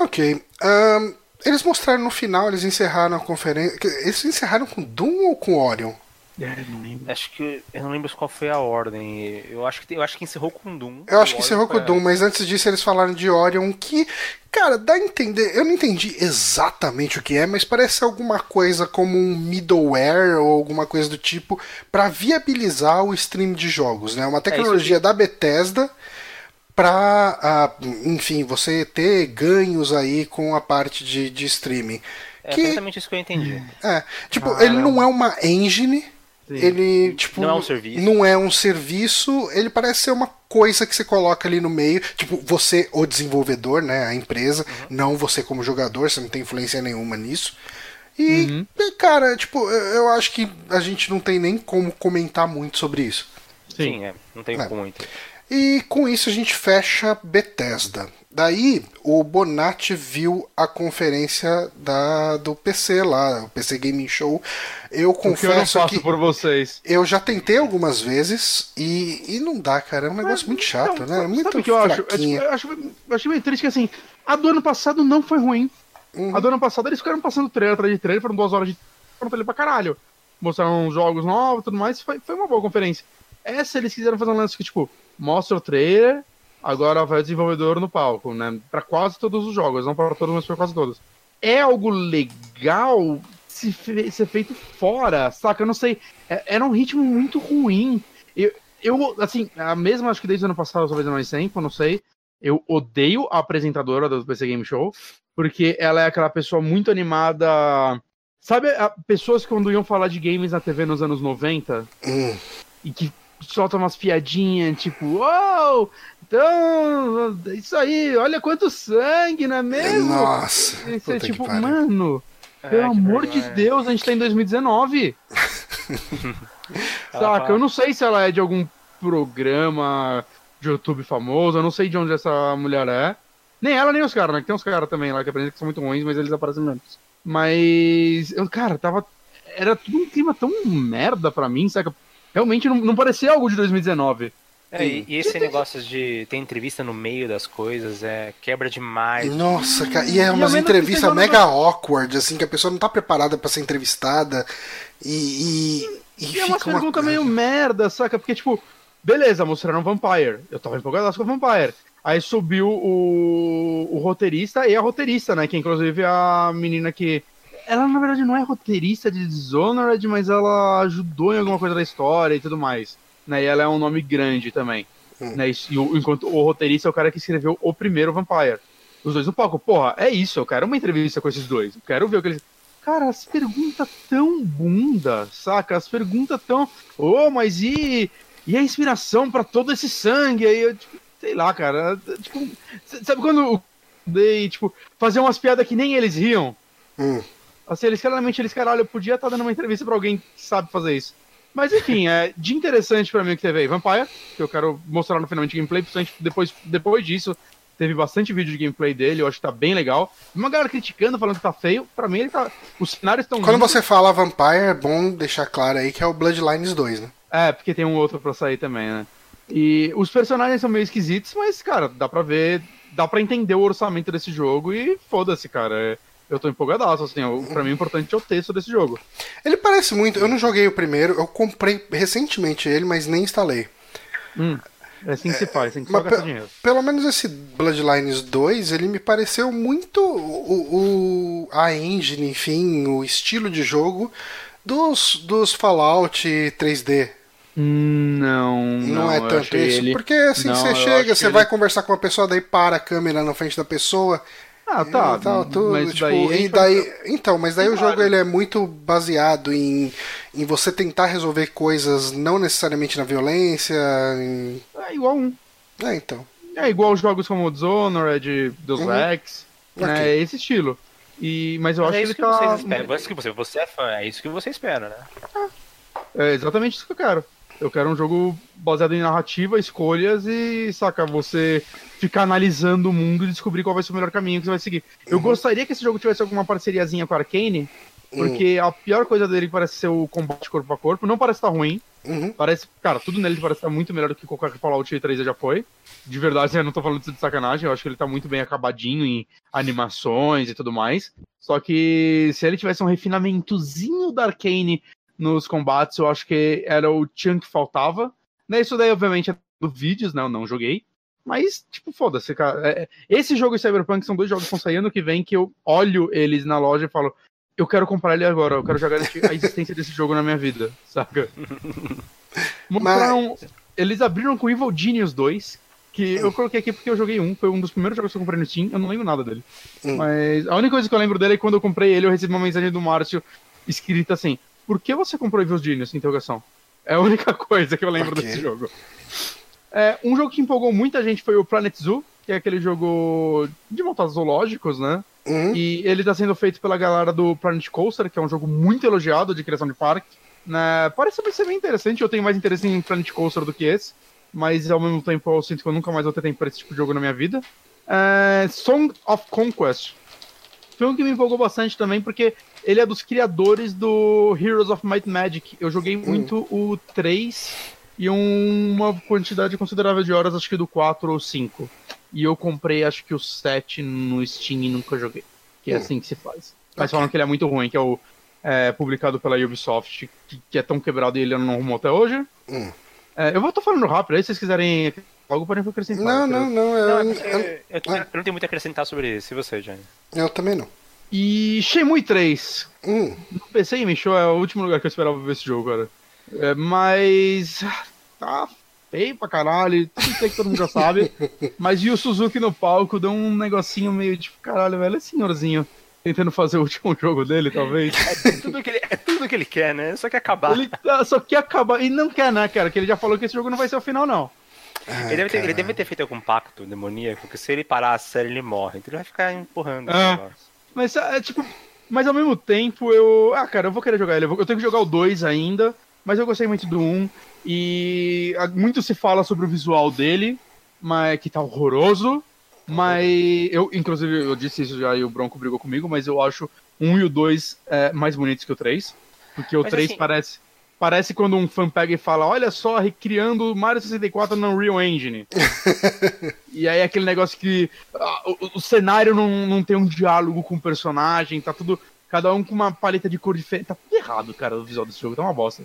Ok. Um, eles mostraram no final, eles encerraram a conferência. Eles encerraram com Doom ou com Orion? É. Acho que eu não lembro qual foi a ordem. Eu acho que eu acho que encerrou com Doom. Eu acho que encerrou com Doom, mas antes disso eles falaram de Orion que, cara, dá a entender. Eu não entendi exatamente o que é, mas parece alguma coisa como um middleware ou alguma coisa do tipo para viabilizar o stream de jogos, né? Uma é, tecnologia é da Bethesda para, uh, enfim, você ter ganhos aí com a parte de, de streaming. É que, exatamente isso que eu entendi. É, tipo, ah, ele não é uma engine, Sim. Ele, tipo. Não é um serviço. Não é um serviço, ele parece ser uma coisa que você coloca ali no meio. Tipo, você, o desenvolvedor, né? A empresa, uhum. não você como jogador, você não tem influência nenhuma nisso. E, uhum. cara, tipo, eu acho que a gente não tem nem como comentar muito sobre isso. Sim, Sim é, não tem é. muito. E com isso a gente fecha Bethesda. Daí o Bonatti viu a conferência da, do PC lá, o PC Gaming Show. Eu confesso eu que por vocês. Eu já tentei algumas vezes e, e não dá, cara. É um negócio Mas, muito chato, não, né? Muito sabe que eu acho? Eu, tipo, eu, acho? eu achei meio triste que assim, a do ano passado não foi ruim. Uhum. A do ano passado eles ficaram passando trailer atrás de trailer, foram duas horas de pronto ali pra caralho. Mostraram jogos novos e tudo mais, foi, foi uma boa conferência. Essa eles quiseram fazer um lance que, tipo, mostra o trailer, agora vai o desenvolvedor no palco, né? Para quase todos os jogos, não para todos, mas para quase todos. É algo legal se fe ser feito fora, saca? Eu não sei. É, era um ritmo muito ruim. Eu, eu, assim, a mesma, acho que desde o ano passado, talvez mais tempo, não sei. Eu odeio a apresentadora do PC Game Show, porque ela é aquela pessoa muito animada. Sabe, a, pessoas que quando iam falar de games na TV nos anos 90 hum. e que solta umas piadinhas, tipo, uou, então, isso aí, olha quanto sangue, não é mesmo? Nossa. Isso é tipo, mano, é, pelo amor de Deus, a gente tá em 2019. [laughs] Saca, eu não sei se ela é de algum programa de YouTube famoso, eu não sei de onde essa mulher é. Nem ela, nem os caras, né? Que tem uns caras também lá que aprendem que são muito ruins, mas eles aparecem menos. Mas, eu, cara, tava. Era tudo um clima tão merda pra mim, saca? Realmente não, não parecia algo de 2019. É, e, e, esse negócio de ter entrevista no meio das coisas é quebra demais. Nossa, cara, e é umas entrevistas mega awkward, assim, que a pessoa não tá preparada para ser entrevistada. E. E, e, e é uma pergunta uma... meio merda, saca? Porque, tipo, beleza, mostraram Vampire. Eu tava empolgado com o Vampire. Aí subiu o, o roteirista e a roteirista, né? Que inclusive é a menina que ela na verdade não é roteirista de Dishonored, mas ela ajudou em alguma coisa da história e tudo mais. Né? E ela é um nome grande também. Hum. Né? E o, enquanto o roteirista é o cara que escreveu o primeiro Vampire. Os dois no palco. Porra, é isso, eu quero uma entrevista com esses dois. Eu quero ver o que eles. Cara, as perguntas tão bunda, saca? As perguntas tão. Ô, oh, mas e. E a inspiração para todo esse sangue? Aí eu, tipo, sei lá, cara. Tipo, sabe quando. Dei, tipo, fazer umas piadas que nem eles riam? Hum. Assim, eles claramente, eles, caralho, eu podia estar tá dando uma entrevista para alguém que sabe fazer isso. Mas enfim, é de interessante para mim que teve aí. Vampire, que eu quero mostrar no final de gameplay, principalmente depois, depois disso, teve bastante vídeo de gameplay dele, eu acho que tá bem legal. Uma galera criticando, falando que tá feio, pra mim ele tá. Os cenários estão. Quando você fala Vampire, é bom deixar claro aí que é o Bloodlines 2, né? É, porque tem um outro pra sair também, né? E os personagens são meio esquisitos, mas, cara, dá pra ver, dá pra entender o orçamento desse jogo e foda-se, cara. É eu tô empolgadaço, assim, pra mim o importante é o texto desse jogo. Ele parece muito, eu não joguei o primeiro, eu comprei recentemente ele, mas nem instalei. Hum, é assim que é, se faz, tem que gastar dinheiro. Pelo menos esse Bloodlines 2, ele me pareceu muito o, o, a engine, enfim, o estilo de jogo dos, dos Fallout 3D. Não, não, não é tanto isso. Ele... Porque assim, não, você chega, você ele... vai conversar com uma pessoa, daí para a câmera na frente da pessoa, ah, tá. Então, tudo, mas tipo, daí, daí então, mas daí o jogo ele é muito baseado em, em você tentar resolver coisas não necessariamente na violência. Em... É igual um. É, então. É igual os jogos como Dishonored, Deus uhum. Ex, okay. né? É esse estilo. E, mas eu mas acho é que ele tá... Vocês que você, você é fã, é isso que você espera, né? É, é exatamente isso que eu quero. Eu quero um jogo baseado em narrativa, escolhas e, saca, você ficar analisando o mundo e descobrir qual vai ser o melhor caminho que você vai seguir. Eu uhum. gostaria que esse jogo tivesse alguma parceriazinha com a Arcane, porque uhum. a pior coisa dele parece ser o combate corpo a corpo. Não parece estar ruim. Uhum. Parece, cara, tudo nele parece estar muito melhor do que qualquer Fallout 3 já foi. De verdade, [laughs] eu não tô falando isso de sacanagem, eu acho que ele tá muito bem acabadinho em animações e tudo mais. Só que se ele tivesse um refinamentozinho da Arcane nos combates, eu acho que era o chunk que faltava. Né, isso daí, obviamente, é do vídeos, né? Eu não joguei. Mas, tipo, foda-se, cara. É, esse jogo e Cyberpunk são dois jogos que vão sair ano que vem que eu olho eles na loja e falo, eu quero comprar ele agora, eu quero jogar a existência desse jogo na minha vida, saca? [laughs] Mostraram. Mas... Eles abriram com Evil Genius 2, que eu coloquei aqui porque eu joguei um, foi um dos primeiros jogos que eu comprei no Steam, eu não lembro nada dele. Hum. Mas a única coisa que eu lembro dele é que quando eu comprei ele, eu recebi uma mensagem do Márcio escrita assim: por que você comprou Evil Genius? Interrogação. É a única [laughs] coisa que eu lembro okay. desse jogo. É, um jogo que empolgou muita gente foi o Planet Zoo, que é aquele jogo de montados zoológicos, né? Uhum. E ele está sendo feito pela galera do Planet Coaster, que é um jogo muito elogiado de criação de parque. Né? Parece ser bem interessante. Eu tenho mais interesse em Planet Coaster do que esse. Mas ao mesmo tempo eu sinto que eu nunca mais vou ter tempo para esse tipo de jogo na minha vida. É, Song of Conquest. Foi um que me empolgou bastante também, porque ele é dos criadores do Heroes of Might and Magic. Eu joguei hum. muito o 3 e uma quantidade considerável de horas, acho que do 4 ou 5. E eu comprei, acho que o 7 no Steam e nunca joguei. Que é hum. assim que se faz. Mas okay. falam que ele é muito ruim, que é o é, publicado pela Ubisoft, que, que, é tão quebrado e ele não arrumou até hoje. Hum. É, eu vou estar falando rápido, aí se vocês quiserem algo podem acrescentar. Não, não, não. Eu, não, é eu, eu, eu, eu, não tenho muito a acrescentar sobre isso. E você, Johnny? Eu também não. E Shenmue 3. Hum. No PC e Michou é o último lugar que eu esperava ver esse jogo, cara. É, mas. Tá feio pra caralho. Tudo isso que todo mundo já sabe. [laughs] mas e o Suzuki no palco deu um negocinho meio tipo, caralho, velho, é senhorzinho tentando fazer o último [laughs] jogo dele, talvez. É tudo que ele, é tudo que ele quer, né? Só quer acabar. Ele só quer acabar. E não quer, né, cara? Que ele já falou que esse jogo não vai ser o final, não. Ah, ele, deve ter, ele, deve ter, feito algum pacto demoníaco, porque se ele parar a série, ele morre. Então ele vai ficar empurrando ah, Mas é tipo. Mas ao mesmo tempo eu. Ah, cara, eu vou querer jogar ele. Eu tenho que jogar o 2 ainda. Mas eu gostei muito do 1. Um, e muito se fala sobre o visual dele, mas que tá horroroso. Mas eu, inclusive, eu disse isso já e o Bronco brigou comigo, mas eu acho um e o 2 é, mais bonitos que o 3. Porque o 3 assim... parece. Parece quando um fã pega e fala: Olha só, recriando Mario 64 no Unreal Engine. [laughs] e aí aquele negócio que ah, o, o, cenário não, não tem um diálogo com o personagem, tá tudo Cada um com uma paleta de cor diferente. Tá tudo errado, cara, o visual desse jogo. Tá uma bosta.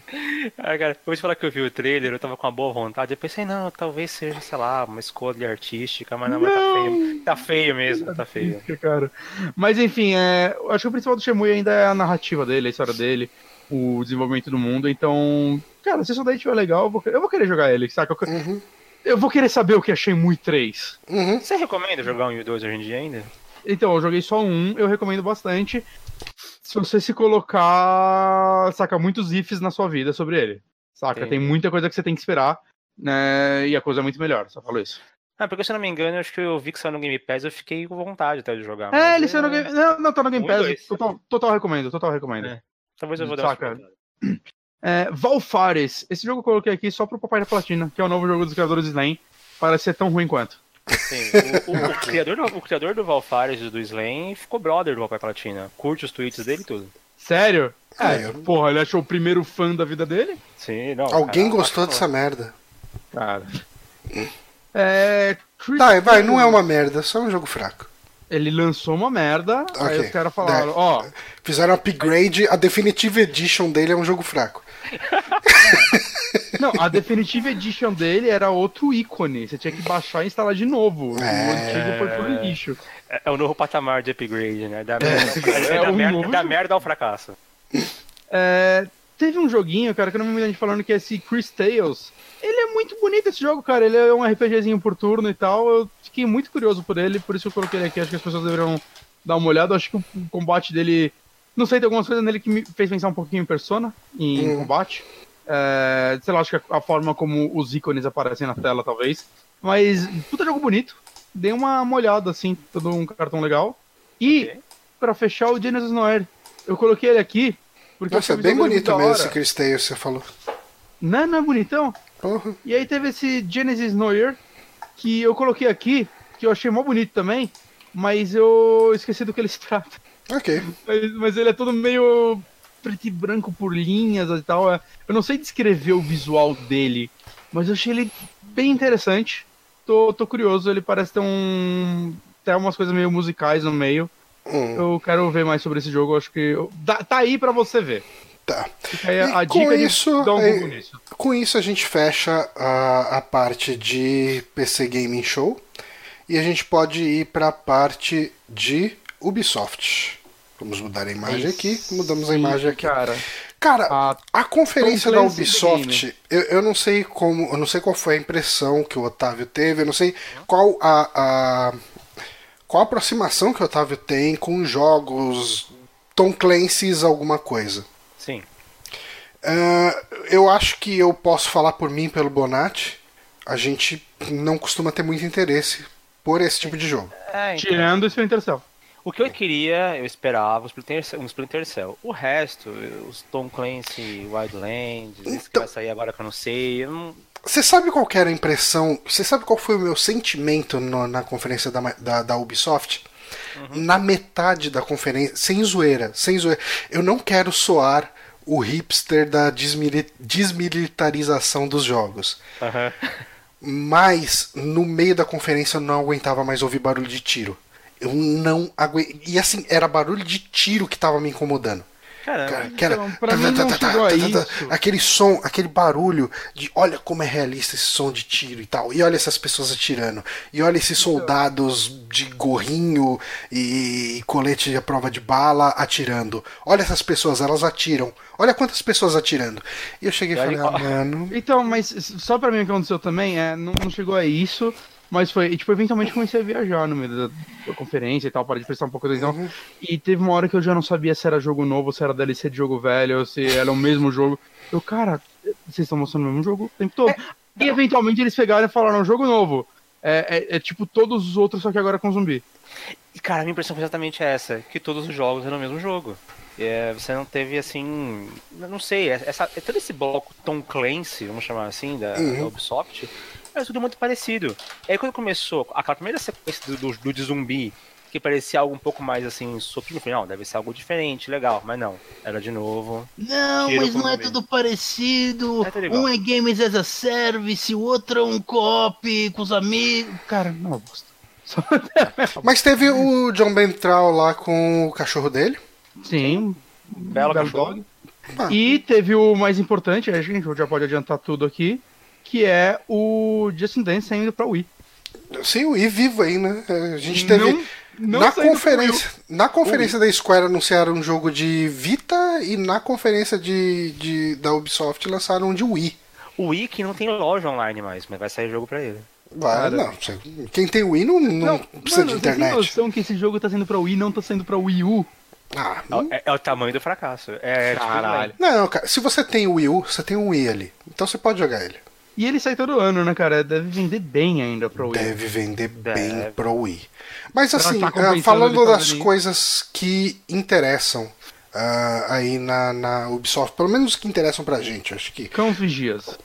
Ah, cara, depois de falar que eu vi o trailer, eu tava com uma boa vontade. Eu pensei, não, talvez seja, sei lá, uma escolha artística, mas não, não. mas tá feio. Tá feio mesmo, tá feio. Cara. Mas enfim, é, eu acho que o principal do Shemui ainda é a narrativa dele, a história dele, o desenvolvimento do mundo. Então, cara, se isso daí tiver legal, eu vou, eu vou querer jogar ele, saca? Eu, uhum. eu vou querer saber o que achei muito 3. Uhum. Você recomenda jogar um e o 2 hoje em dia ainda? Então, eu joguei só um, eu recomendo bastante se você se colocar, saca, muitos ifs na sua vida sobre ele. Saca? Tem muita coisa que você tem que esperar, né? E a coisa é muito melhor, só falo isso. Ah, porque se eu não me engano, eu acho que eu vi que saiu no Game Pass, eu fiquei com vontade até de jogar. É, ele saiu no Game Não, não tá no Game Pass. Total, total recomendo, total recomendo. É. Talvez eu vou dar Saca. É, Valfares. Esse jogo eu coloquei aqui só pro Papai da Platina, que é o novo jogo dos criadores de Slam. Parece ser tão ruim quanto. Sim, [laughs] o, o, o, criador do, o criador do Valfares e do Slam ficou brother do Papai Platina. Curte os tweets dele e tudo. Sério? É, é, porra, ele achou o primeiro fã da vida dele? Sim, não. Alguém cara, gostou dessa merda. Cara. É. Tá, vai, não é uma merda, só um jogo fraco. Ele lançou uma merda, okay. aí os caras falaram, ó. Oh, Fizeram upgrade, a Definitive Edition dele é um jogo fraco. [laughs] Não, a Definitive Edition dele era outro ícone. Você tinha que baixar e instalar de novo. É... O antigo foi pro lixo. É, é, o novo patamar de upgrade, né? Da, é, [laughs] é da, um merda, da merda ao fracasso. É, teve um joguinho, cara, que eu não me lembro de falando que é esse Chris Tales. Ele é muito bonito esse jogo, cara. Ele é um RPGzinho por turno e tal. Eu fiquei muito curioso por ele, por isso eu coloquei ele aqui. Acho que as pessoas deveriam dar uma olhada. Acho que o combate dele. Não sei, tem algumas coisas nele que me fez pensar um pouquinho em Persona, em hum. combate. É, sei lá, acho que a, a, forma como os ícones aparecem na tela, talvez. Mas, puta jogo bonito. Dei uma molhada, assim, todo um cartão legal. E, okay. para fechar, o Genesis Noir. Eu coloquei ele aqui. Porque Nossa, é bem bonito mesmo esse Chris você falou. Não, não é bonitão? Uhum. E aí teve esse Genesis Noir, que eu coloquei aqui, que eu achei mó bonito também, mas eu esqueci do que ele se [laughs] trata. Ok. Mas, mas ele é todo meio preto e branco por linhas e tal. É, eu não sei descrever o visual dele, mas eu achei ele bem interessante. Tô, tô curioso, ele parece ter um. Tem umas coisas meio musicais no meio. Hum. Eu quero ver mais sobre esse jogo, acho que. Tá aí para você ver. Tá. Aí a, a com, isso, um é, com isso a gente fecha a, a parte de PC Gaming Show e a gente pode ir para a parte de Ubisoft. Vamos mudar a imagem aqui. Mudamos a imagem aqui. Cara, cara a, a conferência da Ubisoft, eu, eu não sei como. Eu não sei qual foi a impressão que o Otávio teve, eu não sei qual a, a qual a aproximação que o Otávio tem com jogos Tom Clancy's alguma coisa. Sim. Uh, eu acho que eu posso falar por mim pelo Bonatti. A gente não costuma ter muito interesse por esse tipo de jogo. É, então... Tirando Splinter Cell. O que eu queria, eu esperava, um Splinter, um Splinter Cell. O resto, os Tom Clancy, Wildlands, então, esse que vai sair agora que eu não sei. Eu Você sabe qual era a impressão? Você sabe qual foi o meu sentimento no, na conferência da, da, da Ubisoft? Uhum. Na metade da conferência, sem zoeira, sem zoeira. Eu não quero soar o hipster da desmilitarização dos jogos. Uhum. Mas no meio da conferência eu não aguentava mais ouvir barulho de tiro. Eu não aguentei. E assim, era barulho de tiro que tava me incomodando. Caramba, que era, então, pra mim não chegou a isso. Aquele som, aquele barulho de olha como é realista esse som de tiro e tal. E olha essas pessoas atirando. E olha esses então. soldados de gorrinho e colete de prova de bala atirando. Olha essas pessoas, elas atiram. Olha quantas pessoas atirando. E eu cheguei e falei, ah, mano. Então, mas só pra mim o que aconteceu também é, não, não chegou a isso. Mas foi, e, tipo, eventualmente comecei a viajar no meio da, da conferência e tal, para de prestar um pouco de atenção. Uhum. E teve uma hora que eu já não sabia se era jogo novo, se era DLC de jogo velho, ou se era o mesmo [laughs] jogo. Eu, cara, vocês estão mostrando o mesmo jogo o tempo todo. É, e eventualmente eles pegaram e falaram, jogo novo. É, é, é, tipo todos os outros, só que agora com zumbi. E cara, a minha impressão foi exatamente essa, que todos os jogos eram o mesmo jogo. É, você não teve assim. Não sei, essa, todo esse bloco Tom Clancy, vamos chamar assim, da, uhum. da Ubisoft, era tudo muito parecido. Aí quando começou aquela primeira sequência do, do, do de zumbi, que parecia algo um pouco mais assim, soquinho final, deve ser algo diferente, legal, mas não, era de novo. Não, mas não é tudo parecido. É tudo um é Games as a Service, o outro é um co-op com os amigos. Cara, não gosto. [laughs] mas teve o John Bentral lá com o cachorro dele. Sim. Belo, Belo cachorro. Ah. E teve o mais importante, a gente já pode adiantar tudo aqui, que é o Justin Dance saindo pra Wii. Sim, o Wii vivo aí, né? A gente teve. Não, não na conferência, na conferência da Square anunciaram um jogo de Vita e na conferência de, de, da Ubisoft lançaram um de Wii. O Wii que não tem loja online mais, mas vai sair jogo pra ele. Vai, não. Quem tem Wii não, não, não precisa mano, de internet. Você tem noção que esse jogo tá saindo pra Wii não tá saindo pra Wii U? Ah, é, é, o tamanho do fracasso. É, tipo, Caralho. Tipo, não, cara, se você tem o Wii U, você tem um Wii ali. Então você pode jogar ele. E ele sai todo ano, né, cara? Deve vender bem ainda pro Wii. Deve vender Deve. bem pro Wii. Mas assim, tá uh, falando das coisas que interessam uh, aí na, na Ubisoft, pelo menos que interessam pra gente, acho que. Cão Vigias.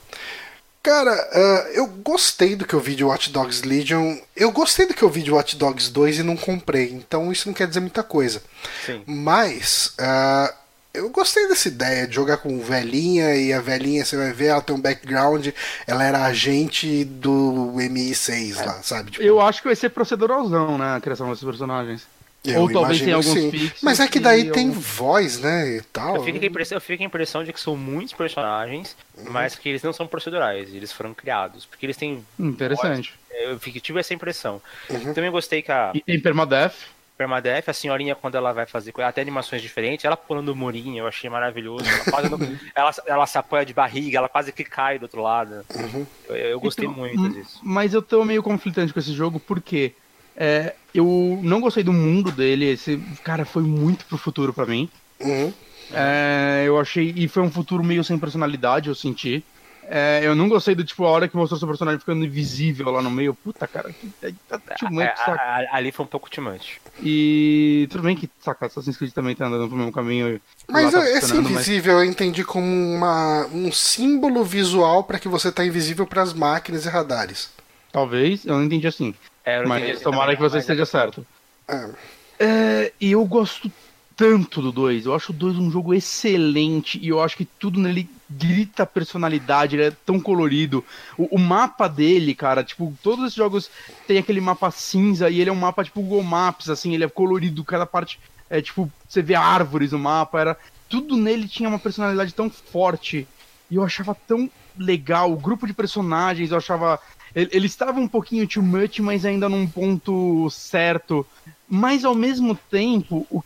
Cara, uh, eu gostei do que eu vi de Watch Dogs Legion. Eu gostei do que eu vi de Watch Dogs 2 e não comprei. Então isso não quer dizer muita coisa. Sim. Mas uh, eu gostei dessa ideia de jogar com velhinha e a velhinha, você vai ver, ela tem um background, ela era agente do MI6 é. lá, sabe? Tipo... Eu acho que vai ser proceduralzão, né, a criação desses personagens. Eu Ou talvez tenha alguns fixos. Mas é que daí tem voz, né? E tal. Eu fico, com a impressão, eu fico com a impressão de que são muitos personagens, uhum. mas que eles não são procedurais, eles foram criados. Porque eles têm. Interessante. Voz. Eu tive essa impressão. Uhum. Também gostei que a. E tem Permadeath. Permadeath, a senhorinha, quando ela vai fazer até animações diferentes, ela pulando o murinho, eu achei maravilhoso. Ela, no, ela, ela, se apoia de barriga, ela quase que cai do outro lado. Uhum. Eu, eu, gostei então, muito disso. Mas eu tô meio conflitante com esse jogo, porque é, eu não gostei do mundo dele. Esse cara foi muito pro futuro para mim. Uhum. É, eu achei. E foi um futuro meio sem personalidade, eu senti. É, eu não gostei do tipo, a hora que mostrou seu personagem ficando invisível lá no meio. Puta, cara, que tá timante, é, saca? Ali foi um pouco timante. E tudo bem que, saca, Assassin's Creed também tá andando pro mesmo caminho. Mas tá esse invisível mas... eu entendi como uma, um símbolo visual para que você tá invisível para as máquinas e radares. Talvez, eu não entendi assim. É, mas entendi tomara que você esteja certo. É. É, e eu gosto tanto do 2. Eu acho o 2 um jogo excelente e eu acho que tudo nele grita personalidade, ele é tão colorido. O, o, mapa dele, cara, tipo, todos esses jogos tem aquele mapa cinza e ele é um mapa tipo Google Maps, assim, ele é colorido, cada parte é tipo, você vê árvores no mapa, era tudo nele tinha uma personalidade tão forte e eu achava tão legal. O grupo de personagens eu achava ele, ele estava um pouquinho too much, mas ainda num ponto certo. Mas ao mesmo tempo, o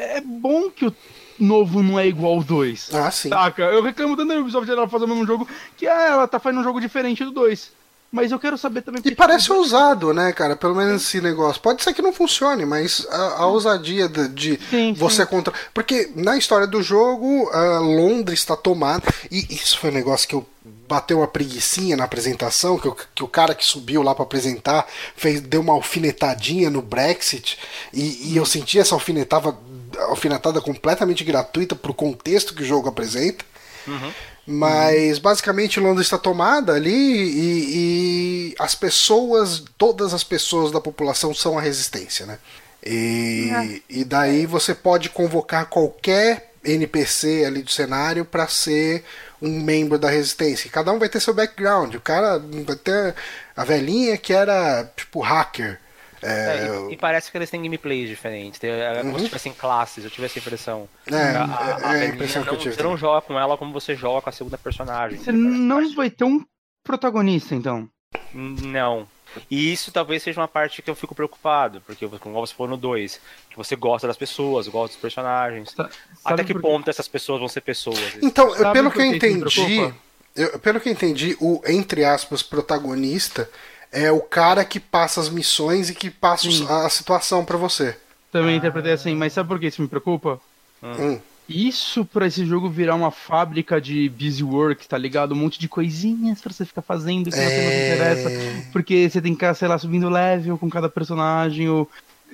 é bom que o novo não é igual ao 2. Ah, sim. Saca? Eu reclamo tanto da Ubisoft ela fazer o mesmo jogo que ah, ela tá fazendo um jogo diferente do 2. Mas eu quero saber também. E parece tipo... ousado, né, cara? Pelo menos esse negócio. Pode ser que não funcione, mas a, a ousadia de, de sim, você sim. contra. Porque na história do jogo, Londres está tomada. E isso foi um negócio que eu bateu uma preguiçinha na apresentação, que o, que o cara que subiu lá para apresentar fez, deu uma alfinetadinha no Brexit, e, e eu senti essa alfinetada, alfinetada completamente gratuita pro contexto que o jogo apresenta. Uhum. Mas basicamente Londres está tomada ali e, e, as pessoas, todas as pessoas da população são a resistência, né? E, é. e daí você pode convocar qualquer NPC ali do cenário para ser um membro da resistência. Cada um vai ter seu background. O cara vai ter a velhinha que era tipo hacker. É... É, e, e, parece que eles têm gameplays diferentes. Tem, é, como uhum. se tivessem classes, eu tive essa impressão. É, a, a, a, é a impressão que eu tive. Você não joga com ela como você joga com a segunda personagem. Você não vai ter um protagonista, então? Não. E isso talvez seja uma parte que eu fico preocupado, porque como você falou no 2, que você gosta das pessoas, gosta dos personagens. Tá, Até que ponto essas pessoas vão ser pessoas? Então, pelo que eu entendi, eu, pelo que eu entendi, o entre aspas protagonista é o cara que passa as missões e que passa Sim. a situação para você. Também interpretei assim, mas sabe por que isso me preocupa? Hum. Isso pra esse jogo virar uma fábrica de busy work, tá ligado? Um monte de coisinhas pra você ficar fazendo que é... você não se interessa. Porque você tem que ficar, sei lá, subindo level com cada personagem. Ou...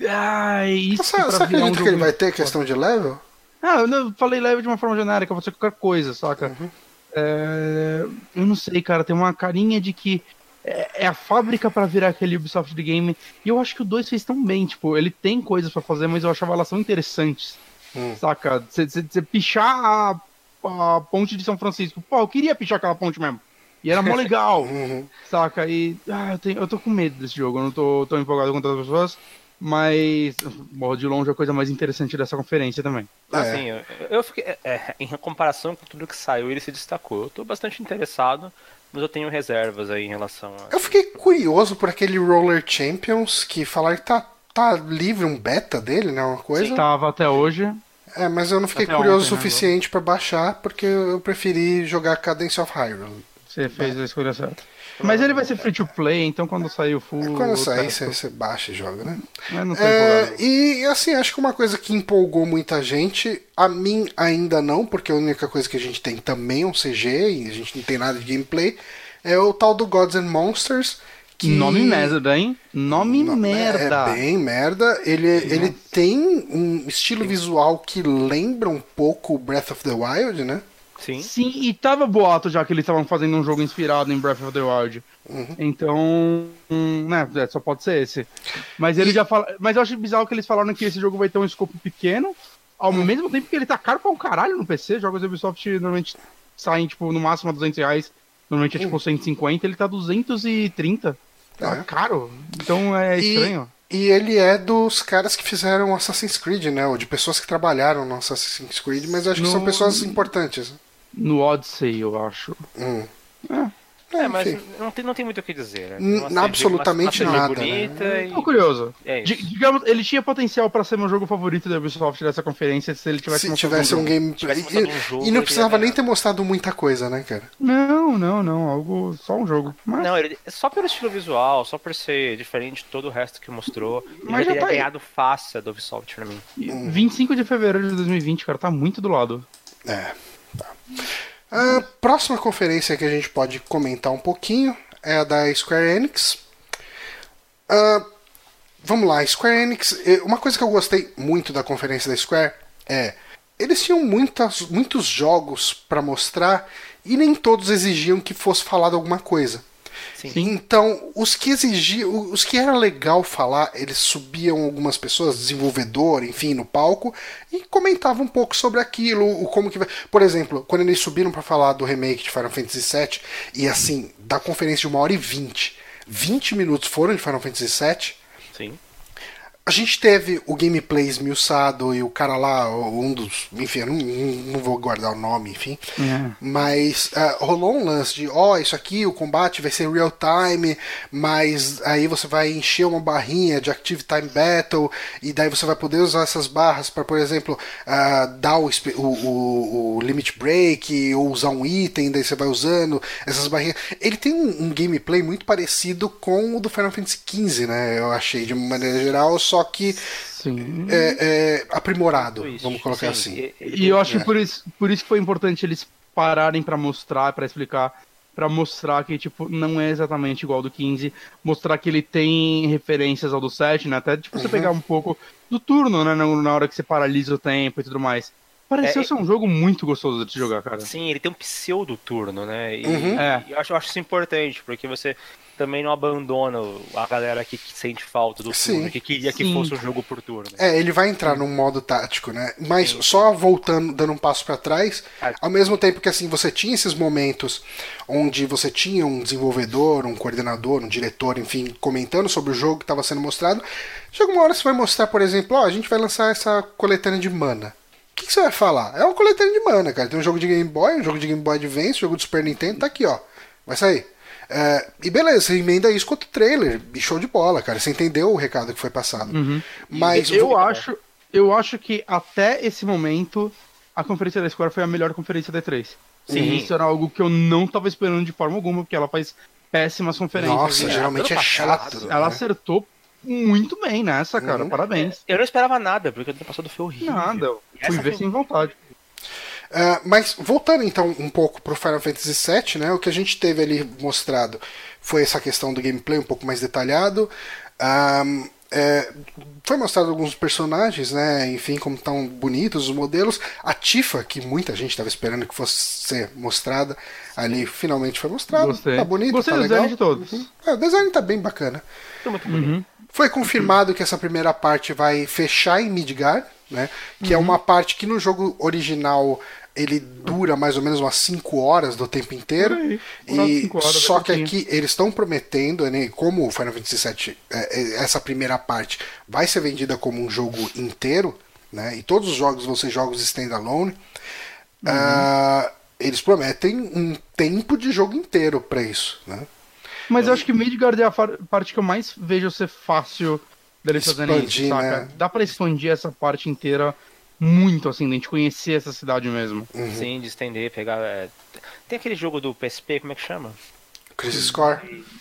Ai, isso você, você acredita um que ele vai ter questão de level? Ah, eu falei level de uma forma genérica, pode ser qualquer coisa, saca? Uhum. É... Eu não sei, cara, tem uma carinha de que é, é a fábrica para virar aquele Ubisoft de game. E eu acho que o 2 fez tão bem, tipo, ele tem coisas para fazer, mas eu achava elas tão interessantes. Hum. Saca? Você pichar a, a, ponte de São Francisco. Pô, eu queria pichar aquela ponte mesmo. E era mó [laughs] legal. uhum. Saca? E. Ah, eu, tenho, eu tô com medo desse jogo. Eu não tô tão empolgado com outras pessoas. Mas, bom, de longe é a coisa mais interessante dessa conferência também. É. Assim, eu, eu fiquei, é, em comparação com tudo que saiu, ele se destacou. Eu tô bastante interessado, mas eu tenho reservas aí em relação a. Eu fiquei curioso por aquele Roller Champions que falaram que tá, tá livre um beta dele, né? Uma coisa. Sim, tava até hoje. É, mas eu não fiquei Até curioso o né, suficiente né? para baixar, porque eu preferi jogar Cadence of Hyrule. Você fez a escolha certa. Mas ele vai ser free to play, então quando sair o full. É, quando sair, você, baixa e joga, né? É, e assim, acho que uma coisa que empolgou muita gente, a mim ainda não, porque a única coisa que a gente tem também é um CG e a gente não tem nada de gameplay, é o tal do Gods and Monsters que... Nome merda, hein? Nome no... merda. É bem merda. Ele, ele tem um estilo visual que lembra um pouco Breath of the Wild, né? Sim. Sim, e tava boato já que eles estavam fazendo um jogo inspirado em Breath of the Wild. Uhum. Então, hum, né, é, só pode ser esse. Mas ele e... já fala. Mas eu acho bizarro que eles falaram que esse jogo vai ter um escopo pequeno, ao uhum. mesmo tempo que ele tá caro pra um caralho no PC. Jogos Ubisoft normalmente saem, tipo, no máximo a 200 reais. Normalmente é tipo 150, ele tá 230. Tá é. caro. Então é estranho. E, e ele é dos caras que fizeram Assassin's Creed, né? Ou de pessoas que trabalharam no Assassin's Creed, mas acho no, que são pessoas importantes. No Odyssey, eu acho. Hum. É. É, mas não tem, não tem muito o que dizer. Né? absolutamente uma, uma nada. Bonita né? e... Tô curioso. É digamos, ele tinha potencial para ser meu jogo favorito da Ubisoft dessa conferência se ele tivesse Se tivesse um, um game. Tivesse um jogo, e, não precisava nem ter mostrado muita coisa, né, cara? Não, não, não. Algo. Só um jogo. Mas... Não, ele, só pelo estilo visual, só por ser diferente de todo o resto que mostrou. Mas já, já tá ganhado fácil da Ubisoft pra mim. 25 de fevereiro de 2020, cara, tá muito do lado. É. Tá. A próxima conferência que a gente pode comentar um pouquinho é a da Square Enix. Uh, vamos lá, Square Enix. Uma coisa que eu gostei muito da conferência da Square é eles tinham muitas, muitos jogos para mostrar e nem todos exigiam que fosse falado alguma coisa. Sim. Então, os que exigiam, os que era legal falar, eles subiam algumas pessoas, desenvolvedor, enfim, no palco e comentavam um pouco sobre aquilo, o como que vai. Por exemplo, quando eles subiram para falar do remake de Final Fantasy VII e assim, da conferência de uma hora e vinte, 20 minutos foram de Final Fantasy VII. Sim. A gente teve o gameplay esmiuçado e o cara lá, um dos. Enfim, eu não, não vou guardar o nome, enfim. É. Mas uh, rolou um lance de: ó, oh, isso aqui, o combate vai ser real time, mas aí você vai encher uma barrinha de Active Time Battle, e daí você vai poder usar essas barras para, por exemplo, uh, dar o, o, o, Limit Break, ou usar um item, daí você vai usando essas barrinhas. Ele tem um, um gameplay muito parecido com o do Final Fantasy XV, né? Eu achei, de maneira geral, só só que é, é, aprimorado, vamos colocar Sim. assim. E, e eu acho é. por isso, por isso que foi importante eles pararem para mostrar, para explicar para mostrar que, tipo, não é exatamente igual ao do 15, mostrar que ele tem referências ao do 7, né? Até, tipo, você Uhum. pegar um pouco do turno, né? Na na hora que você paralisa o tempo e tudo mais. Pareceu É, ser um jogo muito gostoso de jogar, cara. Sim, ele tem um pseudo turno, né? E, Uhum. É. e eu, acho, eu acho isso importante, porque você também não abandona a galera que, que sente falta do Sim. turno, que queria que Sim. fosse um jogo por turno. É, ele vai entrar num modo tático, né? Mas só voltando, dando um passo pra trás, Ah. ao mesmo tempo que assim você tinha esses momentos onde você tinha um desenvolvedor, um coordenador, um diretor, enfim, comentando sobre o jogo que estava sendo mostrado, chega uma hora que você vai mostrar, por exemplo, ó, a gente vai lançar essa coletânea de mana. O que, que você vai falar? É uma coletânea de mana, cara. Tem um jogo de Game Boy, um jogo de Game Boy Advance, um jogo de Super Nintendo, tá aqui, ó. Vai sair. É, e beleza, você emenda isso com outro trailer. E show de bola, cara. Você entendeu o recado que foi passado. Mas eu acho, eu acho que até esse momento a conferência da Square foi a melhor conferência da E3. Sim. Isso era algo que eu não tava esperando de forma alguma, porque ela faz péssimas conferências. Nossa, E geralmente é chato. Ela né? acertou muito bem nessa, cara. Uhum. Parabéns. Eu não esperava nada, porque o ano passado foi horrível. Nada, eu fui ver foi- sem vontade. É, mas voltando então um pouco pro Final Fantasy VII, né? O que a gente teve ali mostrado foi essa questão do gameplay um pouco mais detalhado. Ahn, é, foi mostrado alguns personagens, né? Enfim, como estão bonitos os modelos. A Tifa, que muita gente estava esperando que fosse ser mostrada, ali finalmente foi mostrada. Gostei. Tá bonito, Gostei tá do legal. design de todos. Uhum. É, o design tá bem bacana. Foi muito bonito. Foi confirmado que essa primeira parte vai fechar em Midgar, né? Que é uma parte que no jogo original ele dura mais ou menos umas 5 horas do tempo inteiro. Aí, E horas, é só que aqui eles estão prometendo, né, como o Final Fantasy VII, é, é, essa primeira parte vai ser vendida como um jogo inteiro, né? E todos os jogos vão ser jogos standalone. Uhum. ah, eles prometem um tempo de jogo inteiro pra isso, né? Mas eu acho que Midgard é a parte que eu mais vejo ser fácil deles fazerem isso, saca? né? Dá pra expandir essa parte inteira muito, assim, de a gente conhecer essa cidade mesmo. Uhum. Sim, de estender, pegar. é, Tem aquele jogo do PSP, como é que chama? Crisis Score.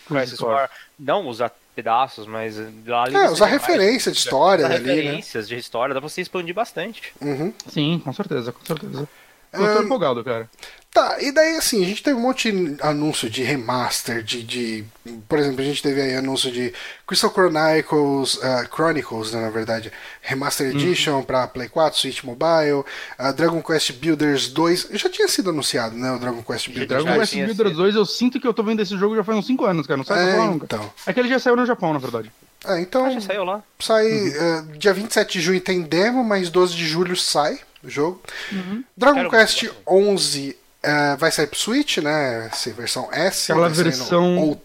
Crisis Core. Não usar pedaços, mas lá ali É, usar referência de história Usar ali, né? referências de história, dá pra você expandir bastante. Uhum. Sim, com certeza, com certeza. Eu tô Ahn, empolgado, cara. Tá, e daí assim, a gente teve um monte de anúncio de remaster, de. de por exemplo, a gente teve aí anúncio de Crystal Chronicles, ah, Chronicles, né, na verdade, Remaster Edition pra Play 4, Switch Mobile, ah, Dragon Quest Builders 2. Já tinha sido anunciado, né? O Dragon Quest Builders Dragon já 2. Quest Builders sido. 2, eu sinto que eu tô vendo esse jogo já faz uns 5 anos, cara. Não sai É, pra falar nunca. então. É que ele já saiu no Japão, na verdade. É, então, Ah, já saiu lá. sai. ah, dia 27 de junho tem demo, mas 12 de julho sai o jogo. Dragon Quero Quest muito. 11 ah, vai sair pro Switch, né? Essa versão S. Aquela no- versão-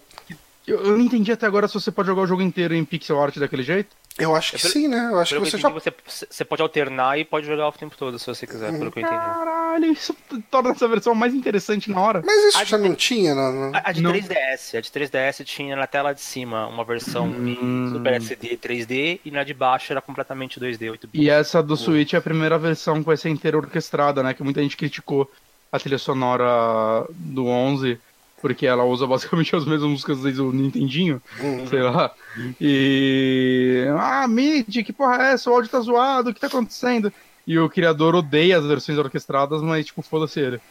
Eu, eu não entendi até agora se você pode jogar o jogo inteiro em pixel art daquele jeito. Eu acho que pelo- sim, né? Eu acho que você eu já entendi, você, você pode alternar e pode jogar o tempo todo, se você quiser, pelo que eu entendi. Caralho, isso torna essa versão mais interessante na hora. Mas isso A já de- não tinha, não? A, a de Não. 3DS, a de 3DS tinha na tela de cima uma versão Hum. Super SD 3D e na de baixo era completamente 2D 8 bits. E essa do Switch é a primeira versão com essa inteira orquestrada, né? Que muita gente criticou a trilha sonora do 11, porque ela usa basicamente [laughs] as mesmas músicas desde o Nintendinho, sei lá. E. Ah, mid, que porra é essa? O áudio tá zoado, o que tá acontecendo? E o criador odeia as versões orquestradas, mas, tipo, foda-se ele.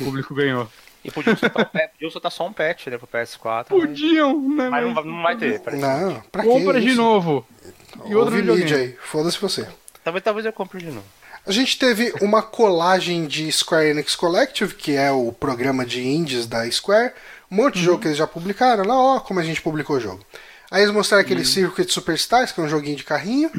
O público ganhou. [laughs] E podia soltar, um patch, podia soltar só um patch né, pro PS4. mas- Podiam, né? Mas não, vai- não vai ter. parece. Não, pra que Compra de isso? novo. E outro Ouve mídia aí, foda-se você. Talvez, talvez eu compre de novo. A gente teve uma colagem de Square Enix Collective, que é o programa de indies da Square. Um monte de jogo que eles já publicaram lá, ó, como a gente publicou o jogo. Aí eles mostraram aquele Circuit Superstars, que é um joguinho de carrinho.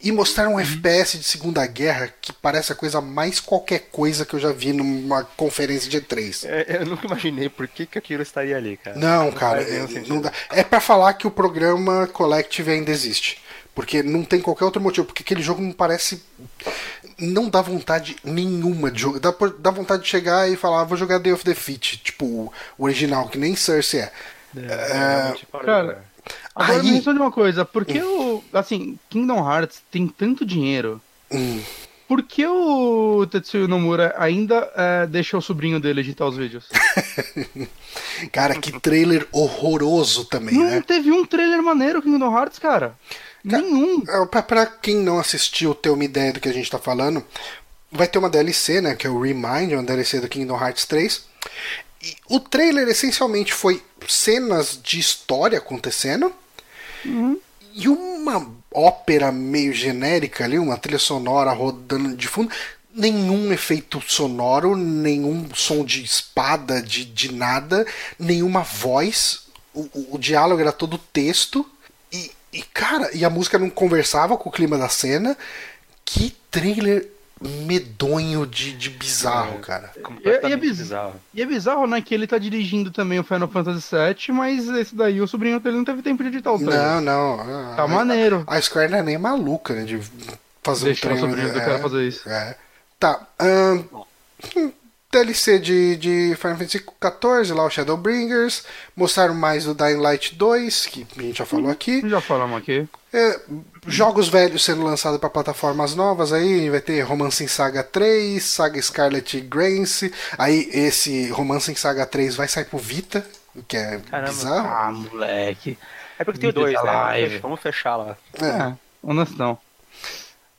E mostraram um FPS de Segunda Guerra que parece a coisa mais qualquer coisa que eu já vi numa conferência de E3. É, eu nunca imaginei por que, que aquilo estaria ali, cara. Não, cara, faz nenhum é, não dá. É pra falar que o programa Collective ainda existe. Porque não tem qualquer outro motivo. Porque aquele jogo não parece. Não dá vontade nenhuma de jogar. Dá, dá vontade de chegar e falar, "Ah, vou jogar Day of Defeat. Tipo, o original, que nem Cersei é. realmente parou, cara, Agora me Aí. responde uma coisa, por que o. Assim, Kingdom Hearts tem tanto dinheiro. Hum, Por que o Tetsuya Nomura ainda é, deixa o sobrinho dele editar os vídeos? [laughs] Cara, que trailer horroroso também, Não né? teve um trailer maneiro Kingdom Hearts, cara. Nenhum. É, Pra, pra quem não assistiu ter uma ideia do que a gente tá falando, vai ter uma DLC, né? Que é o Remind, uma DLC do Kingdom Hearts 3. E o trailer essencialmente foi cenas de história acontecendo Uhum. e uma ópera meio genérica ali, uma trilha sonora rodando de fundo. Nenhum efeito sonoro, nenhum som de espada, de, de nada, nenhuma voz. O, o, o diálogo era todo texto. E, cara, e a música não conversava com o clima da cena. Que trailer medonho de, de bizarro, cara. Completamente E- e é biz- bizarro. E é bizarro, né, que ele tá dirigindo também o Final Fantasy VII, mas esse daí, o sobrinho dele não teve tempo de editar o trailer. Não, não. Tá a, maneiro. A Square não é nem maluca, né? De fazer Deixar um o trailer. sobrinho do é, cara fazer isso. É. Tá. hum, DLC de, de Final Fantasy XIV, lá o Shadowbringers. Mostraram mais do Dying Light 2, que a gente já falou aqui. Já falamos aqui. É, jogos velhos sendo lançados para plataformas novas aí, vai ter Romance em Saga 3, Saga Scarlet Grance. Aí esse Romance em Saga 3 vai sair pro Vita, o que é Caramba. bizarro. Ah, moleque. É porque tem o Vídeo dois, da né? live. Vamos fechar lá. É, honestão.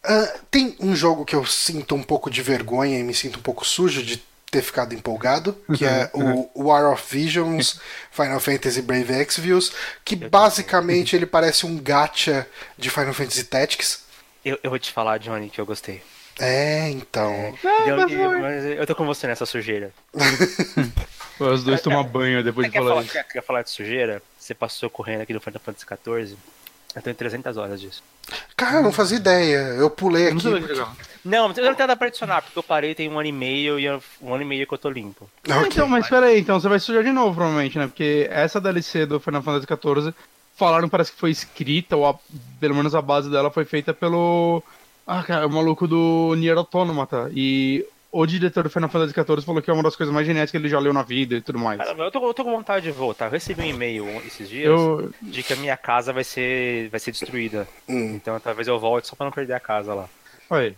Ah, tem um jogo que eu sinto um pouco de vergonha e me sinto um pouco sujo de ter ficado empolgado, que é o War of Visions [laughs] Final Fantasy Brave Exvius, que basicamente ele parece um gacha de Final Fantasy Tactics. Eu, eu vou te falar, Johnny, que eu gostei. É, então. É, Eu, mas eu- foi. mas eu tô com você nessa sujeira. [laughs] Os dois tomam banho depois de falar falar, isso. quer, quer falar de sujeira? Você passou correndo aqui no Final Fantasy XIV? Eu tenho 300 horas disso. Cara, eu não fazia ideia. Eu pulei Eu não aqui. sabia que legal. Não, mas eu não tenho nada pra adicionar, porque eu parei tem um ano e meio e eu- um ano e meio que eu tô limpo. Ok. Então, mas peraí, então você vai sujar de novo, provavelmente, né? Porque essa DLC do Final Fantasy XIV falaram parece que foi escrita, ou a- pelo menos a base dela foi feita pelo. Ah, cara, o maluco do Nier Automata. E o diretor do Final Fantasy XIV falou que é uma das coisas mais geniais que ele já leu na vida e tudo mais. Caramba, eu tô, eu tô com vontade de voltar. Eu recebi um e-mail esses dias Eu. de que a minha casa vai ser, vai ser destruída. Hum. Então talvez eu volte só pra não perder a casa lá. Olha.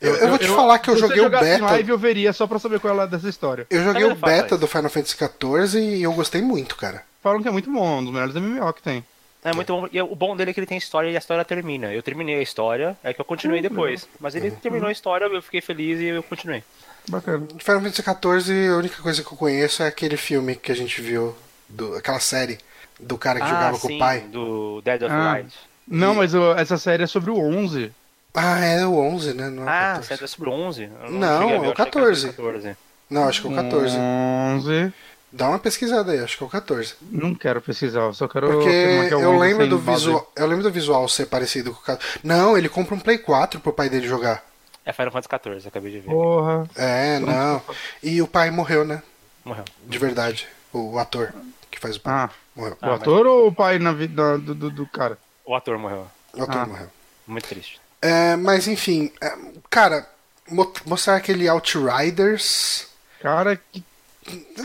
Eu, eu vou te falar que eu joguei o beta. live, eu veria só pra saber qual é dessa história. Eu joguei o beta do Final Fantasy XIV e eu gostei muito, cara. Falam que é muito bom, um dos melhores MMO que tem. É muito bom. E o bom dele é que ele tem história e a história termina. Eu terminei a história, é que eu continuei depois. Mas ele terminou a história, eu fiquei feliz e eu continuei. Bacana. De Final Fantasy XIV, a única coisa que eu conheço é aquele filme que a gente viu, do, aquela série do cara que jogava com Ah, sim, o pai. do Dead of Ah. Light. Não, mas o- essa série é sobre o 11. Ah, é o 11, né? Não, é Ah, 14. você é sobre o 11? Eu Não, a ver, é o eu achei que era 14. sobre 14. Não, acho que é o 14. 11. Dá uma pesquisada aí, acho que é o 14. Não quero pesquisar, eu só quero Porque que é o eu 11 lembro do base. visual. Eu lembro do visual ser parecido com o 14. Não, ele compra um Play 4 pro pai dele jogar. É Final Fantasy 14, acabei de ver. Porra. É, não. E o pai morreu, né? Morreu. De verdade. O ator que faz o pai. Ah, Morreu. o Ah, ator ou o pai na vida do, do, do cara? O ator morreu. O ator Ah. morreu. Muito triste. É, mas enfim, é, cara, mo- mostrar aquele Outriders. Cara, que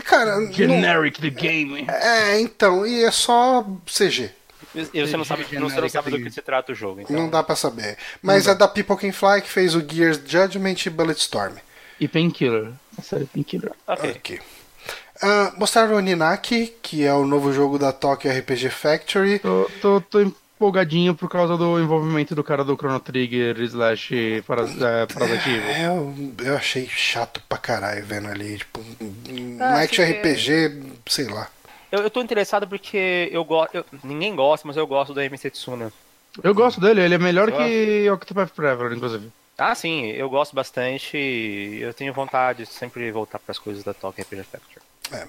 Cara, não- generic the game. é, então, e é só CG. E você não sabe, você não sabe do que se trata o jogo, então. Não dá pra saber. Mas é da People Can Fly que fez o Gears Judgment e Bulletstorm. E Painkiller. A série Painkiller. Ok. Ok. Ah, mostraram o Ninaki, que é o novo jogo da Tokyo RPG Factory. Tô, tô, tô empolgadinho por causa do envolvimento do cara do Chrono Trigger slash paras, é, Parasite Evil. É, eu, eu achei chato pra caralho vendo ali. Tipo, um Ah, action RPG, sei lá. Eu, eu tô interessado porque eu gosto. Ninguém gosta, mas eu gosto do MC Tsuna. Eu gosto dele, ele é melhor Eu que Octopath Forever, inclusive. Ah, sim, eu gosto bastante. e Eu tenho vontade de sempre voltar pras coisas da Tokyo RPG Factory. Ah,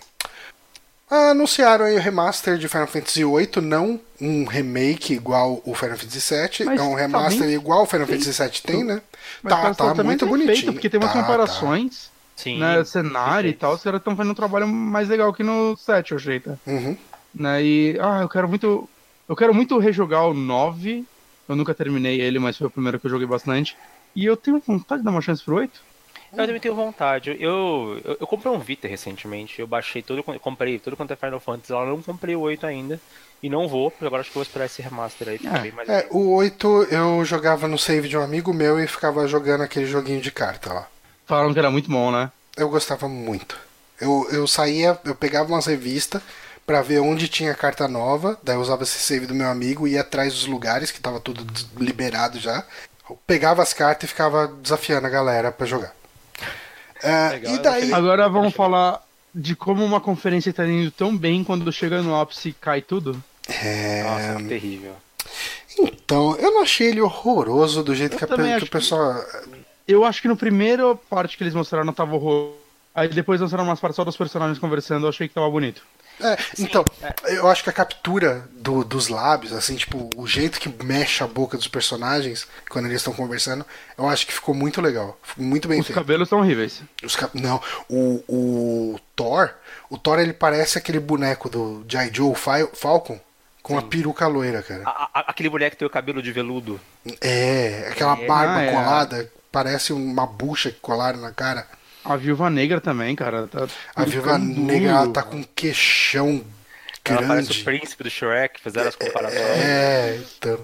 Anunciaram aí o remaster de Final Fantasy VIII, não um remake igual o Final Fantasy VII, Mas é um tá remaster bem igual o Final Fantasy VII tem, né? Mas tá, tá também muito bonitinho. feito, porque tem umas Tá, comparações, Sim. né, cenário e perfeito. tal, os caras estão fazendo um trabalho mais legal que no 7, eu achei, tá? tá. Uhum. Né, e, ah, eu quero muito, eu quero muito rejogar o 9, eu nunca terminei ele, mas foi o primeiro que eu joguei bastante, e eu tenho vontade de dar uma chance pro 8. Eu também tenho vontade. Eu, eu, eu comprei um Vita recentemente. Eu baixei todo. eu comprei tudo quanto é Final Fantasy. Eu não comprei o 8 ainda. E não vou, porque agora acho que eu vou esperar esse remaster aí. É, bem mais É, o 8 eu jogava no save de um amigo meu e ficava jogando aquele joguinho de carta lá. Falaram que era muito bom, né? Eu gostava muito. Eu, eu saía, eu pegava umas revistas pra ver onde tinha carta nova, daí eu usava esse save do meu amigo e ia atrás dos lugares, que tava tudo liberado já. Eu pegava as cartas e ficava desafiando a galera pra jogar. É, Legal, e eu daí. Agora vamos falar de como uma conferência tá indo tão bem quando chega no ápice cai tudo. É... Nossa, terrível. Então, eu não achei ele horroroso do jeito que, a, que o pessoal. Eu acho que no primeiro parte que eles mostraram tava horroroso. Aí depois mostraram umas partes só dos personagens conversando, eu achei que tava bonito. É, então, eu acho que a captura do, dos lábios, assim, tipo, o jeito que mexe a boca dos personagens quando eles estão conversando, eu acho que ficou muito legal. Ficou muito bem Os feito. cabelos estão horríveis. Os cap... Não, o, o Thor, o Thor ele parece aquele boneco do G.I. Joe Fal- Falcon com a peruca loira, cara. A- a- aquele boneco que tem o cabelo de veludo. É, aquela É. barba é. colada, parece uma bucha que colaram na cara. A Viúva Negra também, cara. Tá A Viúva Negra ela tá com um queixão Ela parece o grande. príncipe do Shrek, fizeram as comparações. É, então.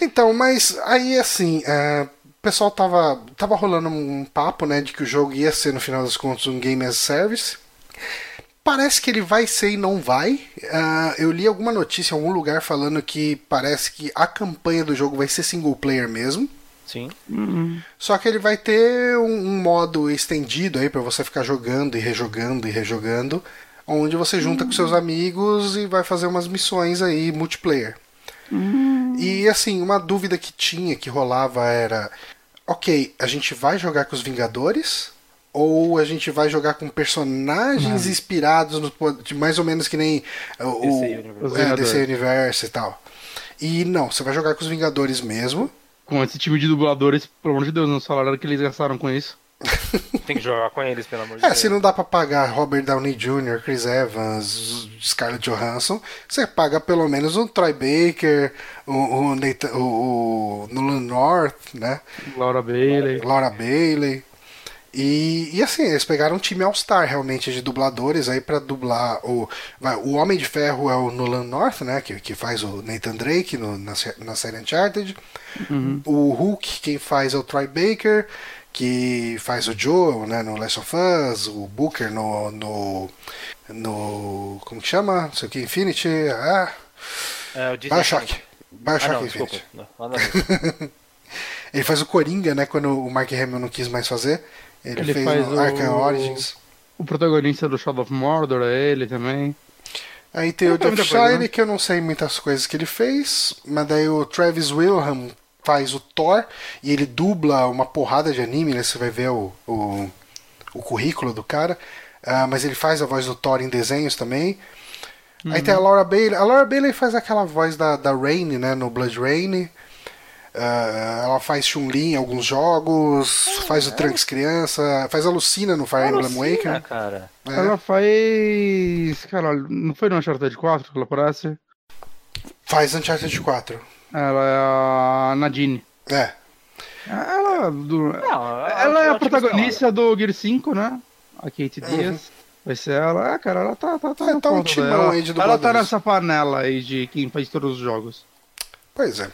Então, mas aí assim, é, o pessoal tava, tava rolando um papo, né, de que o jogo ia ser, no final das contas, um Game as a Service. Parece que ele vai ser e não vai. Ah, eu li alguma notícia em algum lugar falando que parece que a campanha do jogo vai ser single player mesmo. Sim. Só que ele vai ter um, um modo estendido aí pra você ficar jogando e rejogando e rejogando, onde você junta com seus amigos e vai fazer umas missões aí multiplayer. E assim, uma dúvida que tinha, que rolava era: ok, a gente vai jogar com os Vingadores? Ou a gente vai jogar com personagens inspirados no, de mais ou menos que nem o, o DC. Os é. DC Universe e tal. E não, você vai jogar com os Vingadores mesmo. Com esse time de dubladores, pelo amor de Deus, não falaram que eles gastaram com isso. [laughs] Tem que jogar com eles, pelo amor de É, Deus. se não dá pra pagar Robert Downey Jr., Chris Evans, Scarlett Johansson, você paga pelo menos um Troy Baker, o, o, Nathan- o, o Nolan North, né? Laura Bailey. Laura Bailey. E, e assim, eles pegaram um time All-Star realmente de dubladores aí pra dublar o. vai, o Homem de Ferro é o Nolan North, né? Que, que faz o Nathan Drake no- na, na série Uncharted. O Hulk, quem faz é o Troy Baker, que faz o Joel, né? No Last of Us, o Booker no. no, no como que chama? Não sei o que, Infinity. Ah, É, o Bioshock. Bioshock Ah, não, Infinity. desculpa. Não, ver. [laughs] Ele faz o Coringa, né? Quando o Mark Hamill não quis mais fazer. Ele, Ele fez faz o Arkham Origins. O protagonista do Shadow of Mordor é ele também. Aí tem Não o Jeff muita coisa, Shine, né? que eu não sei muitas coisas que ele fez, mas daí o Travis Wilhelm faz o Thor e ele dubla uma porrada de anime, né? Você vai ver o, o, o currículo do cara. Ah, mas ele faz a voz do Thor em desenhos também. Aí tem a Laura Bailey. A Laura Bailey faz aquela voz da, da Rain, né? No Blood Rain. Ah, ela faz Chun-Li em alguns jogos, faz o Trunks criança, faz a Lucina no Fire Emblem Awakening. cara. É. Ela faz. Cara, não foi no Uncharted 4 que ela aparece? Faz Uncharted 4. Ela é a Nadine. É. Ela, do- Não, ela é a ótima protagonista do Gear 5, né? A Kate Diaz. Vai ser ela. Ah, cara, ela tá, tá, tá É, tá um timão aí de Ela tá nessa panela aí de quem faz todos os jogos. Pois é.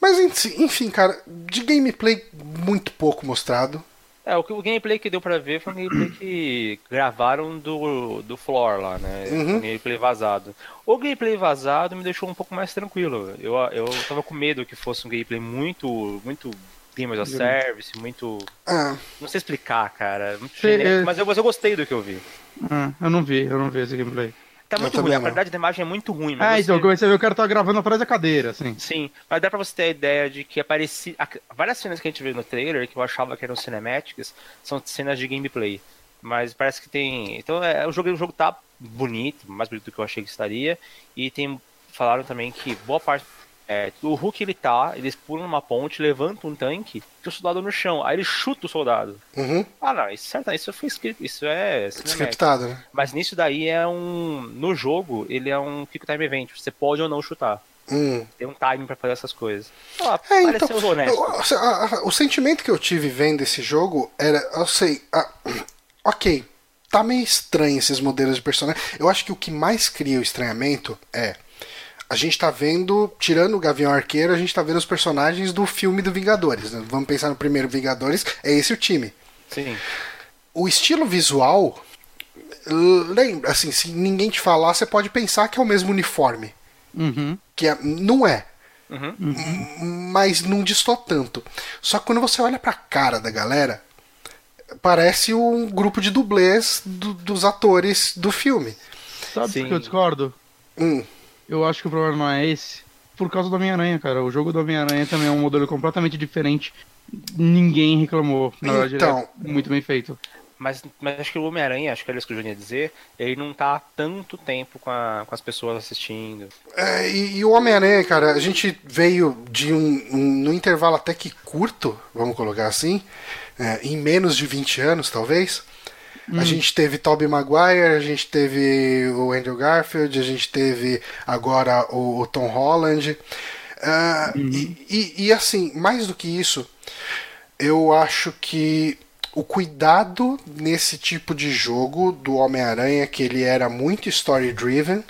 Mas enfim, cara, de gameplay muito pouco mostrado. É, o, o gameplay que deu pra ver foi um gameplay que gravaram do, do floor lá, né? Uhum. Um gameplay vazado. O gameplay vazado me deixou um pouco mais tranquilo. Eu, eu tava com medo que fosse um gameplay muito, muito Game a Service, muito. Ah, Não sei explicar, cara. Genérico, é- mas eu, mas eu gostei do que eu vi. Ah, eu não vi, eu não vi esse gameplay. Tá muito ruim, a qualidade da imagem é muito ruim. Mas Ah, você- então eu comecei a ver o cara tá gravando atrás da cadeira, assim. Sim, mas dá pra você ter a ideia de que aparecia. a- Várias cenas que a gente viu no trailer, que eu achava que eram cinemáticas, são cenas de gameplay. Mas parece que tem. Então é, o, jogo, o jogo tá bonito, mais bonito do que eu achei que estaria. E tem. Falaram também que boa parte. É, o Hulk ele tá, eles pulam numa ponte, levantam um tanque, e o soldado no chão. Aí ele chuta o soldado. uhum, Ah não, isso, certo, isso foi script, isso é scriptado, né? Mas nisso daí é um. No jogo, ele é um Quick Time Event. Você pode ou não chutar. Hum. Tem um timing pra fazer essas coisas. Ah, É, pareceu então, honesto. eu- a- a- o sentimento que eu tive vendo esse jogo era, eu sei, ah, [clears throat] ok, tá meio estranho esses modelos de personagem. Eu acho que o que mais cria o estranhamento é a gente tá vendo, tirando o Gavião Arqueiro, a gente tá vendo os personagens do filme do Vingadores. né? Vamos pensar no primeiro Vingadores, é esse o time. Sim. O estilo visual, lembra, assim, se ninguém te falar, você pode pensar que é o mesmo uniforme. Uhum. Que é, não é. Uhum. mas não distou tanto. Só que quando você olha pra cara da galera, parece um grupo de dublês do, dos atores do filme. Sabe por que eu discordo? Hum. Eu acho que o problema não é esse. Por causa do Homem-Aranha, cara. O jogo do Homem-Aranha também é um modelo completamente diferente. Ninguém reclamou. Na verdade, Então. ele é muito bem feito. Mas, mas acho que o Homem-Aranha, acho que era isso que o Juninho ia dizer, ele não tá há tanto tempo com, a- com as pessoas assistindo. É, e, e o Homem-Aranha, cara, a gente veio de um, um no intervalo até que curto, vamos colocar assim, é, em menos de 20 anos, talvez. A gente teve Tobey Maguire, a gente teve o Andrew Garfield, a gente teve agora o, o Tom Holland. Ah, e, e, e, assim, mais do que isso, eu acho que o cuidado nesse tipo de jogo do Homem-Aranha, que ele era muito story-driven,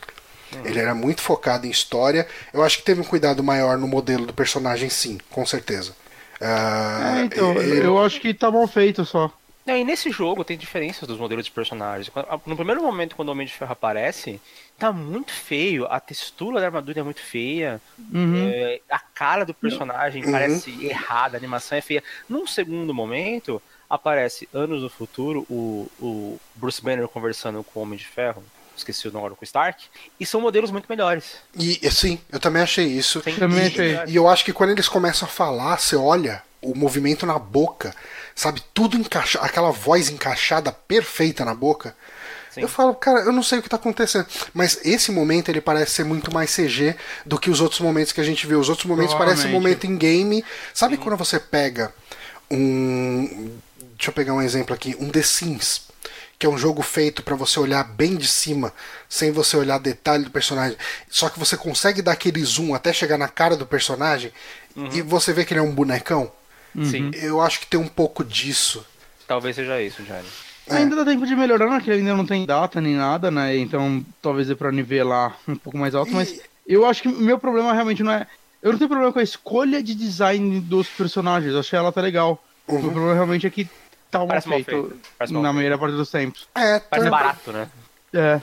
ele era muito focado em história, eu acho que teve um cuidado maior no modelo do personagem, sim, com certeza. Ah, É, então, ele- eu acho que tá mal feito só. E nesse jogo tem diferenças dos modelos de personagens. No primeiro momento, quando o Homem de Ferro aparece, tá muito feio. A textura da armadura é muito feia. Uhum. é, a cara do personagem Uhum. parece errada, a animação é feia. Num segundo momento, aparece anos no futuro o, o Bruce Banner conversando com o Homem de Ferro. Esqueci o nome com o Stark. E são modelos muito melhores. E sim, eu também achei isso. Tem- Também E- achei. E eu acho que quando eles começam a falar, você olha o movimento na boca, sabe? Tudo encaixado, aquela voz encaixada perfeita na boca. Sim. Eu falo, cara, eu não sei o que tá acontecendo. Mas esse momento ele parece ser muito mais CG do que os outros momentos que a gente viu. Os outros momentos parecem Provavelmente. momento em game. Sabe quando você pega um. Deixa eu pegar um exemplo aqui. Um The Sims. Que é um jogo feito pra você olhar bem de cima, sem você olhar detalhe do personagem. Só que você consegue dar aquele zoom até chegar na cara do personagem e você vê que ele é um bonecão. Sim, Eu acho que tem um pouco disso. talvez seja isso, Johnny. É. Ainda dá tempo de melhorar, né? Que ainda não tem data nem nada, né? Então talvez dê pra nivelar um pouco mais alto, mas eu acho que o meu problema realmente não é. Eu não tenho problema com a escolha de design dos personagens, eu achei ela tá legal. O meu problema realmente é que tá mal Parece mal feito, parece na maioria parte dos tempos. É, Parece tá- barato, né? É.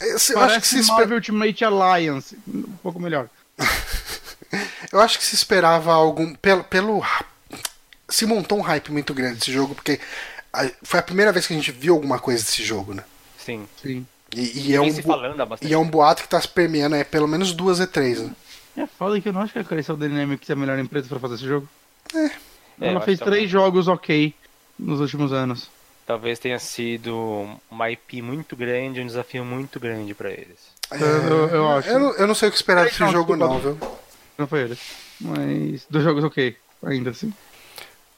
eu acho que Parece se espe- Marvel Ultimate Alliance, um pouco melhor. [laughs] Eu acho que se esperava algum. Pelo, pelo. Se montou um hype muito grande desse jogo, porque a- foi a primeira vez que a gente viu alguma coisa desse jogo, né? Sim. Sim. E, e é, um e é um boato que tá se permeando é pelo menos duas E3, né? É foda que eu não acho que a Crystal Dynamics é a melhor empresa pra fazer esse jogo. É, eu Ela fez também. três jogos ok nos últimos anos. Talvez tenha sido uma IP muito grande, um desafio muito grande pra eles. Eu, eu- eu acho. Eu, não- eu não sei o que esperar desse jogo, não, viu? Não foi ele. Mas dois jogos ok, ainda assim.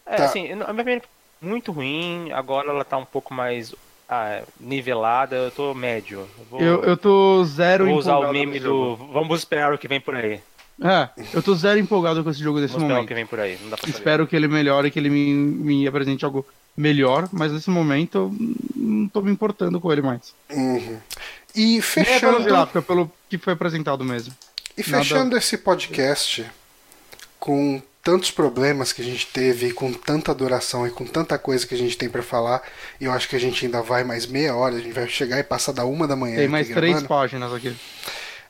É, Tá. assim, a minha opinião é muito ruim, agora ela tá um pouco mais ah, nivelada, eu tô médio. Eu vou, Eu, eu tô zero vou usar o empolgado meme com esse jogo. do vamos esperar o que vem por aí. É, eu tô zero empolgado com esse jogo nesse Vamos esperar o momento. que vem por aí, não dá pra saber. Espero que ele melhore, que ele me, me apresente algo melhor, mas nesse momento eu não tô me importando com ele mais. Uhum. E é pelo fechando, gráfico, é pelo que foi apresentado mesmo. e fechando esse podcast com tantos problemas que a gente teve, com tanta duração e com tanta coisa que a gente tem pra falar, e eu acho que a gente ainda vai mais meia hora, a gente vai chegar e passar da uma da manhã. Tem mais três gravando. páginas aqui.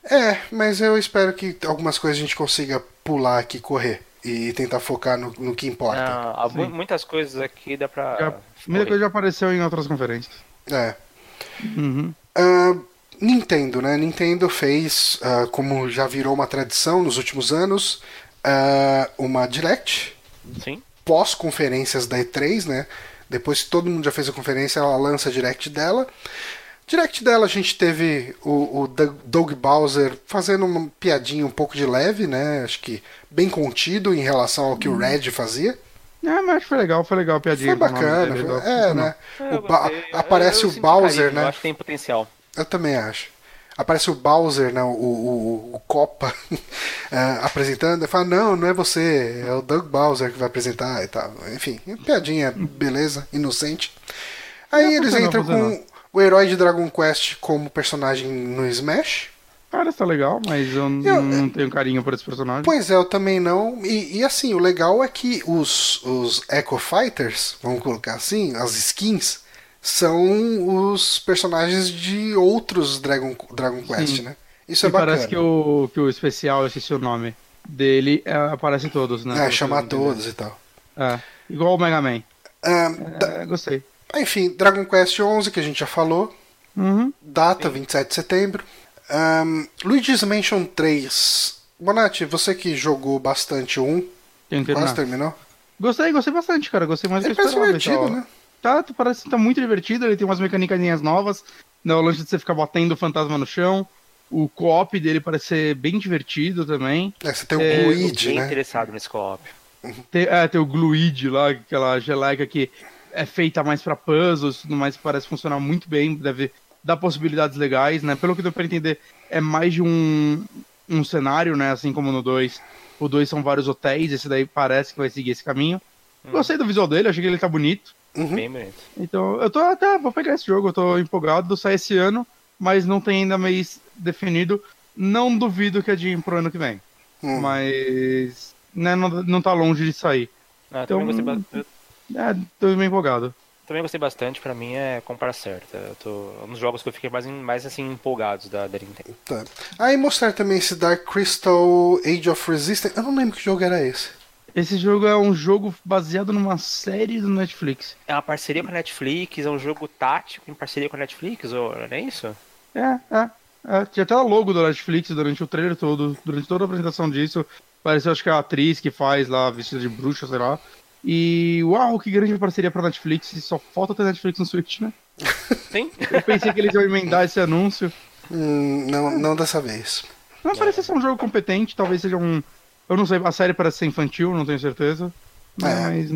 É, mas eu espero que algumas coisas a gente consiga pular aqui, correr e tentar focar no, no que importa. Há mu- muitas coisas aqui dá pra. Já, muita coisa já apareceu em outras conferências. É. Uhum. Ah, Nintendo, né? Nintendo fez, ah, como já virou uma tradição nos últimos anos, ah, uma Direct Sim. pós-conferências da E3, né? Depois que todo mundo já fez a conferência, ela lança a Direct dela. Direct dela a gente teve o, o Doug- Bowser fazendo uma piadinha um pouco de leve, né? Acho que bem contido em relação ao que o Red fazia. É, mas acho que foi legal, foi legal a piadinha. Foi bacana, dele, foi- é, né? O Ba- aparece eu o Bowser, carinho, né? Eu acho que tem potencial. Eu também acho. Aparece o Bowser, né, o, o, o Copa, eh, [laughs] apresentando. Ele fala: Não, não é você, é o Doug Bowser que vai apresentar e tal. Enfim, piadinha, beleza, inocente. Aí Não, eles entram funcionou. com o herói de Dragon Quest como personagem no Smash. Cara, tá legal, mas eu, Eu- não tenho carinho por esse personagem. Pois é, eu também não. E, e, assim, o legal é que os, os Echo Fighters, vamos colocar assim, as skins, são os personagens de outros Dragon, Dragon Quest, Sim. né? Isso e é bacana. parece que o, que o especial, eu esqueci o nome dele, é, aparece em todos, né? É, chamar todos e tal. É, igual o Mega Man. Uh, é, gostei. Enfim, Dragon Quest 11, que a gente já falou. Uhum. Data, 27 de setembro. Um, Luigi's Mansion 3. Bonatti, você que jogou bastante um, quase terminou? Gostei, gostei bastante, cara. Gostei mais do que eu esperava. divertido, né? Tá, parece que tá muito divertido. Ele tem umas mecânicas novas. Né, o lance de você ficar batendo o fantasma no chão. O co-op dele parece ser bem divertido também. É, você tem o é, Gluid, né? interessado nesse co-op. Tem, é, tem o Gluid lá, aquela geleca que é feita mais para puzzles, tudo mais, parece funcionar muito bem, deve dar possibilidades legais, né? Pelo que deu pra entender, é mais de um, um cenário, né? Assim como no 2. O 2 são vários hotéis, esse daí parece que vai seguir esse caminho. Hum. Gostei do visual dele, achei que ele tá bonito. Uhum. Bem bonito. Então, eu tô até, vou pegar esse jogo, eu tô empolgado, sai esse ano, mas não tem ainda mês definido. Não duvido que é de pro ano que vem. Hum. Mas né, não, não tá longe de sair. Ah, então, também gostei bastante. É, tô bem empolgado. Também gostei bastante, pra mim é comprar certa. Eu tô um dos jogos que eu fiquei mais, mais assim empolgados da, da Nintendo. Tá. Aí ah, mostrar também esse Dark Crystal Age of Resistance. Eu não lembro que jogo era esse. Esse jogo é um jogo baseado numa série do Netflix. É uma parceria com a Netflix, é um jogo tático em parceria com a Netflix, ou não é isso? É, é. é. Tinha até o logo do Netflix durante o trailer todo, durante toda a apresentação disso. Pareceu, acho que é a atriz que faz lá, vestida de bruxa, sei lá. E uau, que grande parceria pra Netflix. Só falta ter Netflix no Switch, né? [laughs] Sim. Eu pensei que eles iam emendar esse anúncio. Hum, não, não dessa vez. Não parece ser um jogo competente, talvez seja um. Eu não sei, a série parece ser infantil, não tenho certeza. Mas é.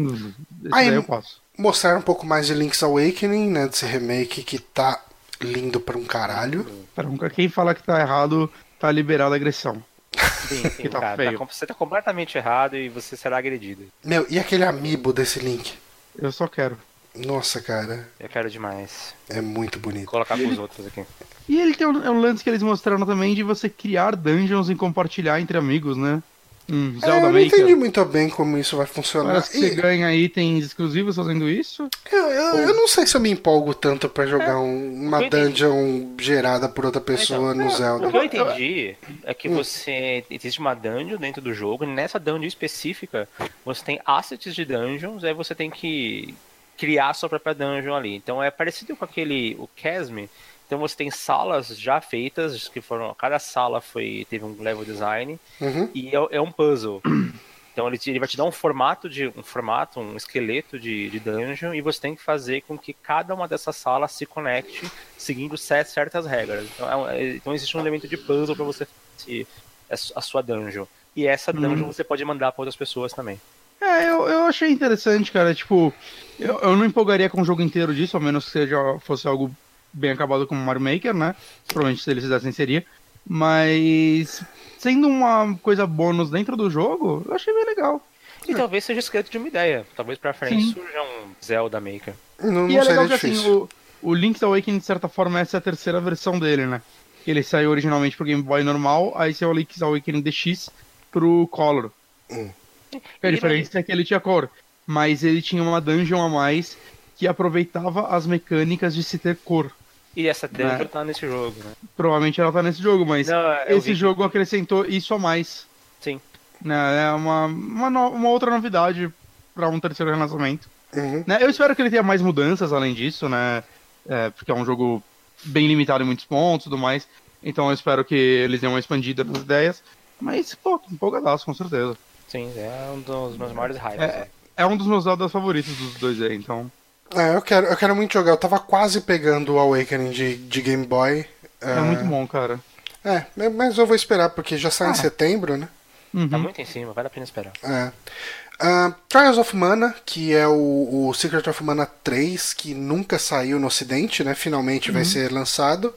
Aí, eu posso. Mostrar um pouco mais de Link's Awakening, né? Desse remake que tá lindo pra um caralho. Pra um, quem fala que tá errado, tá liberado a agressão. Sim, [laughs] sim tá cara, feio. Tá, você tá completamente errado e você será agredido. Meu, e aquele amiibo desse Link? Eu só quero. Nossa, cara. Eu quero demais. É muito bonito. Vou colocar com os outros aqui. E ele tem um, é um lance que eles mostraram também de você criar dungeons e compartilhar entre amigos, né? Hum, Zelda é, eu não Maker. entendi muito bem como isso vai funcionar. Parece que e... você ganha itens exclusivos fazendo isso? Eu, eu, Ou... eu, não sei se eu me empolgo tanto para jogar é, um, uma dungeon gerada por outra pessoa então, no Zelda. O que eu entendi é que hum. você. Existe uma dungeon dentro do jogo, e nessa dungeon específica você tem assets de dungeons, aí você tem que criar a sua própria dungeon ali. Então é parecido com aquele. O Chasm então você tem salas já feitas, que foram. Cada sala foi teve um level design uhum. e é, é, um puzzle. Então ele, ele vai te dar um formato de um formato, um esqueleto de, de dungeon e você tem que fazer com que cada uma dessas salas se conecte seguindo certas regras. Então, é, é, então existe um elemento de puzzle para você fazer a sua dungeon. E essa dungeon uhum. você pode mandar para outras pessoas também. É, eu, eu achei interessante, cara. Tipo, eu, eu não empolgaria com o jogo inteiro disso, ao menos que seja, fosse algo bem acabado como Mario Maker, né? Provavelmente se eles fizessem seria. Mas sendo uma coisa bônus dentro do jogo, eu achei bem legal. E é. talvez seja esqueleto de uma ideia. Talvez pra frente Sim. surja um Zelda Maker. Não, e não é legal que assim, o, o Link's Awakening, de certa forma, essa é a terceira versão dele, né? Ele saiu originalmente pro Game Boy normal, aí saiu o Link's Awakening DX pro Color. Hum. A diferença é que ele tinha cor, mas ele tinha uma dungeon a mais que aproveitava as mecânicas de se ter cor. E essa dungeon né? tá nesse jogo, né? Provavelmente ela tá nesse jogo, mas Não, esse jogo acrescentou isso a mais. Sim. Né? É uma, uma, no, uma outra novidade para um terceiro relançamento. Uhum. Né? Eu espero que ele tenha mais mudanças além disso, né? É, porque é um jogo bem limitado em muitos pontos e tudo mais. Então eu espero que eles tenham uma expandida nas ideias. Mas, pô, empolgadaço, com certeza. Sim, é um dos meus maiores hypes. É, é um dos meus Zeldas favoritos dos dois aí, então. É, eu quero, eu quero muito jogar. Eu tava quase pegando o Awakening de, de Game Boy. É, é muito bom, cara. É, mas eu vou esperar, porque já sai ah. em setembro, né? Uhum. Tá muito em cima, vale a pena esperar. É. Uh, Trials of Mana, que é o, o, Secret of Mana 3, que nunca saiu no ocidente, né? Finalmente uhum. vai ser lançado.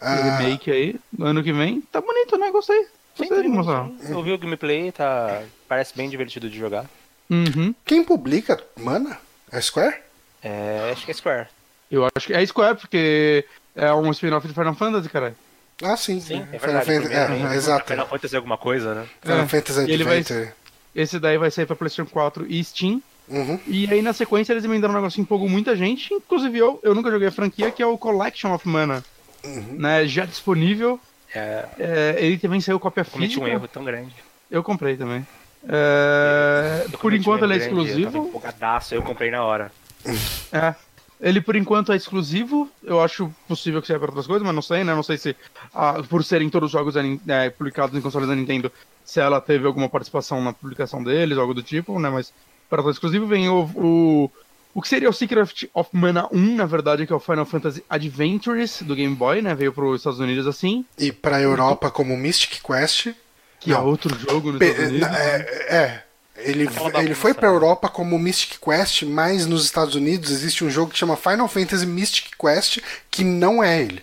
O uh, remake aí, ano que vem. Tá bonito, né? Gostei. Gostei de mostrar. Eu vi o gameplay, tá... parece bem divertido de jogar. Uhum. Quem publica Mana? É Square? É, acho que é Square. Eu acho que é Square, porque é um spin-off de Final Fantasy, cara. Ah, sim. Sim, é verdade. Final Fantasy, é, exato. Final Fantasy alguma coisa, né? Final é. Fantasy Adventure. Vai, esse daí vai sair pra PlayStation 4 e Steam. Uhum. E aí na sequência eles emendaram um negócio que empolgou muita gente, inclusive eu, eu nunca joguei a franquia, que é o Collection of Mana. Uhum. Né, já disponível. É... É, ele também saiu cópia física. Cometi um erro tão grande. Eu comprei também. É, por enquanto ele é exclusivo. Eu, eu comprei na hora. É. Ele, por enquanto, é exclusivo. Eu acho possível que seja para outras coisas, mas não sei, né? Não sei se, ah, por serem todos os jogos é, publicados em consoles da Nintendo, se ela teve alguma participação na publicação deles, algo do tipo, né? Mas para todo exclusivo vem o, o, o que seria o Secret of Mana 1, na verdade, que é o Final Fantasy Adventures do Game Boy, né? Veio para os Estados Unidos assim. E para a Europa como Mystic Quest. Que é não. é outro jogo nos Estados Unidos. É, é ele, ele foi pra Europa como Mystic Quest, mas nos Estados Unidos existe um jogo que chama Final Fantasy Mystic Quest, que não é ele.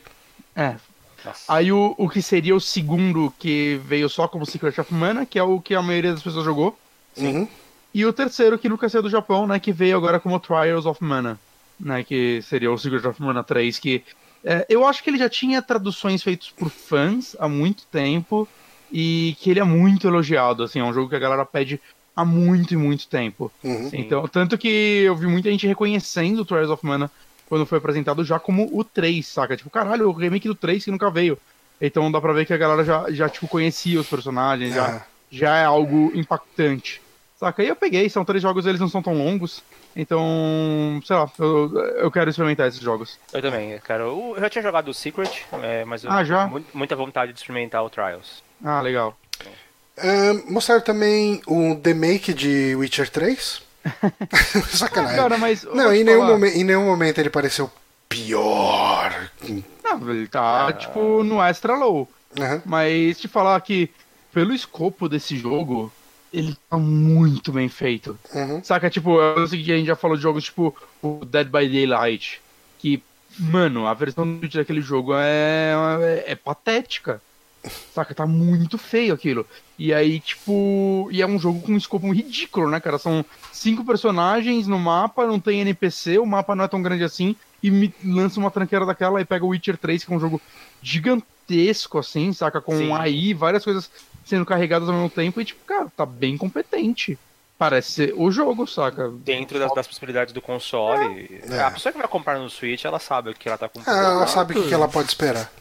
É. Nossa. Aí o, o que seria o segundo que veio só como Secret of Mana, que é o que a maioria das pessoas jogou. Uhum. E o terceiro, que nunca saiu do Japão, né? Que veio agora como Trials of Mana. Né, que seria o Secret of Mana 3, que é, eu acho que ele já tinha traduções feitas por fãs há muito tempo e que ele é muito elogiado, assim, é um jogo que a galera pede há muito e muito tempo. Uhum. Então, tanto que eu vi muita gente reconhecendo o Trials of Mana quando foi apresentado já como o 3, saca? Tipo, caralho, o remake do 3 que nunca veio. Então dá pra ver que a galera já, já tipo, conhecia os personagens, já, é. já é algo impactante. Saca? E eu peguei, são três jogos, eles não são tão longos. Então, sei lá, eu, eu quero experimentar esses jogos. Eu também, cara. Eu já tinha jogado o Secret, é, mas eu ah, já? muita vontade de experimentar o Trials. Ah, legal. Uh, mostraram também o The Make de Witcher 3. [laughs] Sacanagem. Cara, mas, não, em nenhum, momento, em nenhum momento ele pareceu pior. Não, ele tá, ah. tipo, no extra low. Uhum. Mas te falar que, pelo escopo desse jogo, ele tá muito bem feito. Uhum. Saca, tipo, eu sei que a gente já falou de jogos tipo o Dead by Daylight. Que, mano, a versão daquele jogo é, é, é patética. Saca, tá muito feio aquilo. E aí, tipo. E é um jogo com um escopo ridículo, né, cara? São cinco personagens no mapa, não tem NPC, o mapa não é tão grande assim. E me lança uma tranqueira daquela e pega o Witcher 3, que é um jogo gigantesco, assim, saca? Com Sim. AI, várias coisas sendo carregadas ao mesmo tempo. E, tipo, cara, tá bem competente. Parece ser o jogo, saca? Dentro das, das possibilidades do console. É. A pessoa que vai comprar no Switch, ela sabe o que ela tá comprando. É, ela sabe o que ela pode esperar.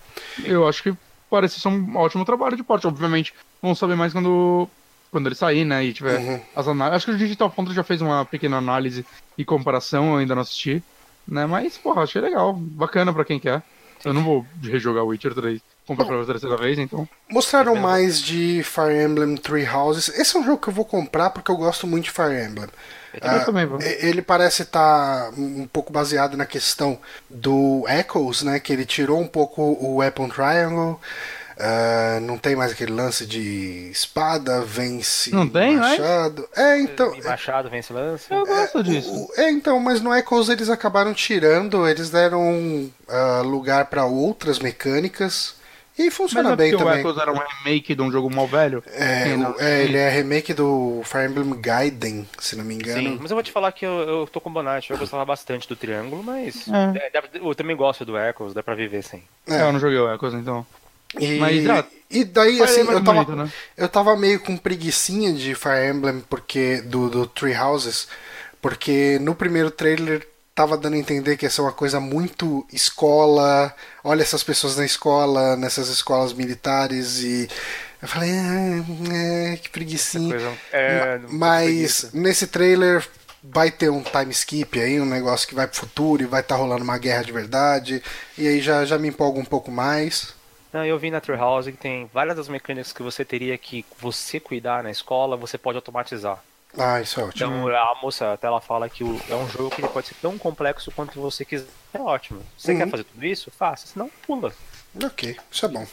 Eu acho que parece ser um ótimo trabalho de porte. Obviamente, vamos saber mais quando, quando ele sair, né? E tiver uhum. as análises. Acho que o Digital Foundry já fez uma pequena análise e comparação, eu ainda não assisti. Né? Mas, porra, achei legal. Bacana pra quem quer. Eu não vou rejogar o Witcher 3. Comprar pela terceira vez, então. Mostraram mais de Fire Emblem Three Houses. Esse é um jogo que eu vou comprar porque eu gosto muito de Fire Emblem. Também vou. Ele parece estar tá um pouco baseado na questão do Echoes, né? Que ele tirou um pouco o Weapon Triangle. Uh, não tem mais aquele lance de espada, vence não tem, machado. É, então. E machado vence lance. Eu gosto é, disso. O, é, então, mas no Echoes eles acabaram tirando, eles deram uh, lugar para outras mecânicas. E funciona mas bem é também. O Echoes era um remake de um jogo mal velho? É, o, é, ele é remake do Fire Emblem Gaiden, se não me engano. Sim, mas eu vou te falar que eu, eu tô com o Bonatti, eu gostava bastante do Triângulo, mas é. É, eu também gosto do Echoes, dá pra viver sim. É, eu não joguei o Echoes então. E, Mas, ah, e daí, assim, eu tava, bonito, né? eu tava meio com preguiçinha de Fire Emblem porque, do, do Three Houses, porque no primeiro trailer tava dando a entender que ia ser uma coisa muito escola, olha essas pessoas na escola, nessas escolas militares e eu falei, é, é que preguiçinha. É, Mas nesse trailer vai ter um time skip aí, um negócio que vai pro futuro e vai estar tá rolando uma guerra de verdade, e aí já, já me empolga um pouco mais. Não, eu vi na Treehouse que tem várias das mecânicas que você teria que você cuidar na escola, você pode automatizar. Ah, isso é ótimo. Então a moça até ela fala que é um jogo que ele pode ser tão complexo quanto você quiser. É ótimo. Você uhum. quer fazer tudo isso? Faça, senão pula. Ok, isso é bom.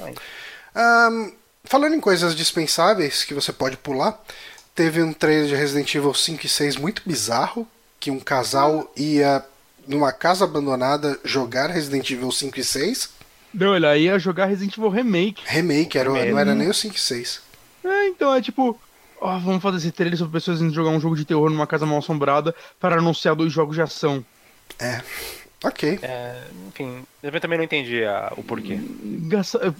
Um, falando em coisas dispensáveis que você pode pular, teve um trailer de Resident Evil 5 e 6 muito bizarro, que um casal ia numa casa abandonada jogar Resident Evil 5 e 6 não, ele ia jogar Resident Evil Remake. Remake, era, não era nem o 5 e 6. É, então é tipo. Ó, vamos fazer esse trailer sobre pessoas indo jogar um jogo de terror numa casa mal assombrada para anunciar dois jogos de ação. É. Ok. É, enfim, eu também não entendi a, o porquê. Gasta...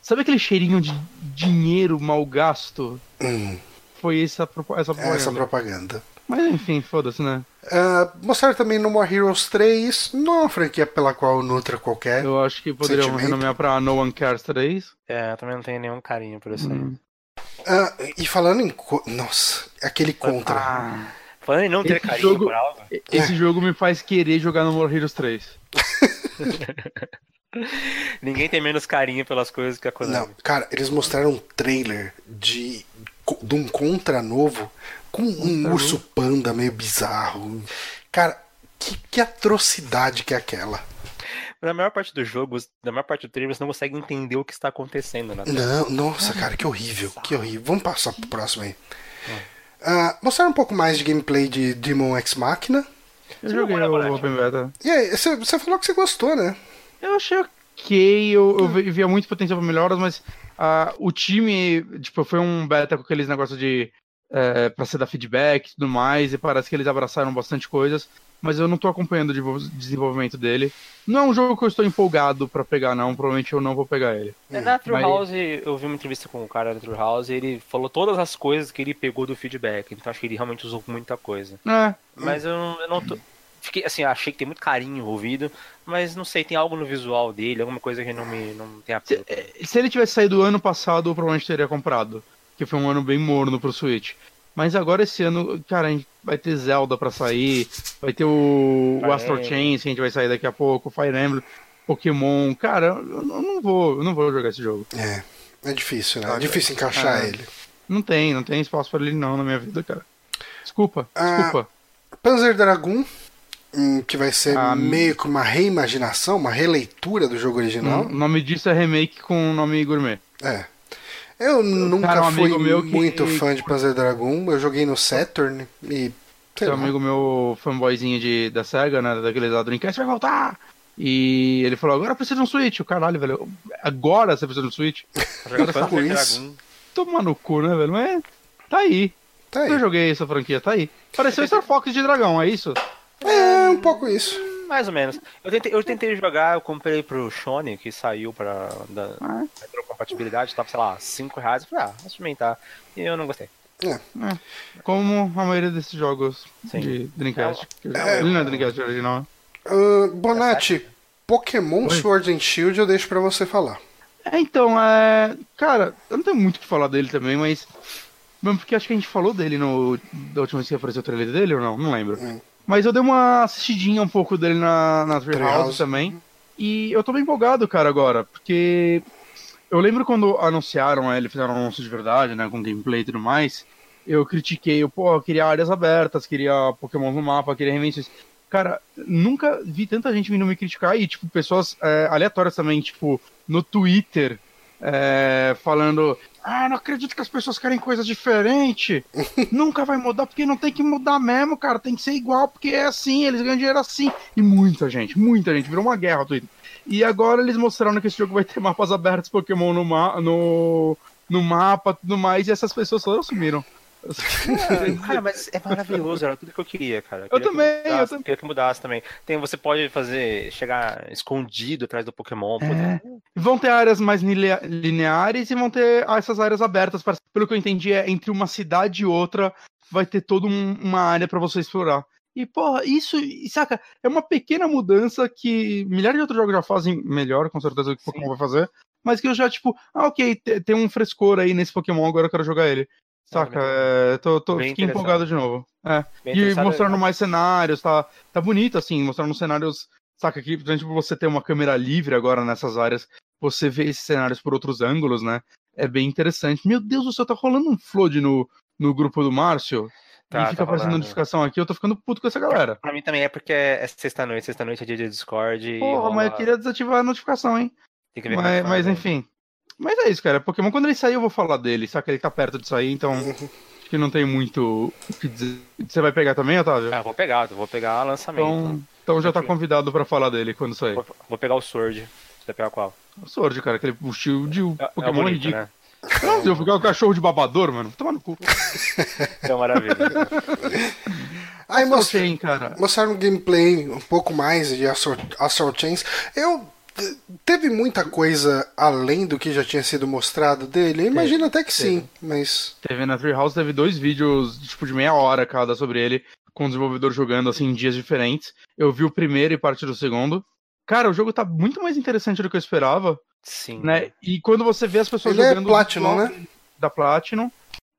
Sabe aquele cheirinho de dinheiro mal gasto? Hum. Foi essa, essa propaganda. Essa propaganda. Mas enfim, foda-se, né? Uh, mostraram também No More Heroes 3, não é uma franquia pela qual nutra qualquer. Eu acho que poderiam renomear pra No One Cares 3. É, eu também não tenho nenhum carinho por isso hum. Uh, e falando em. Nossa, aquele contra. Ah, Falando em não ter Esse carinho jogo- por algo. Esse jogo me faz querer jogar no More Heroes 3. [laughs] Ninguém tem menos carinho pelas coisas que a Konami. Não, cara, eles mostraram um trailer de, de um contra novo com um urso panda meio bizarro. Cara, que, que atrocidade que é aquela. Na maior parte dos jogos, na maior parte do trailer, você não consegue entender o que está acontecendo na tela. Não, nossa, cara, que horrível, que horrível. Vamos passar pro próximo aí. Ah, mostraram um pouco mais de gameplay de Demon X Machina. Eu Você joguei o Bonatti? Open Beta. E aí, você você falou que você gostou, né? Eu achei ok, eu, eu vi- via muito potencial para melhoras, mas ah, o time, tipo, foi um beta com aqueles negócios de é, para você dar feedback e tudo mais, e parece que eles abraçaram bastante coisas, mas eu não tô acompanhando o desenvol- desenvolvimento dele. Não é um jogo que eu estou empolgado para pegar, não, provavelmente eu não vou pegar ele. É, Na True Mas- House, eu vi uma entrevista com o cara da True House e ele falou todas as coisas que ele pegou do feedback. Então acho que ele realmente usou muita coisa. É, Mas eu não, eu não tô. Fiquei, assim, achei que tem muito carinho envolvido, mas não sei, tem algo no visual dele, alguma coisa que não me não tem apelo. Se, se ele tivesse saído ano passado, eu provavelmente teria comprado. Que foi um ano bem morno pro Switch. Mas agora esse ano, cara, a gente vai ter Zelda pra sair, vai ter o, o Astro. Chains que a gente vai sair daqui a pouco, Fire Emblem, Pokémon. Cara, eu não vou, eu não vou jogar esse jogo. É, é difícil, né? É difícil encaixar ah. ele. Não tem, não tem espaço pra ele não na minha vida, cara. Desculpa, Ah, desculpa. Panzer Dragoon, hum, que vai ser Ah, meio que uma reimaginação, uma releitura do jogo original. O nome disso é remake com nome gourmet. É. Eu nunca Cara, um fui meu que- muito fã de Panzer Dragoon. Eu joguei no Saturn e. Sei Tem um lá. amigo meu fanboyzinho de, da SEGA, né? Daqueles lá do Dreamcast, vai voltar! E ele falou, agora precisa de um Switch. O caralho, velho. Agora você precisa de um Switch? [laughs] Tá com Panzer isso. Dragoon. Toma no cu, né, velho? Mas tá aí. Tá aí. Eu joguei essa franquia, tá aí. Pareceu [laughs] Star Fox de dragão, é isso? É, um pouco isso. Mais ou menos. Eu tentei, eu tentei jogar, eu comprei pro Shone, que saiu pra da Ah, retrocompatibilidade, tava, sei lá, 5 reais. Eu falei, ah, vou experimentar. E eu não gostei. como a maioria desses jogos Sim. de Dreamcast. É. Ele não é Dreamcast original. Ah, Bonatti, Pokémon Oi. Sword and Shield eu deixo pra você falar. É, então, é. Cara, eu não tenho muito o que falar dele também, mas. Mesmo porque acho que a gente falou dele no. Da última vez que apareceu o trailer dele ou não? Não lembro. Hum. Mas eu dei uma assistidinha um pouco dele na, na Treehouse também. E eu tô bem empolgado, cara, agora. Porque. Eu lembro quando anunciaram ele, fizeram um anúncio de verdade, né? Com gameplay e tudo mais. Eu critiquei, eu, pô, eu queria áreas abertas, queria Pokémon no mapa, queria reinvenções. Cara, nunca vi tanta gente vindo me criticar e, tipo, pessoas é, aleatórias também, tipo, no Twitter, é, falando: Ah, não acredito que as pessoas querem coisa diferente. [laughs] Nunca vai mudar, porque não tem que mudar mesmo, cara. Tem que ser igual, porque é assim, eles ganham dinheiro assim. E muita gente, muita gente, virou uma guerra o Twitter. E agora eles mostraram que esse jogo vai ter mapas abertos Pokémon no, ma no, no mapa tudo mais, e essas pessoas só sumiram. [laughs] Cara, mas é maravilhoso, era tudo que eu queria, cara. Eu queria que também, eu mudasse, também. Queria que mudasse também. Tem, você pode fazer, chegar escondido atrás do Pokémon. É. Vão ter áreas mais linea- lineares e vão ter essas áreas abertas. Parece- Pelo que eu entendi, é entre uma cidade e outra vai ter toda um- uma área pra você explorar. E, porra, isso, saca, é uma pequena mudança que milhares de outros jogos já fazem melhor, com certeza, do que o. Pokémon vai fazer. Mas que eu já, tipo, ah, ok, te- tem um frescor aí nesse Pokémon, agora eu quero jogar ele. Saca, é, tô, tô, fiquei empolgado de novo. É. E mostrando mais cenários, tá, tá bonito, assim, mostrando cenários. Saca aqui, por exemplo, você ter uma câmera livre agora nessas áreas, você vê esses cenários por outros ângulos, né? É bem interessante. Meu Deus do céu, tá rolando um flood no, no grupo do Márcio. Tá, e tá fica aparecendo rolando. notificação aqui, eu tô ficando puto com essa galera. Pra mim também é porque é sexta-noite, sexta-noite é dia de Discord. Porra, rola- mas eu queria desativar a notificação, hein? Tem que ver como é Mas, que mas né? enfim. Mas é isso, cara. Pokémon, quando ele sair, eu vou falar dele. Saca? Ele tá perto de sair, então acho que não tem muito o que dizer. Você vai pegar também, Otávio? Ah, vou pegar, vou pegar lançamento. Então, então já tá convidado pra falar dele quando sair. Vou, vou pegar o Sword. Você vai pegar qual? O Sword, cara, aquele o shield, o É, é Pokémon bonito, ridículo. né? Não, se eu ficar o cachorro de babador, mano, toma no cu. É uma maravilha. Aí Astral mostra- Chain, cara. mostraram um gameplay um pouco mais de Astral Chains. Eu. Teve muita coisa além do que já tinha sido mostrado dele? Eu imagino até que sim, mas. Teve na Treehouse, teve dois vídeos, tipo, de meia hora cada sobre ele, com o desenvolvedor jogando, assim, em dias diferentes. Eu vi o primeiro e parte do segundo. Cara, o jogo tá muito mais interessante do que eu esperava, Sim. né? E quando você vê as pessoas Ele é jogando... Platinum, visual né? Da Platinum.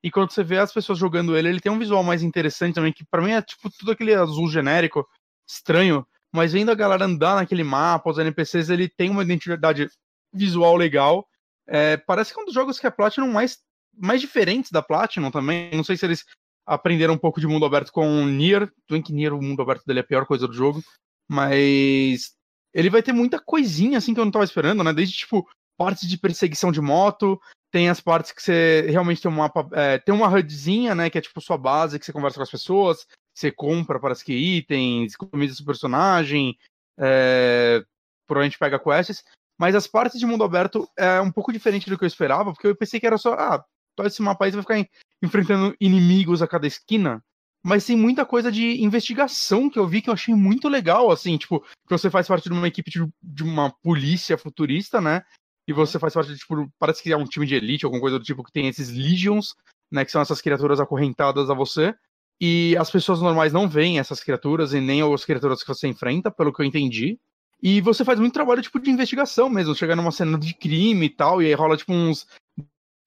E quando você vê as pessoas jogando ele, ele tem um visual mais interessante também, que para mim é tipo tudo aquele azul genérico, estranho, mas vendo a galera andar naquele mapa, os NPCs, ele tem uma identidade visual legal. É, parece que é um dos jogos que a Platinum mais, mais diferentes da Platinum também. Não sei se eles aprenderam um pouco de mundo aberto com Nier. Que Nier, o mundo aberto dele é a pior coisa do jogo. Mas ele vai ter muita coisinha assim que eu não tava esperando, né? Desde tipo partes de perseguição de moto, tem as partes que você realmente tem um mapa, é, tem uma HUDzinha, né, que é tipo sua base, que você conversa com as pessoas, você compra, parece que itens, customiza seu personagem, é, provavelmente pega quests, mas as partes de mundo aberto é um pouco diferente do que eu esperava, porque eu pensei que era só, ah, todo esse mapa aí você vai ficar enfrentando inimigos a cada esquina, mas tem muita coisa de investigação que eu vi que eu achei muito legal, assim, tipo, que você faz parte de uma equipe de, de uma polícia futurista, né? E você faz parte de, tipo, parece que é um time de elite, alguma coisa do tipo, que tem esses legions, né? Que são essas criaturas acorrentadas a você. E as pessoas normais não veem essas criaturas e nem as criaturas que você enfrenta, pelo que eu entendi. E você faz muito trabalho, tipo, de investigação mesmo, chegar numa cena de crime e tal, e aí rola, tipo, uns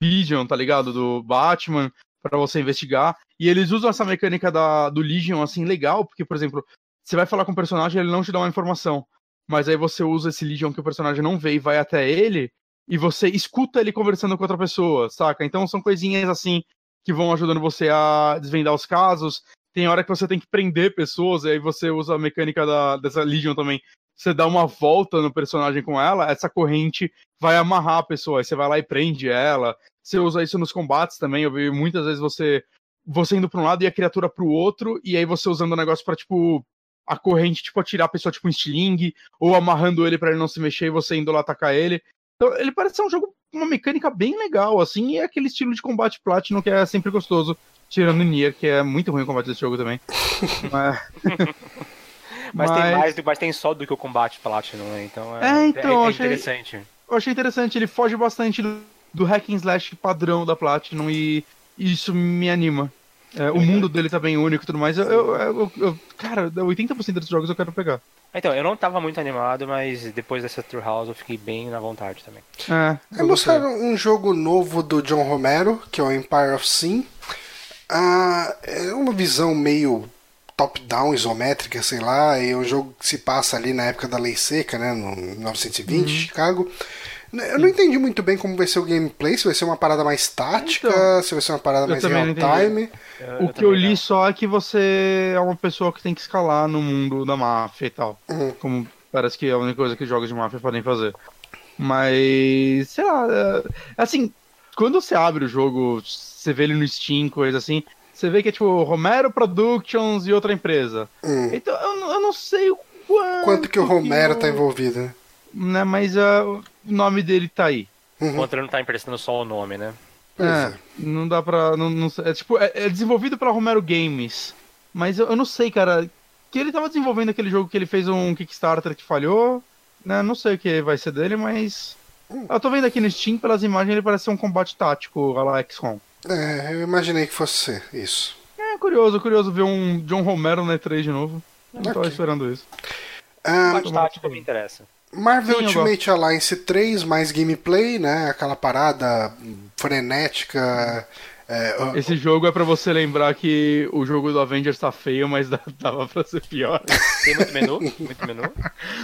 Legion, tá ligado? Do Batman, para você investigar. E eles usam essa mecânica da, do Legion, assim, legal, porque, por exemplo, você vai falar com o personagem, ele não te dá uma informação. Mas aí você usa esse Legion que o personagem não vê e vai até ele, e você escuta ele conversando com outra pessoa, saca? Então são coisinhas assim que vão ajudando você a desvendar os casos. Tem hora que você tem que prender pessoas, e aí você usa a mecânica da, dessa Legion também. Você dá uma volta no personagem com ela, essa corrente vai amarrar a pessoa, aí você vai lá e prende ela. Você usa isso nos combates também. Eu vi muitas vezes você você indo para um lado e a criatura para o outro, e aí você usando o negócio para tipo a corrente tipo atirar a pessoa tipo um estilingue ou amarrando ele para ele não se mexer e você indo lá atacar ele. Então, ele parece ser um jogo uma mecânica bem legal assim, e é aquele estilo de combate Platinum que é sempre gostoso, tirando o Nier, que é muito ruim o combate desse jogo também. mas... [laughs] mas, mas... tem mais, mas tem só do que o combate Platinum, né? Então é, é, então, é, é interessante. Achei, eu achei interessante, ele foge bastante do do hack and slash padrão da Platinum e isso me anima. É, o mundo dele tá bem único e tudo mais. Eu, eu, eu, eu cara, 80% dos jogos eu quero pegar. Então, eu não tava muito animado, mas depois dessa True House eu fiquei bem na vontade também. É, mostraram um jogo novo do John Romero, que é o Empire of Sin. Ah, é uma visão meio top-down, isométrica, sei lá. E é um jogo que se passa ali na época da Lei Seca, né, no 1920, uhum. Chicago. Eu não entendi muito bem como vai ser o gameplay, se vai ser uma parada mais tática, então, se vai ser uma parada mais real time. Eu, o que eu li não. só é que você é uma pessoa que tem que escalar no mundo da máfia e tal. Uhum. Como parece que é a única coisa que jogos de máfia podem fazer. Mas, sei lá, é, assim, quando você abre o jogo, você vê ele no Steam, coisa assim, você vê que é tipo Romero Productions e outra empresa. Hum. Então eu, eu, não sei o quanto. Quanto que o Romero que tá envolvido, né? né? Mas uh, o nome dele tá aí. Uhum. O não tá emprestando só o nome, né? É, é, não dá pra. Não, não, é, tipo, é, é desenvolvido pra Romero Games. Mas eu, eu, não sei, cara. Que ele tava desenvolvendo aquele jogo que ele fez um Kickstarter que falhou. Né? Não sei o que vai ser dele, mas. Hum. Eu tô vendo aqui no Steam, pelas imagens, ele parece ser um combate tático a lá XCOM. É, eu imaginei que fosse ser isso. É curioso, curioso ver um John Romero na E3 de novo. Eu não okay. tava esperando isso. Um, combate tático me interessa. Marvel Sim, Ultimate Alliance 3, mais gameplay, né? Aquela parada frenética. É, Esse jogo é para você lembrar que o jogo do Avengers tá feio, mas [laughs] dava pra ser pior. Tem muito menu? Muito menu?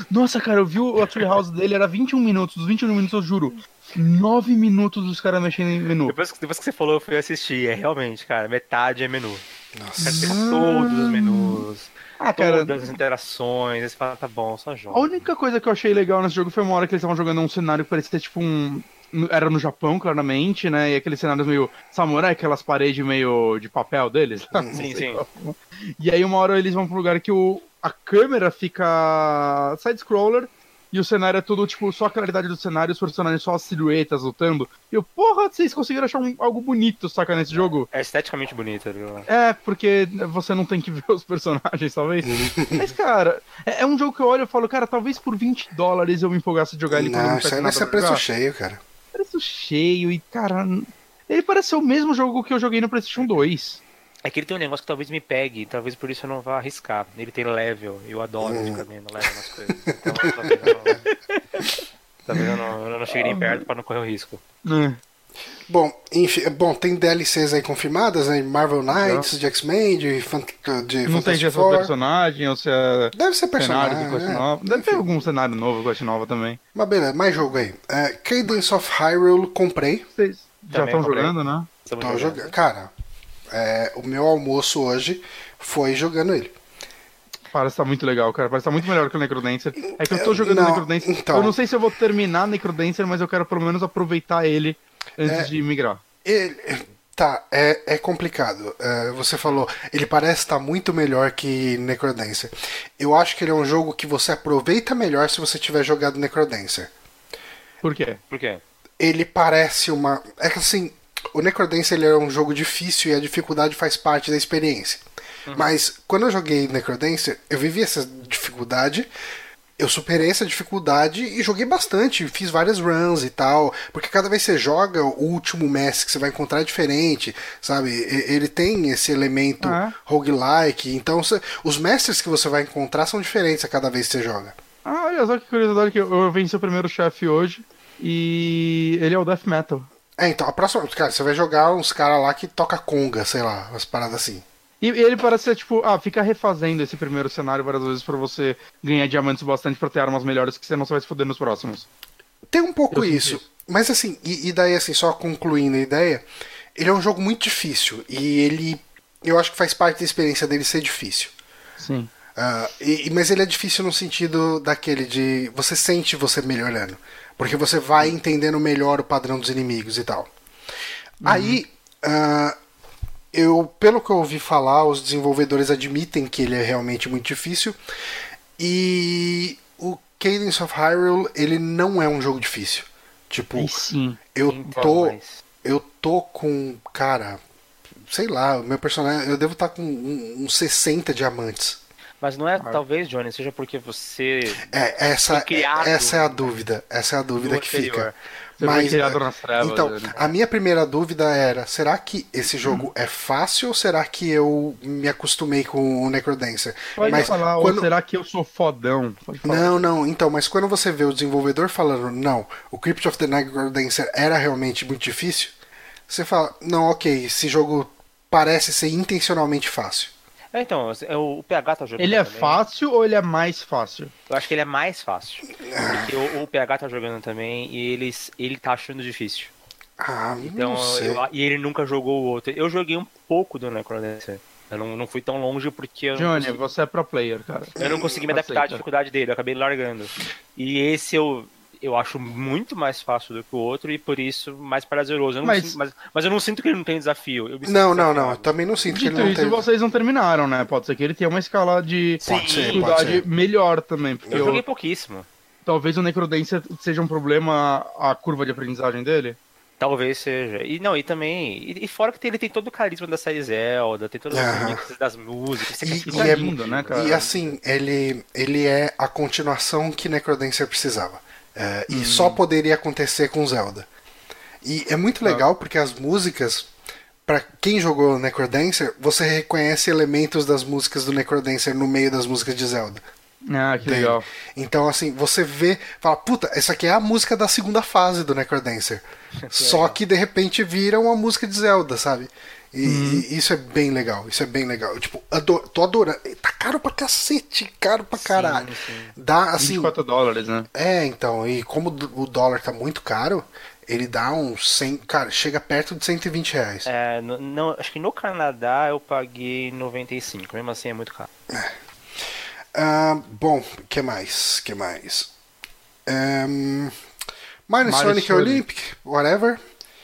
Nossa, cara, eu vi o Treehouse dele, era 21 minutos. Dos 21 minutos, eu juro, 9 minutos os caras mexendo em menu. Depois, depois que você falou, eu fui assistir. É realmente, cara, metade é menu. Nossa. todos os menus. Ah, cara. Todas as interações, esse fala, tá bom, só joga. A única coisa que eu achei legal nesse jogo foi uma hora que eles estavam jogando um cenário que parecia tipo um. Era no Japão, claramente, né? E aqueles cenários meio samurai, aquelas paredes meio de papel deles. [laughs] Sim, sim. E aí uma hora eles vão pra um lugar que o, a câmera fica side-scroller e o cenário é tudo, tipo, só a claridade do cenário, os personagens só as silhuetas lutando. E eu, porra, vocês conseguiram achar um, algo bonito, saca, nesse jogo? É esteticamente bonito, viu? É, porque você não tem que [laughs] ver os personagens, talvez. [laughs] Mas, cara, é, é, um jogo que eu olho e falo, cara, talvez por 20 dólares eu me empolgasse de jogar ele Não, isso aí vai ser preço cheio, cara. Preço cheio e, cara, ele parece ser o mesmo jogo que eu joguei no PlayStation 2. É que ele tem um negócio que talvez me pegue, talvez por isso eu não vá arriscar. Ele tem level, eu adoro hum. ficar vendo level nas coisas. Então talvez eu não, [laughs] talvez eu não, eu não chegue nem perto pra não correr o risco. É. Bom, enfim, bom, tem DLCs aí confirmadas, né? Marvel Knights, de X-Men, de, Fant de Não sei se é personagem ou se é. Deve ser personagem. Cenário de né? nova. Deve ter algum cenário novo, quest nova também. Mas beleza, mais jogo aí. É, Cadence of Hyrule, comprei. Vocês já estão jogando, né? Jogando. jogando. Cara, é, o meu almoço hoje foi jogando ele. Parece estar muito legal, cara. Parece estar muito melhor que o Necrodancer. É que eu tô jogando não, Necrodancer. então. Eu não sei se eu vou terminar Necrodancer, mas eu quero pelo menos aproveitar ele antes É. de migrar. Ele, tá, é, é complicado. É, você falou, ele parece estar muito melhor que Necrodancer. Eu acho que ele é um jogo que você aproveita melhor se você tiver jogado Necrodancer. Por quê? Por quê? Ele parece uma. É que assim, o Necrodancer ele é um jogo difícil e a dificuldade faz parte da experiência. Mas quando eu joguei Necrodancer, eu vivi essa dificuldade. Eu superei essa dificuldade e joguei bastante, fiz várias runs e tal, porque cada vez que você joga, o último mestre que você vai encontrar é diferente, sabe? Ele tem esse elemento Ah. roguelike, então os mestres que você vai encontrar são diferentes a cada vez que você joga. Ah, olha só que curiosidade que eu, eu venci o primeiro chefe hoje e ele é o Death Metal. É, então, a próxima. Cara, você vai jogar uns caras lá que toca conga, sei lá, umas paradas assim. E ele parece ser tipo, ah, fica refazendo esse primeiro cenário várias vezes pra você ganhar diamantes bastante pra ter armas melhores que você não vai se foder nos próximos. Tem um pouco isso. Mas assim, e, e daí assim, só concluindo a ideia, ele é um jogo muito difícil. E ele. Eu acho que faz parte da experiência dele ser difícil. Sim. E, e- mas ele é difícil no sentido daquele de. Você sente você melhorando. Porque você vai entendendo melhor o padrão dos inimigos e tal. Aí. ah, eu, pelo que eu ouvi falar, os desenvolvedores admitem que ele é realmente muito difícil. E o Cadence of Hyrule, ele não é um jogo difícil. Tipo, sim. eu Então, tô. mas- Eu tô com. Cara. Sei lá, o meu personagem. Eu devo estar com um- uns 60 diamantes. Mas não é, talvez, Johnny, seja porque você. É, essa, criado essa é a dúvida. Essa é a dúvida que fica. Você foi criado nas trevas, então, né? a minha primeira dúvida era: será que esse jogo é fácil ou será que eu me acostumei com o Necrodancer? Pode Mas falar, quando- ou será que eu sou fodão? Não, não, então, mas quando você vê o desenvolvedor falando, não, o Crypt of the Necrodancer era realmente muito difícil, você fala, não, ok, esse jogo parece ser intencionalmente fácil. É, então, é, o, PH tá jogando. Ele é também. fácil ou ele é mais fácil? Eu acho que ele é mais fácil. Porque o, o PH tá jogando também e ele, ele tá achando difícil. Ah, Então, não sei. eu- e ele nunca jogou o outro. Eu joguei um pouco do Necrodancer. Eu não, não fui tão longe porque eu Johnny, consegui, você é pro player, cara. eu não consegui me adaptar à dificuldade dele. Eu acabei largando. E esse eu, eu acho muito mais fácil do que o outro e por isso mais prazeroso. Eu não Mas- sinto- mas, mas eu não sinto que ele não tem desafio. Eu Não, não, não, eu também não sinto que ele Dito não isso, teve. vocês não terminaram, né? Pode ser que ele tenha uma escala de dificuldade melhor também. Porque Eu eu- joguei pouquíssimo. talvez o Necrodancer seja um problema a curva de aprendizagem dele. Talvez seja. E não, e também. E, e fora que tem- ele tem todo o carisma da série Zelda, tem todas as remixes das músicas. E, e é é lindo, né, cara? E assim, ele, ele é a continuação que Necrodancer precisava. É, Hum. E só poderia acontecer com Zelda. E é muito Ah. legal porque as músicas, pra quem jogou Necrodancer, você reconhece elementos das músicas do Necrodancer no meio das músicas de Zelda. Ah, que dele. legal. Então, assim, você vê, fala, puta, essa aqui é a música da segunda fase do Necrodancer. [laughs] Só que de repente vira uma música de Zelda, sabe? E, Uhum. e isso é bem legal, isso é bem legal. Eu, Tipo, ado tô adorando. Tá caro pra cacete, caro pra caralho. Dá assim. 24 dólares, né? É, então, e como o dólar tá muito caro, ele dá uns 100. Cara, chega perto de 120 reais. É, no- não, acho que no Canadá eu paguei 95, mesmo assim é muito caro. Ah, bom, que mais? que mais? Um, Mario Sonic Sonic. Olympic, whatever.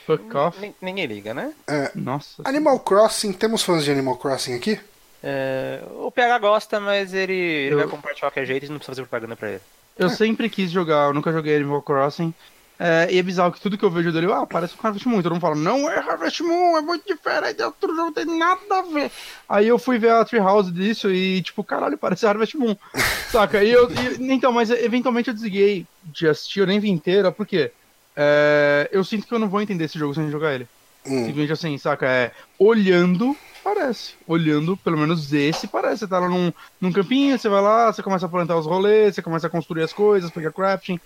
Fuck off. Nin- Ninguém liga, né? Nossa. Animal Crossing, temos fãs de Animal Crossing aqui? É, o PH gosta, mas ele, ele Eu- vai comprar de qualquer jeito e não precisa fazer propaganda pra ele. Eu sempre quis jogar, eu nunca joguei Animal Crossing. É, e é bizarro que tudo que eu vejo dele, ah, parece um Harvest Moon. Todo mundo fala, não é Harvest Moon, é muito diferente, é outro jogo, não tem nada a ver. Aí eu fui ver a Treehouse disso e, tipo, caralho, parece Harvest Moon. [laughs] Saca? E eu. e- então, mas eventualmente eu desliguei de assistir, eu nem vi inteira, por quê? É, eu sinto que eu não vou entender esse jogo sem jogar ele. Hum. Simplesmente assim, saca? É olhando parece. Olhando, pelo menos esse parece. Você tá lá num, num campinho, você vai lá, você começa a plantar os rolês, você começa a construir as coisas, pegar crafting.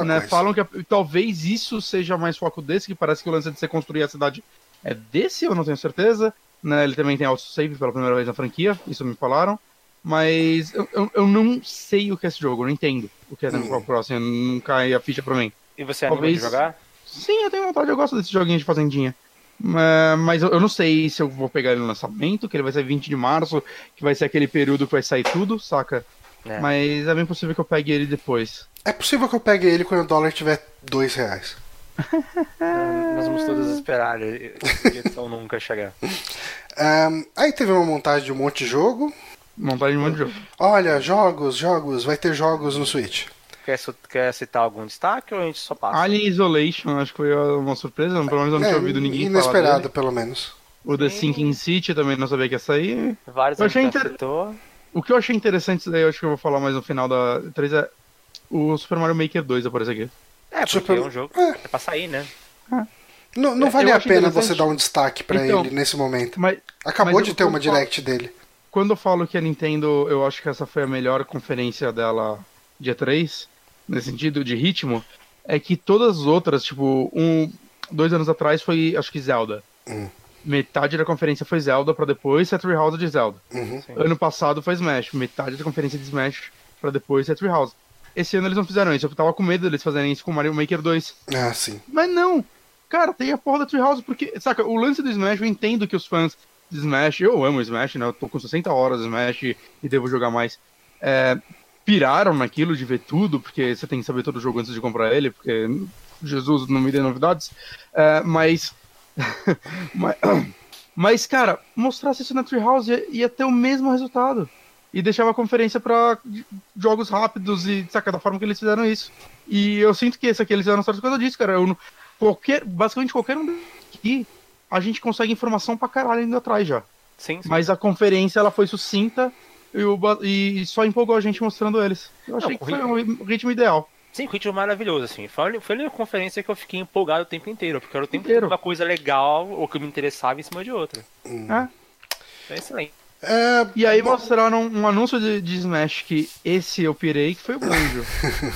É né? Falam que talvez isso seja mais foco desse, que parece que o lance de você construir a cidade é desse, eu não tenho certeza. Né? Ele também tem autosave pela primeira vez na franquia, isso me falaram. Mas eu, eu, eu não sei o que é esse jogo, eu não entendo o que é Animal Hum. Crossing, não cai a ficha pra mim. E você anima Talvez- de jogar? Sim, eu tenho vontade, eu gosto desse joguinho de fazendinha. Mas, mas eu, eu não sei se eu vou pegar ele no lançamento, que ele vai ser 20 de março, que vai ser aquele período que vai sair tudo, saca? É. Mas é bem possível que eu pegue ele depois. É possível que eu pegue ele quando o dólar tiver dois reais. [laughs] Nós vamos todos esperar a edição nunca chegar. [laughs] Ahn, aí teve uma montagem de um monte de jogo. Montagem de um monte de jogo. Olha, jogos, jogos, vai ter jogos no Switch. Quer, quer citar algum destaque ou a gente só passa? Alien Isolation, acho que foi uma surpresa, pelo menos eu não É, tinha ouvido ninguém falar inesperado, dele. pelo menos. O The Sinking City também não sabia que ia sair. Vários Eu achei inter- citou. O que eu achei interessante, daí eu acho que eu vou falar mais no final da 3 é o Super Mario Maker 2 aparece aqui. É, porque Super- é um jogo. É. É pra sair, né? Não, não É, vale eu a pena você dar um destaque pra Então, ele nesse momento. Mas Acabou mas de ter uma falo- direct dele. quando eu falo que a Nintendo, eu acho que essa foi a melhor conferência dela dia 3, nesse sentido de ritmo, é que todas as outras, tipo, um, dois anos atrás foi, acho que Zelda. Hum. Metade da conferência foi Zelda pra depois ser Treehouse de Zelda. Uhum. Ano passado foi Smash, metade da conferência de Smash pra depois ser Treehouse. Esse ano eles não fizeram isso, eu tava com medo deles fazerem isso com Mario Maker 2. Ah, sim. Mas não! Cara, tem a porra da Treehouse, porque, saca, o lance do Smash, eu entendo que os fãs de Smash, eu amo Smash, né? Eu tô com 60 horas de Smash e, e devo jogar mais. É, piraram naquilo de ver tudo, porque você tem que saber todo o jogo antes de comprar ele, porque Jesus não me dê novidades. É, mas, [laughs] mas. [clears throat] Mas, cara, mostrasse isso na Treehouse ia, ia ter o mesmo resultado. E deixava a conferência pra jogos rápidos e, saca, da forma que eles fizeram isso. E eu sinto que esse aqui eles fizeram certas coisas disso, cara. Eu, qualquer, basicamente qualquer um aqui, a gente consegue informação pra caralho indo atrás já. Sim, sim. Mas a conferência, ela foi sucinta e, o e só empolgou a gente mostrando eles. Eu achei Não, que foi um ritmo ideal. Sim, o ritmo maravilhoso, assim. Foi a, foi a única conferência que eu fiquei empolgado o tempo inteiro, porque era o tempo Inteiro. uma coisa legal ou que me interessava em cima de outra. É. É excelente. É, E aí mostraram um anúncio de, de Smash que esse eu pirei, que foi o Banjo.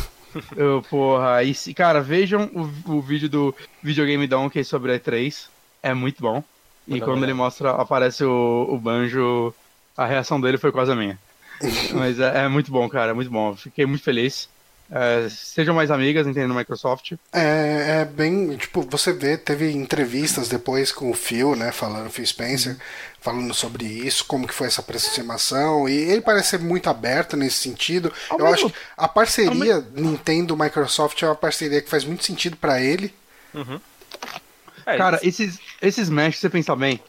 [laughs] eu, porra, e se, cara, vejam o, o vídeo do Videogame Donkey sobre a E3. É muito bom. E quando uma ele mostra, aparece o, o Banjo, a reação dele foi quase a minha. [laughs] Mas é, é muito bom, cara, é muito bom. Fiquei muito feliz. É, sejam mais amigas, entendendo Microsoft. É, é bem, tipo, você vê, teve entrevistas depois com o Phil, né, falando, Phil Spencer, falando sobre isso, como que foi essa aproximação, e ele parece ser muito aberto nesse sentido. Ao Eu mesmo- acho que a parceria Nintendo-Microsoft é uma parceria que faz muito sentido pra ele. É, Cara, esses, esses Smash, se você pensar bem,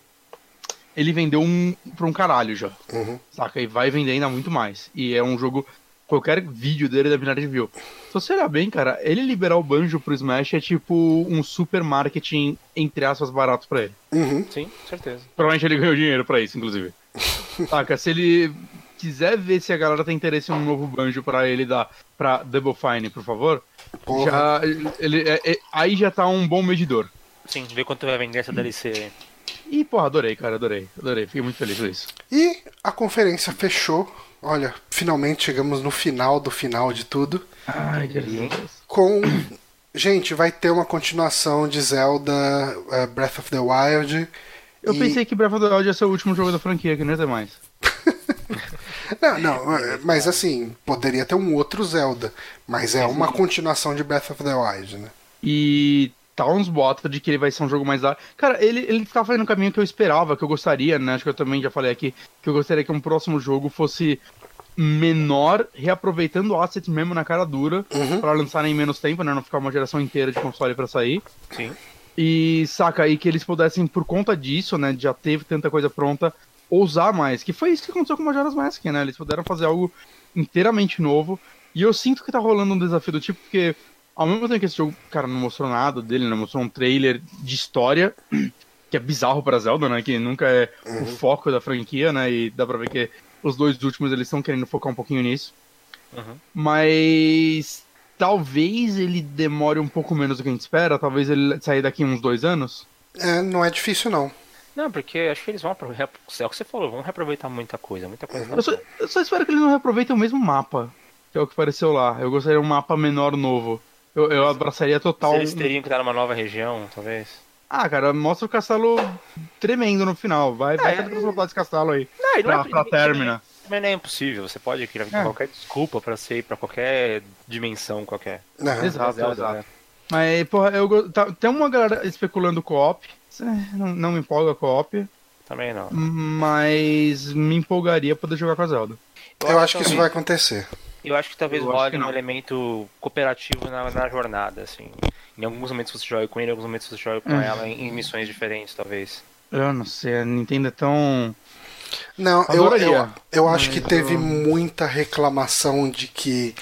ele vendeu um, pra um caralho já. Uhum. Saca? E vai vender ainda muito mais. E é um jogo. Qualquer vídeo dele da Binary View. Se você olhar bem, cara, ele liberar o banjo pro Smash é tipo um super marketing, entre aspas, barato pra ele. Uhum. sim, certeza. Provavelmente ele ganhou dinheiro pra isso, inclusive. [laughs] Saca? Se ele quiser ver se a galera tem interesse em um novo banjo pra ele dar pra Double Fine, por favor, Porra. já, ele, é- é- aí já tá um bom medidor. Sim, ver quanto vai vender essa DLC aí. E, porra, adorei, cara, adorei, adorei. Fiquei muito feliz com isso. E a conferência fechou. Olha, finalmente chegamos no final do final de tudo. Ai, Jesus. Com. Gente, vai ter uma continuação de Zelda eh, Breath of the Wild. Eu E- pensei que Breath of the Wild ia ser o último jogo da franquia, que não ia ter mais. [laughs] Não, não, eh, mas assim, poderia ter um outro Zelda. Mas é uma continuação de Breath of the Wild, né? E tá uns boatos de que ele vai ser um jogo mais Cara, ele, ele tá fazendo um caminho que eu esperava, que eu gostaria, né? Acho que eu também já falei aqui, que eu gostaria que um próximo jogo fosse menor, reaproveitando o asset mesmo na cara dura, Uhum. pra lançar em menos tempo, né? Não ficar uma geração inteira de console pra sair. Sim. E saca aí que eles pudessem, por conta disso, né? Já teve tanta coisa pronta, ousar mais. Que foi isso que aconteceu com o Majora's Mask, né? Eles puderam fazer algo inteiramente novo. E eu sinto que tá rolando um desafio do tipo, porque ao mesmo tempo que esse jogo, cara, não mostrou nada dele, não mostrou um trailer de história, que é bizarro pra Zelda, né? Que nunca é o foco da franquia, né? E dá pra ver que os dois últimos eles estão querendo focar um pouquinho nisso. Uhum. Mas talvez ele demore um pouco menos do que a gente espera, talvez ele saia daqui uns dois anos. É, não é difícil não. Não, porque acho que eles vão aproveitar. É o que você falou, vão reaproveitar muita coisa, muita coisa. Eu só, eu só espero que eles não reaproveitem o mesmo mapa, que é o que apareceu lá. Eu gostaria de um mapa menor novo. Eu, eu abraçaria total. Se eles teriam que dar numa nova região, talvez. Ah, cara, mostra o castelo tremendo no final. Vai, vai transportar esse castelo aí. Não, e não pra, é, pra Termina. Também não é impossível. Você pode criar É. qualquer desculpa pra ser ir pra qualquer dimensão qualquer. Não, Exato, Zelda, exato. né? Mas, porra, eu go- tá- tem uma galera especulando co-op. Isso é- Não, não me empolga co-op. Também não. Mas me empolgaria poder jogar com a Zelda. eu acho que isso também- vai acontecer. Eu acho que talvez role que um elemento cooperativo na, na jornada, assim. Em alguns momentos você joga com ele, em alguns momentos você joga com Hum. ela em, em missões diferentes, talvez. Eu não sei, a Nintendo é tão. Não, eu, eu, eu acho que Mas teve eu- muita reclamação de que.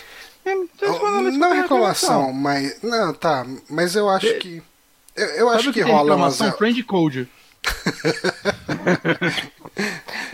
É, falando isso Não por reclamação, mas. Não, tá. Mas eu acho que. Eu, eu acho que tem rola umas. reclamação? Friend Code. [laughs]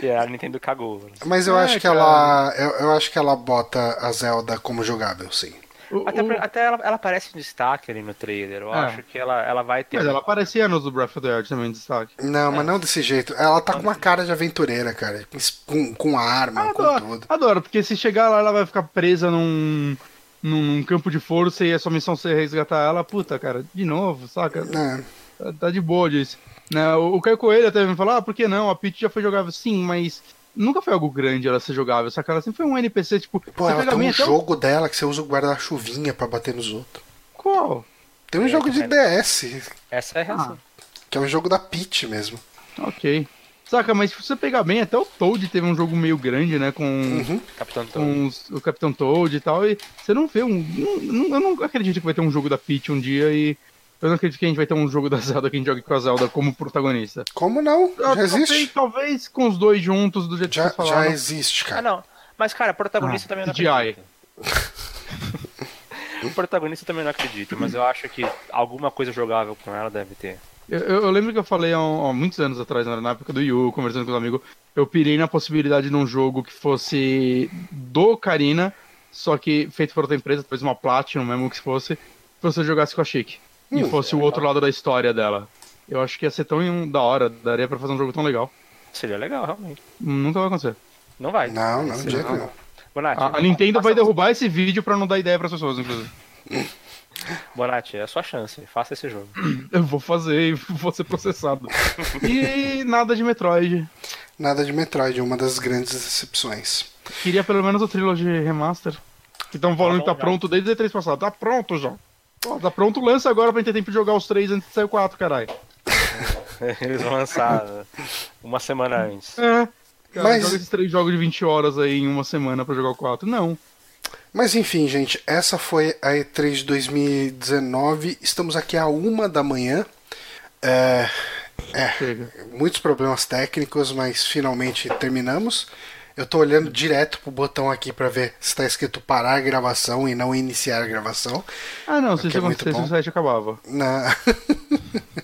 E a Nintendo cagou. Mas eu É, acho que cara. ela. Eu, eu acho que ela bota a Zelda como jogável, sim. O- Até, o- pra- até ela, ela aparece em destaque ali no trailer. Eu É. acho que ela, ela vai ter. Mas ela aparecia nos do Breath of the Wild também em destaque. Não, mas não desse jeito. Ela tá com uma cara de aventureira, cara. Com, com arma, com Adoro, tudo. adoro, porque se chegar lá ela vai ficar presa num, num, num campo de força e a sua missão ser resgatar ela, puta, cara, de novo, saca? É. Tá, tá de boa disso. Né, o, Caio Coelho até me falou, ah, por que não? A Peach já foi jogável. Sim, mas nunca foi algo grande ela ser jogável, saca? Ela sempre foi um NPC, tipo, Pô, ela tem um até o- jogo dela que você usa o guarda-chuvinha pra bater nos outros. Qual? Tem um É, jogo de. DS, Essa é a reação. que é um jogo da Peach mesmo. Ok. Saca, mas se você pegar bem, até o Toad teve um jogo meio grande, né? Com, Uhum. Capitão Toad. com os- o Capitão Toad e tal. E você não vê um. não- não- eu não acredito que vai ter um jogo da Peach um dia e. Eu não acredito que a gente vai ter um jogo da Zelda que a gente jogue com a Zelda como protagonista. Como não? Ah, Já existe? Talvez, talvez com os dois juntos, do jeito Já, que vocês já existe, Ah, cara. não. Mas, cara, protagonista Ah, também não CGI. acredito. o [laughs] protagonista também não acredito, mas eu acho que alguma coisa jogável com ela deve ter. Eu, eu- lembro que eu falei há, um- há muitos anos atrás, na época do Yu, conversando com os amigos, eu pirei na possibilidade de um jogo que fosse do Karina, só que feito por outra empresa, talvez uma Platinum mesmo que fosse, que você jogasse com a Chic. e Hum, fosse o outro lado da história dela. Eu acho que ia ser tão da hora, daria pra fazer um jogo tão legal. Seria legal, realmente. Nunca vai acontecer. Não vai. Não, não, de jeito não. nenhum. Bonatti, A, a Nintendo vai derrubar esse vídeo pra não dar ideia pras pessoas, inclusive. [laughs] Bonatti, é a sua chance. Faça esse jogo. [clears throat] Eu vou fazer e vou ser processado. [laughs] e nada de Metroid. Nada de Metroid, uma das grandes decepções. Queria pelo menos o Trilogy Remaster. Que estão falando que tá bom, já. pronto desde o E3 passado. Tá pronto já. Pô, tá pronto, lança agora pra gente ter tempo de jogar os três antes de sair o 4, caralho. [laughs] Eles vão lançar uma semana antes. É. Cara, Mas- joga esses três jogos de 20 horas aí em uma semana pra jogar o 4. Não. Mas enfim, gente, essa foi a E3 de 2019. Estamos aqui a uma da manhã. É, Chega. muitos problemas técnicos, mas finalmente terminamos. Eu tô olhando direto pro botão aqui pra ver se tá escrito parar a gravação e não iniciar a gravação. Ah, não, se Que isso é acontecesse, o site acabava. Na... [laughs]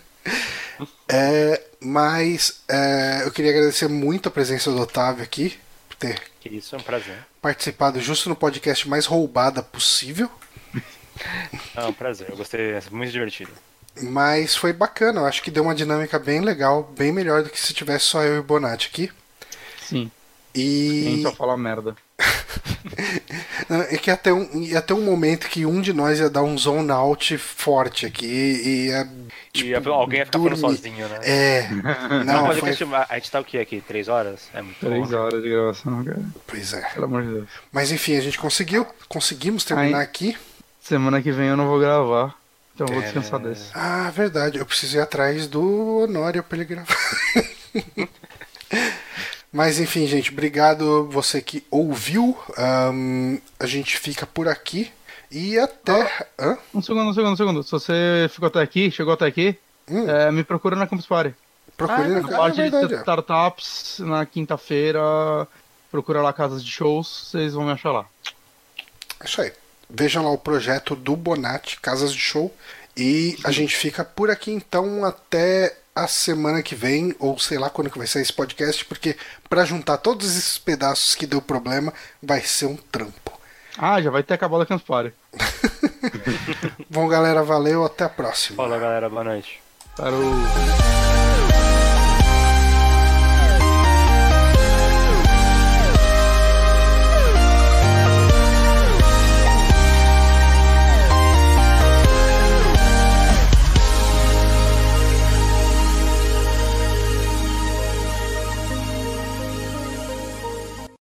É, mas é, eu queria agradecer muito a presença do Otávio aqui, por ter Que isso é um prazer. participado justo no podcast mais roubada possível. [laughs] É um prazer. Eu gostei, é muito divertido. Mas foi bacana, eu acho que deu uma dinâmica bem legal, bem melhor do que se tivesse só eu e o Bonatti aqui. Sim. E Quem só fala merda. [laughs] É que ia ter, um, ia ter um momento que um de nós ia dar um zone out forte aqui e ia. e alguém ia ficar falando dormir. sozinho, né? É. Não, [laughs] Não, mas foi. a gente tá o que aqui? Três horas? É muito Três bom. horas de gravação, cara. Pois é. Pelo amor de Deus. Mas enfim, a gente conseguiu. Conseguimos terminar Ai. aqui. Semana que vem eu não vou gravar. Então eu vou É. descansar desse. Ah, verdade. Eu preciso ir atrás do Honório pra ele gravar. [laughs] Mas enfim, gente, obrigado você que ouviu. Ahn, a gente fica por aqui. E até. Hã? Um segundo, um segundo, um segundo. Se você ficou até aqui, chegou até aqui, Hum. é, me procura na Campus Party. Procure Ah, na ah, é parte verdade. de é. startups, na quinta-feira, procura lá casas de shows, vocês vão me achar lá. É Isso aí. Vejam lá o projeto do Bonatti, Casas de Show. E a gente fica por aqui então até a semana que vem, ou sei lá quando que vai sair esse podcast, porque pra juntar todos esses pedaços que deu problema, vai ser um trampo. Ah, já vai ter acabado a Campus [laughs] Party. Bom, galera, valeu, até a próxima. Fala galera, boa noite. Parou.